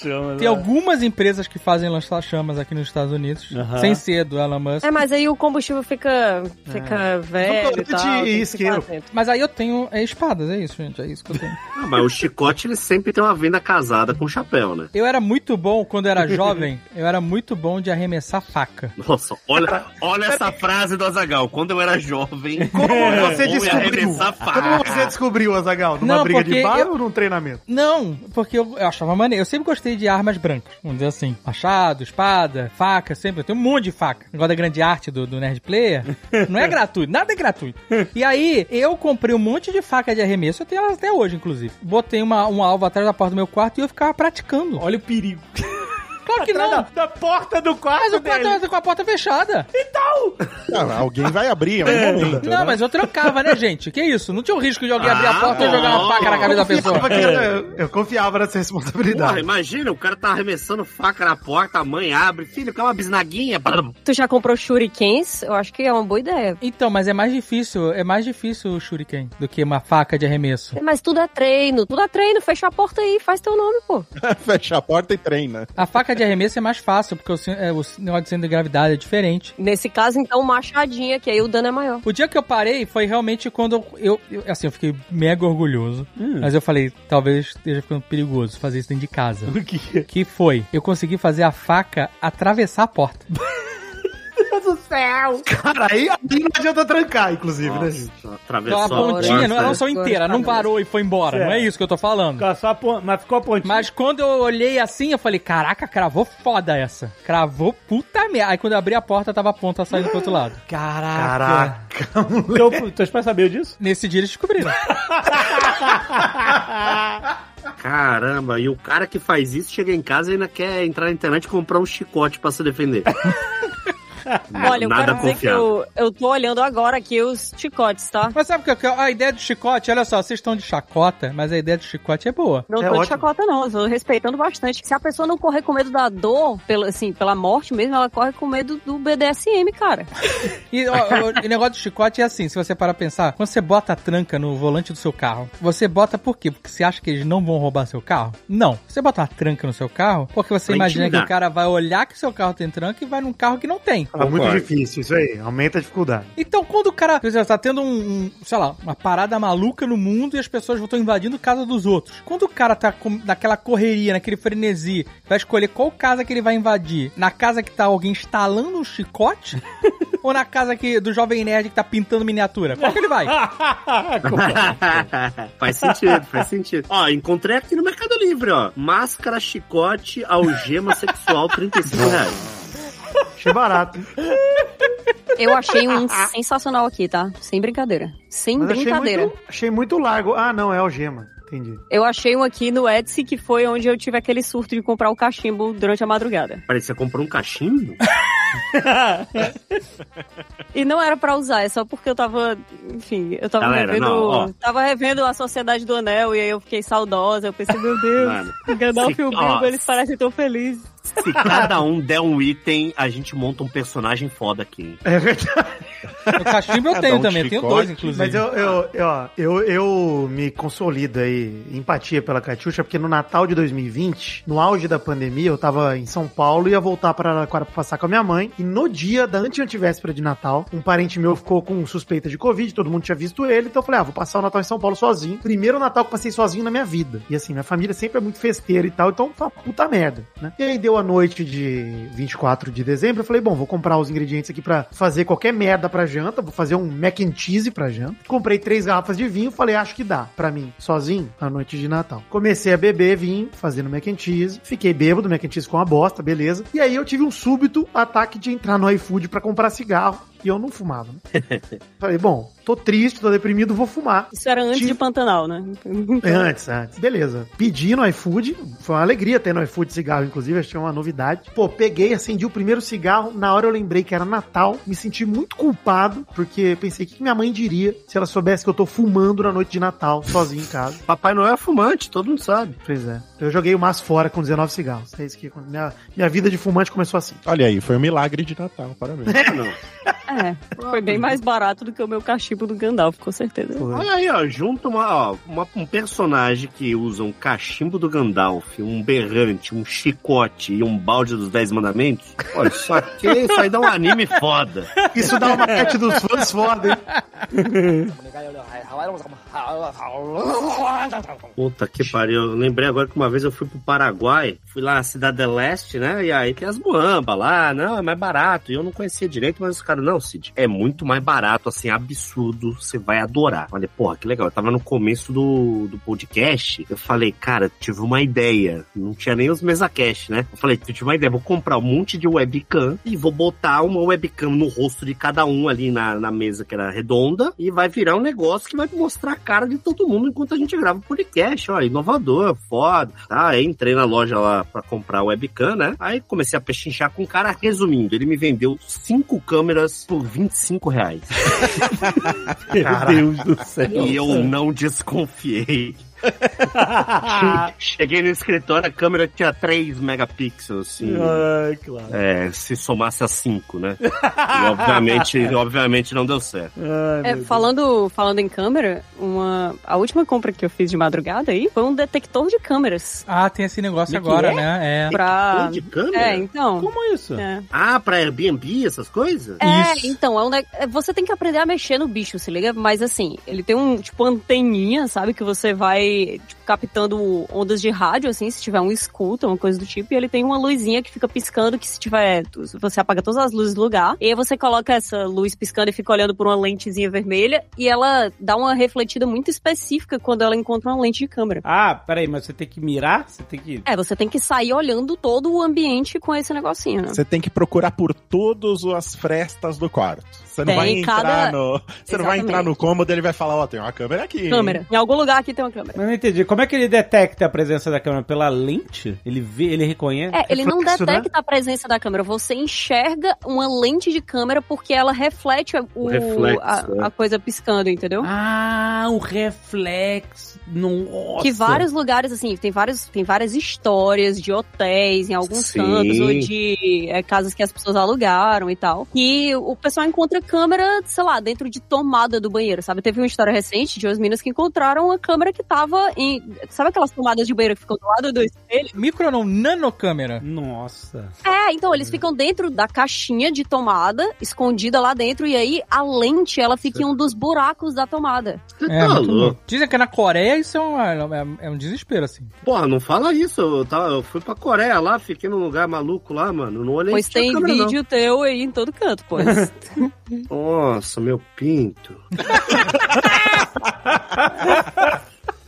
Chama,
Tem
né?
algumas empresas que fazem lançar chamas aqui nos Estados Unidos, sem ser do Elon Musk.
É, mas aí o combustível fica, fica velho e tal.
e isqueiro.
Mas aí eu tenho é, espadas, é isso, gente. É isso que eu tenho.
Ah, mas o chicote, ele sempre tem uma venda casada com chapéu, né?
Eu era muito bom, quando eu era jovem, eu era muito bom de arremessar faca.
Nossa, olha, olha essa frase do Azagal. Quando eu era jovem,
Como você descobriu?
arremessar faca.
Como você descobriu, Azagal? Numa
Não,
briga de bar
eu-
ou num treinamento?
Não, porque eu, eu achava maneiro. Eu sempre gostei de armas brancas, vamos dizer assim. Machado, espada, faca, sempre. Eu tenho um monte de faca. Negócio da grande arte do, do Nerd Player. Não é gratuito, nada é gratuito. E aí, eu comprei um monte de faca de arremesso, eu tenho elas até hoje, inclusive. Botei uma, um alvo atrás da porta do meu quarto e eu ficava praticando.
Olha o perigo. [LAUGHS]
Claro que não.
Da, da porta do quarto
Mas o quarto é com a porta fechada.
Ah, alguém vai abrir algum momento.
Não,
né?
mas eu trancava, né, gente? Que isso? Não tinha o risco de alguém abrir a
Ah,
porta e jogar uma faca na cabeça da pessoa.
Que era- eu confiava nessa
Porra,
responsabilidade.
imagina, o cara tá arremessando faca na porta, a mãe abre, filho, quer uma bisnaguinha?
Tu já comprou shurikens? Eu acho que é uma boa ideia.
Então, mas é mais difícil, é mais difícil o shuriken do que uma faca de arremesso.
Mas tudo é treino, tudo é treino. Fecha a porta aí, faz teu nome, pô. [LAUGHS]
Fecha a porta e treina.
A faca de arremesso é mais fácil, porque o, é, o negócio de centro de gravidade é diferente.
Nesse caso, então, machadinha, que aí o dano é maior.
O dia que eu parei foi realmente quando eu, eu- assim, eu fiquei mega orgulhoso. Mas eu falei, talvez esteja ficando perigoso fazer isso dentro de casa. [LAUGHS]
O que?
Que foi? Eu consegui fazer a faca atravessar a porta. [LAUGHS]
Cara, aí, aí não adianta trancar, inclusive, né, gente?
Nossa,
Então,
atravessou
a
a
pontinha, não, ela não só inteira, não parou e foi embora. Não é isso que eu tô falando.
Só a pon- Mas ficou a pontinha.
Mas quando eu olhei assim, eu falei, caraca, cravou foda essa. Cravou puta merda. Aí quando eu abri a porta, tava a ponta saindo pro outro lado. [GASPS] Caraca.
Caraca, moleque.
Teu, [LAUGHS] teus pais sabiam disso?
Nesse dia eles descobriram. [LAUGHS]
Caramba, e o cara que faz isso chega em casa e ainda quer entrar na internet e comprar um chicote pra se defender. [LAUGHS]
Olha, eu
Nada
quero dizer que eu, eu tô olhando agora aqui os chicotes, tá?
Mas sabe o que? A ideia de chicote, olha só, vocês estão de chacota, mas a ideia de chicote é boa.
Não
É
tô de
ótimo.
chacota, não. Eu tô respeitando bastante. Se a pessoa não correr com medo da dor, pela, assim, pela morte mesmo, ela corre com medo do BDSM, cara. [LAUGHS]
E ó, ó, o negócio de chicote é assim, se você parar pra pensar, quando você bota a tranca no volante do seu carro, você bota por quê? Porque você acha que eles não vão roubar seu carro? Não. Você bota uma tranca no seu carro porque você
Pra
imagina
intimidar.
que o cara vai olhar que seu carro tem tranca e vai num carro que não tem.
Tá muito difícil isso aí. Aumenta a dificuldade.
Então, quando o cara, por exemplo, tá tendo um, um, sei lá, uma parada maluca no mundo e as pessoas estão invadindo casa dos outros. Quando o cara tá com, naquela correria, naquele frenesi, vai escolher qual casa que ele vai invadir? Na casa que tá alguém instalando um chicote? [LAUGHS] ou na casa que, do Jovem Nerd que tá pintando miniatura? Qual que ele vai? [LAUGHS]
faz sentido, faz sentido. Ó, encontrei aqui no Mercado Livre, ó. Máscara, chicote, algema sexual, 35 reais.
Achei barato.
Eu achei um sensacional aqui, tá? Sem brincadeira. Sem
Mas achei
brincadeira.
muito, achei muito largo. Ah, não, é algema. Entendi.
Eu achei um aqui no Etsy que foi onde eu tive aquele surto de comprar o cachimbo durante a madrugada.
Peraí, você comprou um cachimbo?
E não era pra usar, é só porque eu tava, enfim, eu tava
Galera,
revendo,
não,
tava revendo a Sociedade do Anel e aí eu fiquei saudosa, eu pensei, meu Deus,
Mano,
o Gandalf
se-
e o
ó,
Bilbo, eles parecem tão felizes.
Se cada um der um item, a gente monta um personagem foda aqui. hein?
É verdade.
O cachimbo eu tenho
um
também, eu tenho
chicote.
dois, inclusive.
Mas eu, eu, eu, ó, eu, eu me consolido aí, empatia pela Catiuxa, porque no Natal de 2020, no auge da pandemia, eu tava em São Paulo e ia voltar para Araraquara pra passar com a minha mãe. E no dia da anteantivéspera de Natal, um parente meu ficou com suspeita de Covid, todo mundo tinha visto ele, então eu falei, ah, vou passar o Natal em São Paulo sozinho. Primeiro Natal que eu passei sozinho na minha vida. E assim, minha família sempre é muito festeira e tal, então foi uma puta merda, né? E aí deu a noite de 24 de dezembro, eu falei, bom, vou comprar os ingredientes aqui pra fazer qualquer merda pra janta, vou fazer um mac and cheese pra janta. Comprei três garrafas de vinho, falei, acho que dá pra mim, sozinho, na noite de Natal. Comecei a beber vinho, fazendo mac and cheese, fiquei bêbado, mac and cheese com a bosta, beleza. E aí eu tive um súbito ataque de entrar no iFood pra comprar cigarro. E eu não fumava. Né? [LAUGHS] Falei, bom, tô triste, tô deprimido, vou fumar.
Isso era antes
Tive-
de Pantanal, né?
É, Antes, antes. Beleza. Pedi no iFood. Foi uma alegria ter no iFood cigarro, inclusive. Achei uma novidade. Pô, peguei, acendi o primeiro cigarro. Na hora eu lembrei que era Natal. Me senti muito culpado, porque pensei, o que que minha mãe diria se ela soubesse que eu tô fumando na noite de Natal, sozinho em casa?
Papai Noel é fumante, todo mundo sabe.
Pois é. Eu joguei o maço fora com 19 cigarros. É isso que minha, minha vida de fumante começou assim.
Olha aí, foi um milagre de Natal, parabéns.
É, não.
É, foi bem mais barato do que o meu cachimbo do Gandalf, com certeza.
Foi.
Olha aí, ó, junta uma, ó, uma- um personagem que usa um cachimbo do Gandalf, um berrante, um chicote e um balde dos Dez Mandamentos. Olha, isso aqui, isso aí dá um anime foda.
Isso dá uma parte dos fãs foda, hein?
Puta que pariu. Eu lembrei agora que uma vez eu fui pro Paraguai, fui lá na Cidade Leste, né? E aí tem as muambas lá, não, é mais barato. E eu não conhecia direito, mas os caras, não, Cid, é muito mais barato, assim, absurdo, você vai adorar. Falei, porra, que legal. Eu tava no começo do, do podcast, eu falei, cara, tive uma ideia. Não tinha nem os mesa cash, né? Eu falei, tive uma ideia, vou comprar um monte de webcam e vou botar uma webcam no rosto de cada um ali na, na mesa que era redonda e vai virar um negócio que vai mostrar a cara de todo mundo enquanto a gente grava o podcast, ó, inovador, foda. Tá, aí entrei na loja lá pra comprar webcam, né? Aí comecei a pechinchar com o cara, resumindo, ele me vendeu cinco câmeras por 25 reais. [LAUGHS]
Meu Deus do céu.
E eu não desconfiei. [LAUGHS] Cheguei no escritório, a câmera tinha 3 megapixels, assim.
Ai, claro.
É, se somasse a 5, né? E obviamente, [LAUGHS] obviamente não deu certo.
Ai,
É, falando, falando em câmera, uma, a última compra que eu fiz de madrugada aí foi um detector de câmeras.
Ah, tem esse negócio
que
agora,
é?
né? É.
Pra.
de câmera?
É, então.
Como isso?
É.
Ah, pra Airbnb, essas coisas?
É,
Isso.
então, é um ne- é, você tem que aprender a mexer no bicho, se liga? Mas assim, ele tem um, tipo, anteninha, sabe? Que você vai, tipo, captando ondas de rádio, assim, se tiver um escuta, uma coisa do tipo. E ele tem uma luzinha que fica piscando, que se tiver, você apaga todas as luzes do lugar. E aí você coloca essa luz piscando e fica olhando por uma lentezinha vermelha. E ela dá uma refletida muito específica quando ela encontra uma lente de câmera.
Ah, peraí, mas você tem que mirar? Você tem que.
É, você tem que sair olhando todo o ambiente com esse negocinho, né?
Você tem que procurar por todas as frestas do quarto. Você não
Tem,
vai entrar
cada-
no. Você não vai entrar no
Exatamente.
cômodo e ele vai falar, ó, tem uma câmera aqui. hein?
Câmera. Em algum lugar aqui tem uma câmera.
Mas não entendi. Como é que ele detecta a presença da câmera? Pela lente? Ele vê, ele reconhece?
É, ele não
Reflexo,
detecta a presença da câmera. Você enxerga uma lente de câmera porque ela reflete o,
O reflexo,
a,
é.
a coisa piscando, entendeu?
Ah, o reflexo. Nossa.
Que vários lugares, assim, tem, vários, tem várias histórias de hotéis em alguns
Sim.
cantos, ou de é, casas que as pessoas alugaram e tal. E o pessoal encontra câmera, sei lá, dentro de tomada do banheiro, sabe? Teve uma história recente de umas meninas que encontraram uma câmera que tava em. Sabe aquelas tomadas de banheiro que ficam do lado do espelho?
Micro não, nanocâmera.
Nossa.
É, então eles ficam dentro da caixinha de tomada, escondida lá dentro, e aí a lente ela fica em um dos buracos da tomada.
Você
É,
tá louco.
Dizem que na Coreia isso é, uma- é- é um desespero, assim.
Porra, não fala isso. Eu, tava, eu fui pra Coreia lá, fiquei num lugar maluco lá, mano. Não olhei
Pois tem
câmera, não.
vídeo teu aí em todo canto, pois. [LAUGHS]
Nossa, meu pinto. [LAUGHS]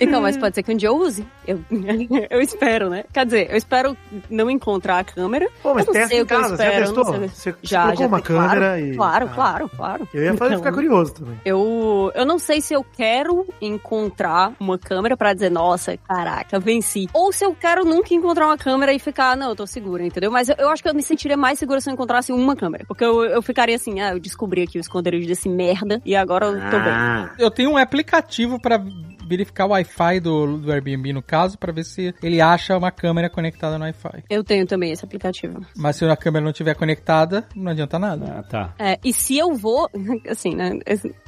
Então, mas pode ser que um dia eu use. Eu, [LAUGHS] eu espero, né? Quer dizer, eu espero não encontrar a câmera.
Pô, mas
Eu não
testa
sei
em
o que eu
casa, você já
espero, não
testou? Você,
Já,
colocou
já
uma
claro,
câmera e...
Claro,
Ah,
claro, claro.
Eu ia fazer
Então,
ficar curioso também.
Eu, eu não sei se eu quero encontrar uma câmera pra dizer, nossa, caraca, venci. Ou se eu quero nunca encontrar uma câmera e ficar, não, eu tô segura, entendeu? Mas eu, eu acho que eu me sentiria mais segura se eu encontrasse uma câmera. Porque eu, eu ficaria assim, ah, eu descobri aqui o esconderijo desse merda e agora eu tô bem.
Ah,
Eu tenho um aplicativo pra verificar o Wi-Fi do, do Airbnb, no caso, pra ver se ele acha uma câmera conectada no Wi-Fi.
Eu tenho também esse aplicativo.
Mas se a câmera não estiver conectada, não adianta nada.
Ah, tá.
É, e se eu vou, [LAUGHS] assim, né?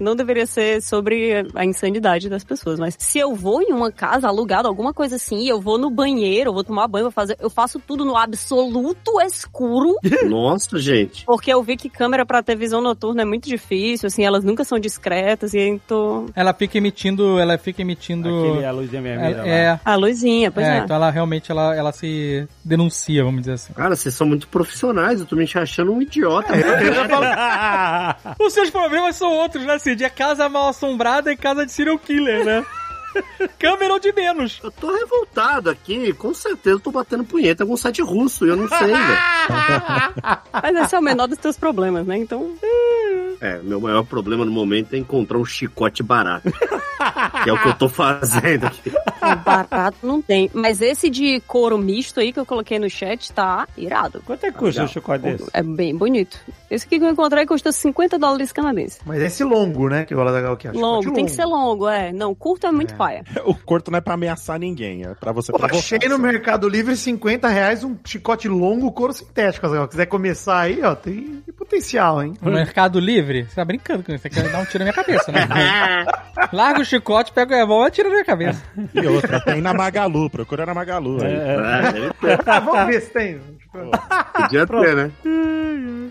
Não deveria ser sobre a insanidade das pessoas, mas se eu vou em uma casa alugada, alguma coisa assim, eu vou no banheiro, eu vou tomar banho, vou fazer, eu faço tudo no absoluto escuro, [LAUGHS]
nossa, gente.
porque eu vi que câmera pra ter visão noturna é muito difícil, assim, elas nunca são discretas, e então.
Ela fica emitindo, ela fica emitindo...
Aquele, a luzinha vermelha lá.
é,
A luzinha, pois
é,
é.
então ela realmente ela, ela se denuncia, vamos dizer assim.
Cara, vocês são muito profissionais. Eu tô me achando um idiota.
Os seus problemas são outros, né, Cid? É casa mal assombrada e casa de serial killer, né? [LAUGHS] Câmera ou de menos.
Eu tô revoltado aqui. Com certeza eu tô batendo punheta em algum site russo. Eu não sei, velho. [LAUGHS]
Mas esse é o menor dos teus problemas, né? Então. [LAUGHS]
É, meu maior problema no momento é encontrar um chicote barato. que é o que eu tô fazendo aqui. [LAUGHS]
Barato não tem. Mas esse de couro misto aí que eu coloquei no chat tá irado.
Quanto é que custa um
Legal.
chocolate desse?
É bem bonito. Esse aqui que eu encontrei custa 50 dólares canadenses.
Mas esse longo, né? Que o Azaghal que acha.
Longo, tem que ser longo, é. Não, curto é muito paia. [LAUGHS]
O corto não é pra ameaçar ninguém, é pra você
Pô,
provocar.
achei no Mercado Livre 50 reais um chicote longo couro sintético, Azaghal. Quiser começar aí, ó, tem, tem potencial, hein?
No Mercado Livre, você tá brincando com isso, você quer dar um tiro na minha cabeça, né? [LAUGHS] Larga o chicote, pega o revólver e tira na minha cabeça.
E outra, tem na Magalu, procura na Magalu. aí.
É, deve ter.
Ah, vamos ver se tem.
Podia [LAUGHS] ter, né?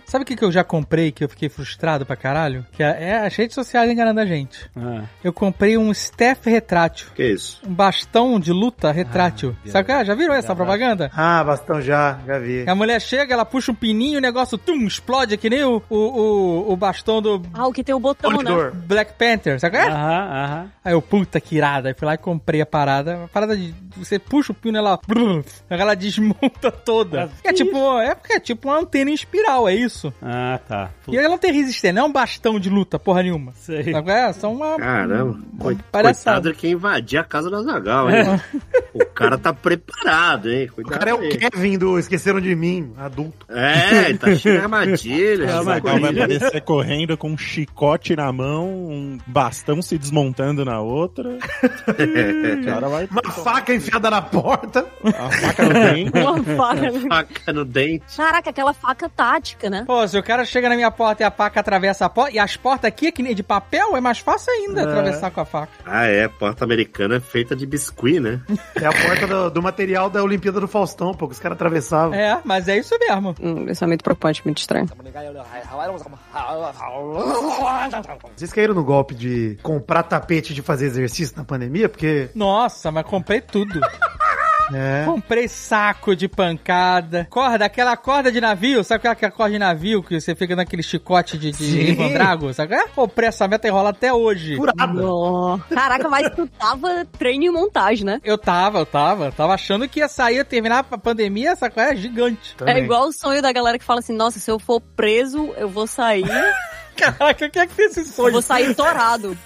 Sabe o que, que eu já comprei que eu fiquei frustrado pra caralho? Que é, é as redes sociais enganando a gente.
Ah.
Eu comprei um staff retrátil.
Que isso?
Um bastão de luta retrátil. Sabe qual é? Já viram essa propaganda?
Ah, bastão já, já vi.
A mulher chega, ela puxa um pininho, o negócio tum, explode que nem o, o, o, o bastão do
Ah, o que tem o botão, né?
Black Panther, sabe é?
Aham, aham.
Aí eu, puta que irada. Aí fui lá e comprei a parada. A parada de. Você puxa o pino, ela. brrr, [LAUGHS] ela desmonta toda.
Mas
É tipo, é, é tipo uma antena em espiral, é isso.
Ah, tá.
E ela não tem resistência, não é um bastão de luta, porra nenhuma.
Sei.
Sabe qual é? Só uma.
Caramba.
Palhaçada.
Coitado de quem invadir a casa da Zagal, hein? o cara tá preparado, hein?
O
Cuidado
cara é o. Kevin do Esqueceram de Mim, adulto.
É, ele tá [LAUGHS] cheio de armadilhas.
É,
O
mas-
Zagal vai aparecer correndo com um chicote na mão, um bastão se desmontando na outra. [LAUGHS] O cara vai.
Uma faca enfiada na porta.
A faca no [LAUGHS] dente.
Uma faca.
Faca no dente.
Caraca, aquela faca tática, né?
Pô, se o cara chega na minha porta e a faca atravessa a porta, e as portas aqui é que nem de papel, é mais fácil ainda atravessar com a faca.
Ah, é. Porta americana é feita de biscuit, né?
É a porta do, do material da Olimpíada do Faustão, pô, que os caras atravessavam.
É, mas é isso mesmo.
Hum, isso é muito preocupante, muito estranho.
Vocês caíram no golpe de comprar tapete de fazer exercício na pandemia? Porque.
Nossa, mas comprei tudo. [LAUGHS]
É.
Comprei saco de pancada, corda, aquela corda de navio, sabe aquela, aquela corda de navio que você fica naquele chicote de, de. Ivandrago, sabe? qual é? Comprei essa meta e rola até hoje.
Furada.
Nó. Caraca, mas tu tava treino e montagem, né?
Eu tava, eu tava, eu tava achando que ia sair, ia terminar a pandemia, essa coisa é gigante.
Também.
É igual o sonho da galera que fala assim: nossa, se eu for preso, eu vou sair
Caraca, quem é que tem esse
Eu
sonho?
vou sair torado.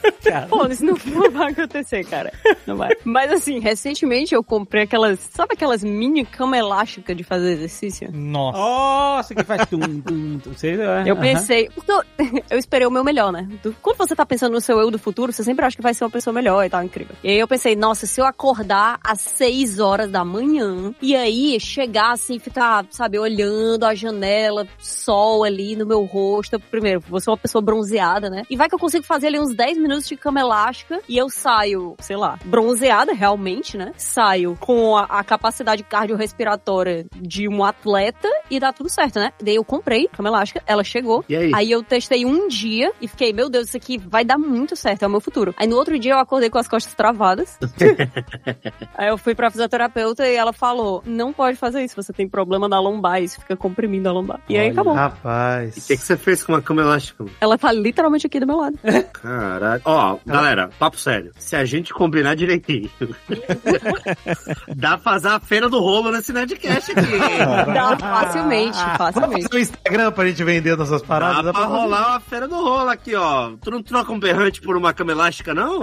Pô, isso não, não [LAUGHS] vai acontecer, cara. Não vai. Mas assim, recentemente eu comprei aquelas. Sabe aquelas mini cama elástica de fazer exercício?
Nossa.
Nossa, que faz tum, tum, tum. Você, é,
Eu pensei. Eu, [LAUGHS] eu esperei o meu melhor, né? Do- Quando você tá pensando no seu eu do futuro, você sempre acha que vai ser uma pessoa melhor e tal, incrível. E aí eu pensei, nossa, se eu acordar às 6 horas da manhã e aí chegar assim, ficar, sabe, olhando a janela, sol ali no meu rosto. Primeiro, vou ser uma pessoa bronzeada, né? E vai que eu consigo fazer ali uns 10 minutos de cama elástica e eu saio, sei lá, bronzeada realmente, né? Saio com a, a capacidade cardiorrespiratória de um atleta e dá tudo certo, né? Daí eu comprei cama elástica, ela chegou.
E aí?
Aí eu testei um dia e fiquei, meu Deus, isso aqui vai dar muito certo, é o meu futuro. Aí no outro dia eu acordei com as costas travadas. [LAUGHS] Aí eu fui pra fisioterapeuta e ela falou: não pode fazer isso, você tem problema na lombar, isso fica comprimindo a lombar. E aí
Olha.
acabou.
Rapaz.
E o que, que você fez com uma cama elástica?
Ela tá literalmente aqui do meu lado. [LAUGHS]
Caralho. Ó, galera, papo sério. Se a gente combinar direitinho, [LAUGHS] dá pra fazer a feira do rolo nesse Nerdcast aqui. [LAUGHS]
Dá facilmente,
Vamos
facilmente.
fazer um Instagram pra gente vender nossas paradas?
Dá pra
fazer.
rolar uma feira do rolo aqui, ó. Tu não troca um berrante por uma cama elástica, não?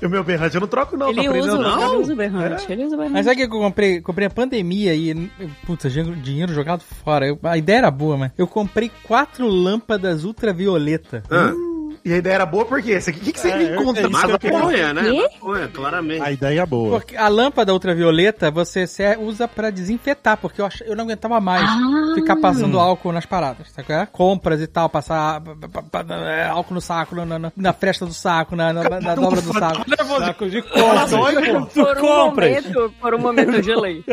E o meu berrante eu não troco, não.
Ele
tô
usa,
não?
ele usa o berrante, ele usa o
Mas
berrante.
sabe o que eu comprei? Comprei a pandemia e. Puta, dinheiro, dinheiro jogado fora. Eu- a ideia era boa, mas. Eu comprei quatro lâmpadas ultravioleta.
Ah,
E a ideia era boa porque esse aqui, o que, que você
É,
encontra?
é isso
mas
que eu
a
queria.
maconha, né? Maconha, claramente.
A ideia é boa.
Porque a lâmpada ultravioleta você usa pra desinfetar, porque eu, ach- eu não aguentava mais
Ah.
ficar passando álcool nas paradas, sabe? é? Compras e tal, passar pa- pa- pa- pa- é, álcool no saco, na, na, na fresta do saco, na, na, na dobra do saco.
Saco de compras.
Por um
compras.
momento, por um momento eu gelei. [LAUGHS]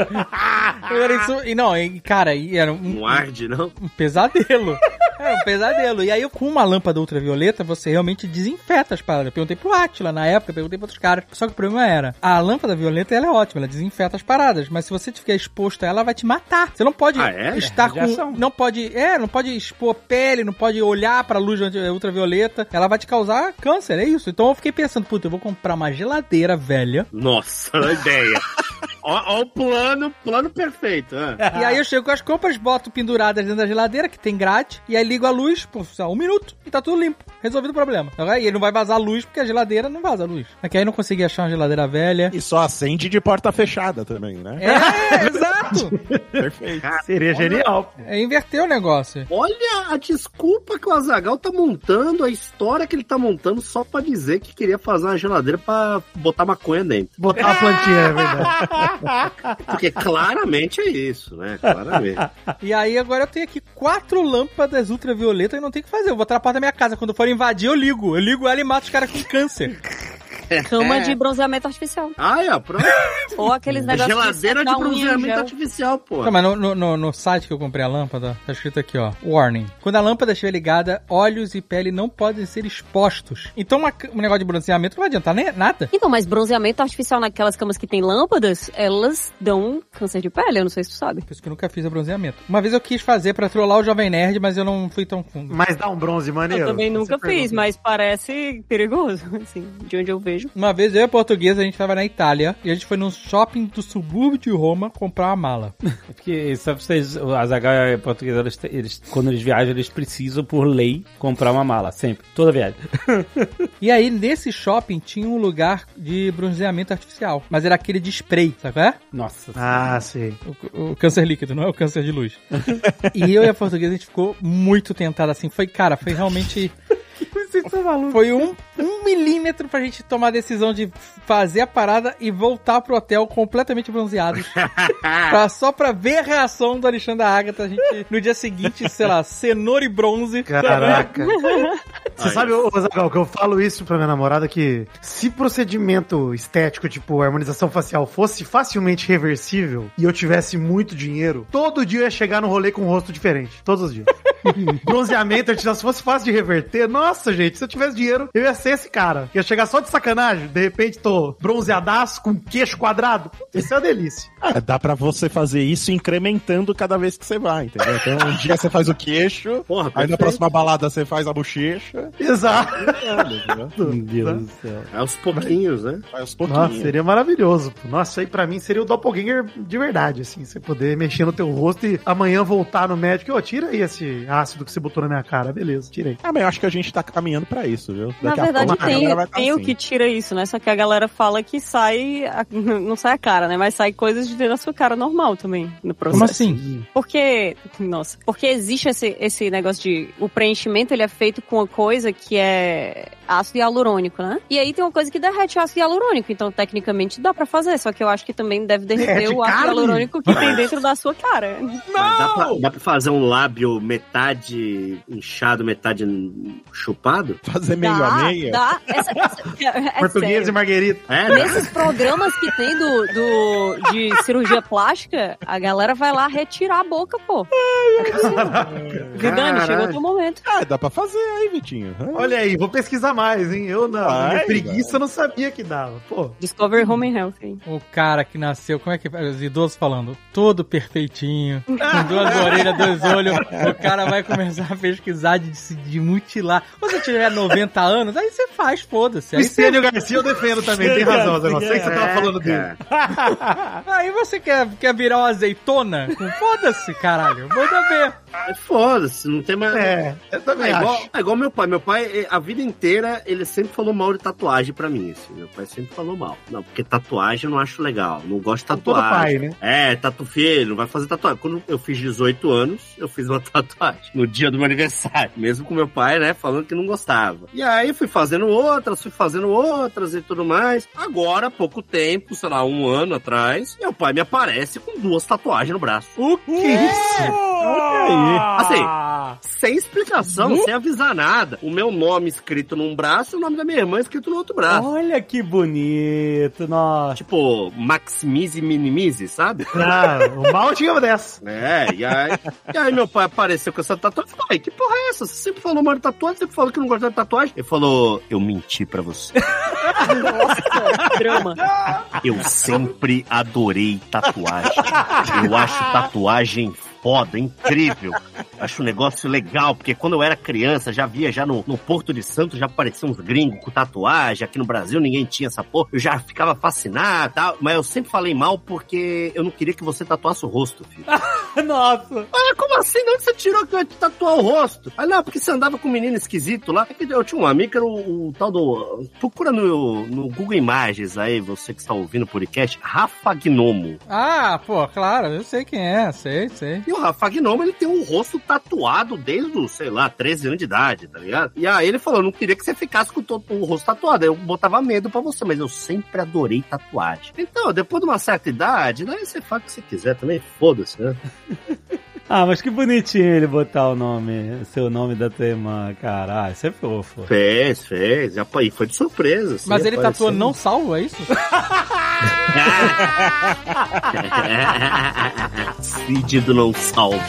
Eu era isso, e não, cara, era um,
Não arde, não?
um pesadelo. Era um pesadelo. E aí, com uma lâmpada ultravioleta, você realmente desinfeta as paradas. Eu perguntei pro Atila na época, perguntei pra outros caras. Só que o problema era, a lâmpada violeta, ela é ótima, ela desinfeta as paradas. Mas se você estiver exposto a ela, ela vai te matar. Você não pode
Ah, é?
estar
É
com... Não pode... É, não pode expor pele, não pode olhar pra luz ultravioleta. Ela vai te causar câncer, é isso. Então eu fiquei pensando, puta, eu vou comprar uma geladeira velha.
Nossa, [LAUGHS] ideia. Ó, ó o plano, plano perfeito. ah.
E aí eu chego com as compras, boto penduradas dentro da geladeira, que tem grade, e aí ligo a luz, por sei lá, um minuto, e tá tudo limpo. Resolvido o problema. E ele não vai vazar luz, porque a geladeira não vaza luz. Aqui aí eu não consegui achar uma geladeira velha.
E só acende de porta fechada também, né?
É, [LAUGHS] exato!
Perfeito.
Seria genial. pô.
É inverter o negócio.
Olha a desculpa que o Azagal tá montando, a história que ele tá montando só pra dizer que queria fazer uma geladeira pra botar maconha dentro.
Botar uma plantinha, é verdade. [LAUGHS] [LAUGHS]
Porque claramente é isso, né? Claramente.
E aí agora eu tenho aqui quatro lâmpadas ultravioletas e não tem o que fazer. Eu vou porta da minha casa. Quando for invadir, eu ligo. Eu ligo ela e mato os caras com câncer.
Cama de bronzeamento artificial.
Ah, é, pronto. [LAUGHS]
Ou aqueles negócios
Geladeira de bronzeamento artificial, pô.
Não, mas no, no- no- site que eu comprei a lâmpada, tá escrito aqui, ó. Warning. Quando a lâmpada estiver ligada, olhos e pele não podem ser expostos. Então uma- um negócio de bronzeamento não vai adiantar nem, nada.
Então, mas bronzeamento artificial naquelas camas que tem lâmpadas, elas dão câncer de pele, eu não sei se tu sabe.
Por isso que eu nunca fiz a bronzeamento. Uma vez eu quis fazer pra trollar o Jovem Nerd, mas eu não fui tão fundo.
Mas dá um bronze maneiro.
Eu também nunca fiz,
pergunta.
mas parece perigoso, [LAUGHS] assim, de onde eu vejo.
Uma vez eu e a portuguesa, a gente tava na Itália e a gente foi num shopping do subúrbio de Roma comprar uma mala. [LAUGHS]
É Porque só pra vocês, o Azaghal e a portuguesa, eles, eles- quando eles viajam, eles precisam, por lei, comprar uma mala. Sempre. Toda viagem. [LAUGHS]
E aí, nesse shopping, tinha um lugar de bronzeamento artificial. Mas era aquele de spray, sabe qual é?
Nossa.
Ah, sim.
O, o câncer líquido, não é o câncer de luz. [LAUGHS] e eu e a portuguesa, a gente ficou muito tentada assim. Foi, cara, foi realmente. Foi um, um milímetro pra gente tomar a decisão de fazer a parada e voltar pro hotel completamente bronzeados. [LAUGHS] pra, só pra ver a reação do Alexandre da Agatha. A gente, no dia seguinte, sei lá, cenoura e bronze.
Caraca. [LAUGHS] Você sabe, ô, Zagal, que eu falo isso pra minha namorada que se procedimento estético, tipo harmonização facial, fosse facilmente reversível e eu tivesse muito dinheiro, todo dia eu ia chegar no rolê com um rosto diferente. Todos os dias. [LAUGHS] Bronzeamento se fosse fácil de reverter, nossa, gente, se eu tivesse dinheiro, eu ia ser esse cara. Ia chegar só de sacanagem, de repente tô bronzeadaço com queixo quadrado. Isso é uma delícia. [LAUGHS]
É, dá pra você fazer isso incrementando cada vez que você vai, entendeu? Então, um dia você faz o queixo, [LAUGHS]
Porra,
aí na
perfeito.
próxima balada você faz a bochecha.
Exato. [LAUGHS]
entendeu?
Meu Deus do céu.
É aos pouquinhos, né?
Aos pouquinhos.
Nossa, seria maravilhoso. Nossa, isso aí pra mim seria o doppelganger de verdade, assim. Você poder mexer no teu rosto e amanhã voltar no médico. Ô, tira aí esse ácido que você botou na minha cara. Beleza, tirei.
Ah, mas eu acho que a gente tá caminhando pra isso, viu?
Na
Daqui a
verdade,
pouco
tem,
tá
tem o
assim.
que tira isso, né? Só que a galera fala que sai. a- [LAUGHS] Não sai a cara, né? Mas sai coisas de dentro da sua cara normal também no processo.
Como assim?
Porque, nossa, porque existe esse, esse negócio de. O preenchimento ele é feito com uma coisa que é ácido hialurônico, né? E aí tem uma coisa que derrete o ácido hialurônico. Então, tecnicamente, dá pra fazer. Só que eu acho que também deve derreter
Derrete
o ácido
carne?
hialurônico que tem dentro da sua cara.
Mas dá, pra, dá pra fazer um lábio metade inchado, metade chupado?
Fazer meio
dá,
a meia?
dá. Essa, essa, é, é [LAUGHS]
Português
sério.
e Marguerita.
É, né?
Nesses programas que tem do, do, de cirurgia plástica, a galera vai lá retirar a boca, pô. É. Vidani, chegou o teu momento.
Ah, dá pra fazer aí, Vitinho.
Olha aí, vou pesquisar mais, hein? Eu não.
Vai,
minha preguiça eu não sabia que dava. Pô.
Discover Home and Health. hein?
O cara que nasceu, como é que os idosos falando? Todo perfeitinho, com duas orelhas, dois olhos. O cara vai começar a pesquisar de se de mutilar. Você tiver 90 anos, aí você faz, foda-se. Aí, você-
Estênio Garcia eu defendo também, tem razão, Zé. Não sei que você tava falando dele. [LAUGHS]
Aí você quer, quer virar uma azeitona? Foda-se, caralho. Manda ver.
É Foda-se, não tem mais.
É, eu também
É igual,
acho.
é igual meu pai. Meu pai, eh, a vida inteira, ele sempre falou mal de tatuagem pra mim. Assim. Meu pai sempre falou mal. Não, porque tatuagem eu não acho legal. Não gosto de
Todo
tatuagem.
pai, né?
É, tatu filho, não vai fazer tatuagem. Quando eu fiz 18 anos, eu fiz uma [LAUGHS] tatuagem. No dia do meu aniversário. Mesmo com meu pai, né, falando que não gostava. E aí fui fazendo outras, fui fazendo outras e tudo mais. Agora, há pouco tempo, sei lá, um ano atrás, meu pai me aparece com duas tatuagens no braço.
O que isso?
Olha
Assim, sem explicação, sem avisar nada. O meu nome escrito num braço e o nome da minha irmã escrito no outro braço.
Olha que bonito, nossa.
Tipo, maximize e minimize, sabe?
Ah, o mal tinha uma dessa.
É, e aí, e aí meu pai apareceu com essa tatuagem e falou, "Ai, que porra é essa? Você sempre falou mal de tatuagem, sempre falou que não gostava de tatuagem. Ele falou, eu menti pra você.
Nossa, drama.
Eu sempre adorei tatuagem. Eu acho tatuagem foda, incrível. [LAUGHS] Acho um negócio legal, porque quando eu era criança, já via já no, no Porto de Santos, já apareciam uns gringos com tatuagem. Aqui no Brasil ninguém tinha essa porra. Eu já ficava fascinado e tal. Mas eu sempre falei mal porque eu não queria que você tatuasse o rosto, filho. [LAUGHS]
Nossa.
Ah, como assim? De onde você tirou que eu ia te tatuar o rosto? Ah, não, porque você andava com um menino esquisito lá. É Eu tinha um amigo que era o, o tal do. Procura no, no Google Imagens aí, você que está ouvindo o podcast, Rafa Gnomo.
Ah, pô, claro, eu sei quem é, sei, sei.
E o Rafa Gnomo, ele tem um rosto tatuado desde sei lá, 13 anos de idade, tá ligado? E aí ele falou, não queria que você ficasse com o rosto tatuado. Eu botava medo pra você, mas eu sempre adorei tatuagem. Então, depois de uma certa idade, daí você faz o que você quiser também, foda-se, né? [LAUGHS]
Ah, mas que bonitinho ele botar o nome, o seu nome da tua irmã, caralho. Isso é fofo.
Fez, fez. E foi de surpresa. assim,
Mas ele tatuou não salvo, é isso? [LAUGHS]
Cid do não salvo.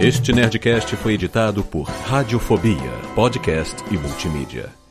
Este Nerdcast foi editado por Radiofobia, podcast e multimídia.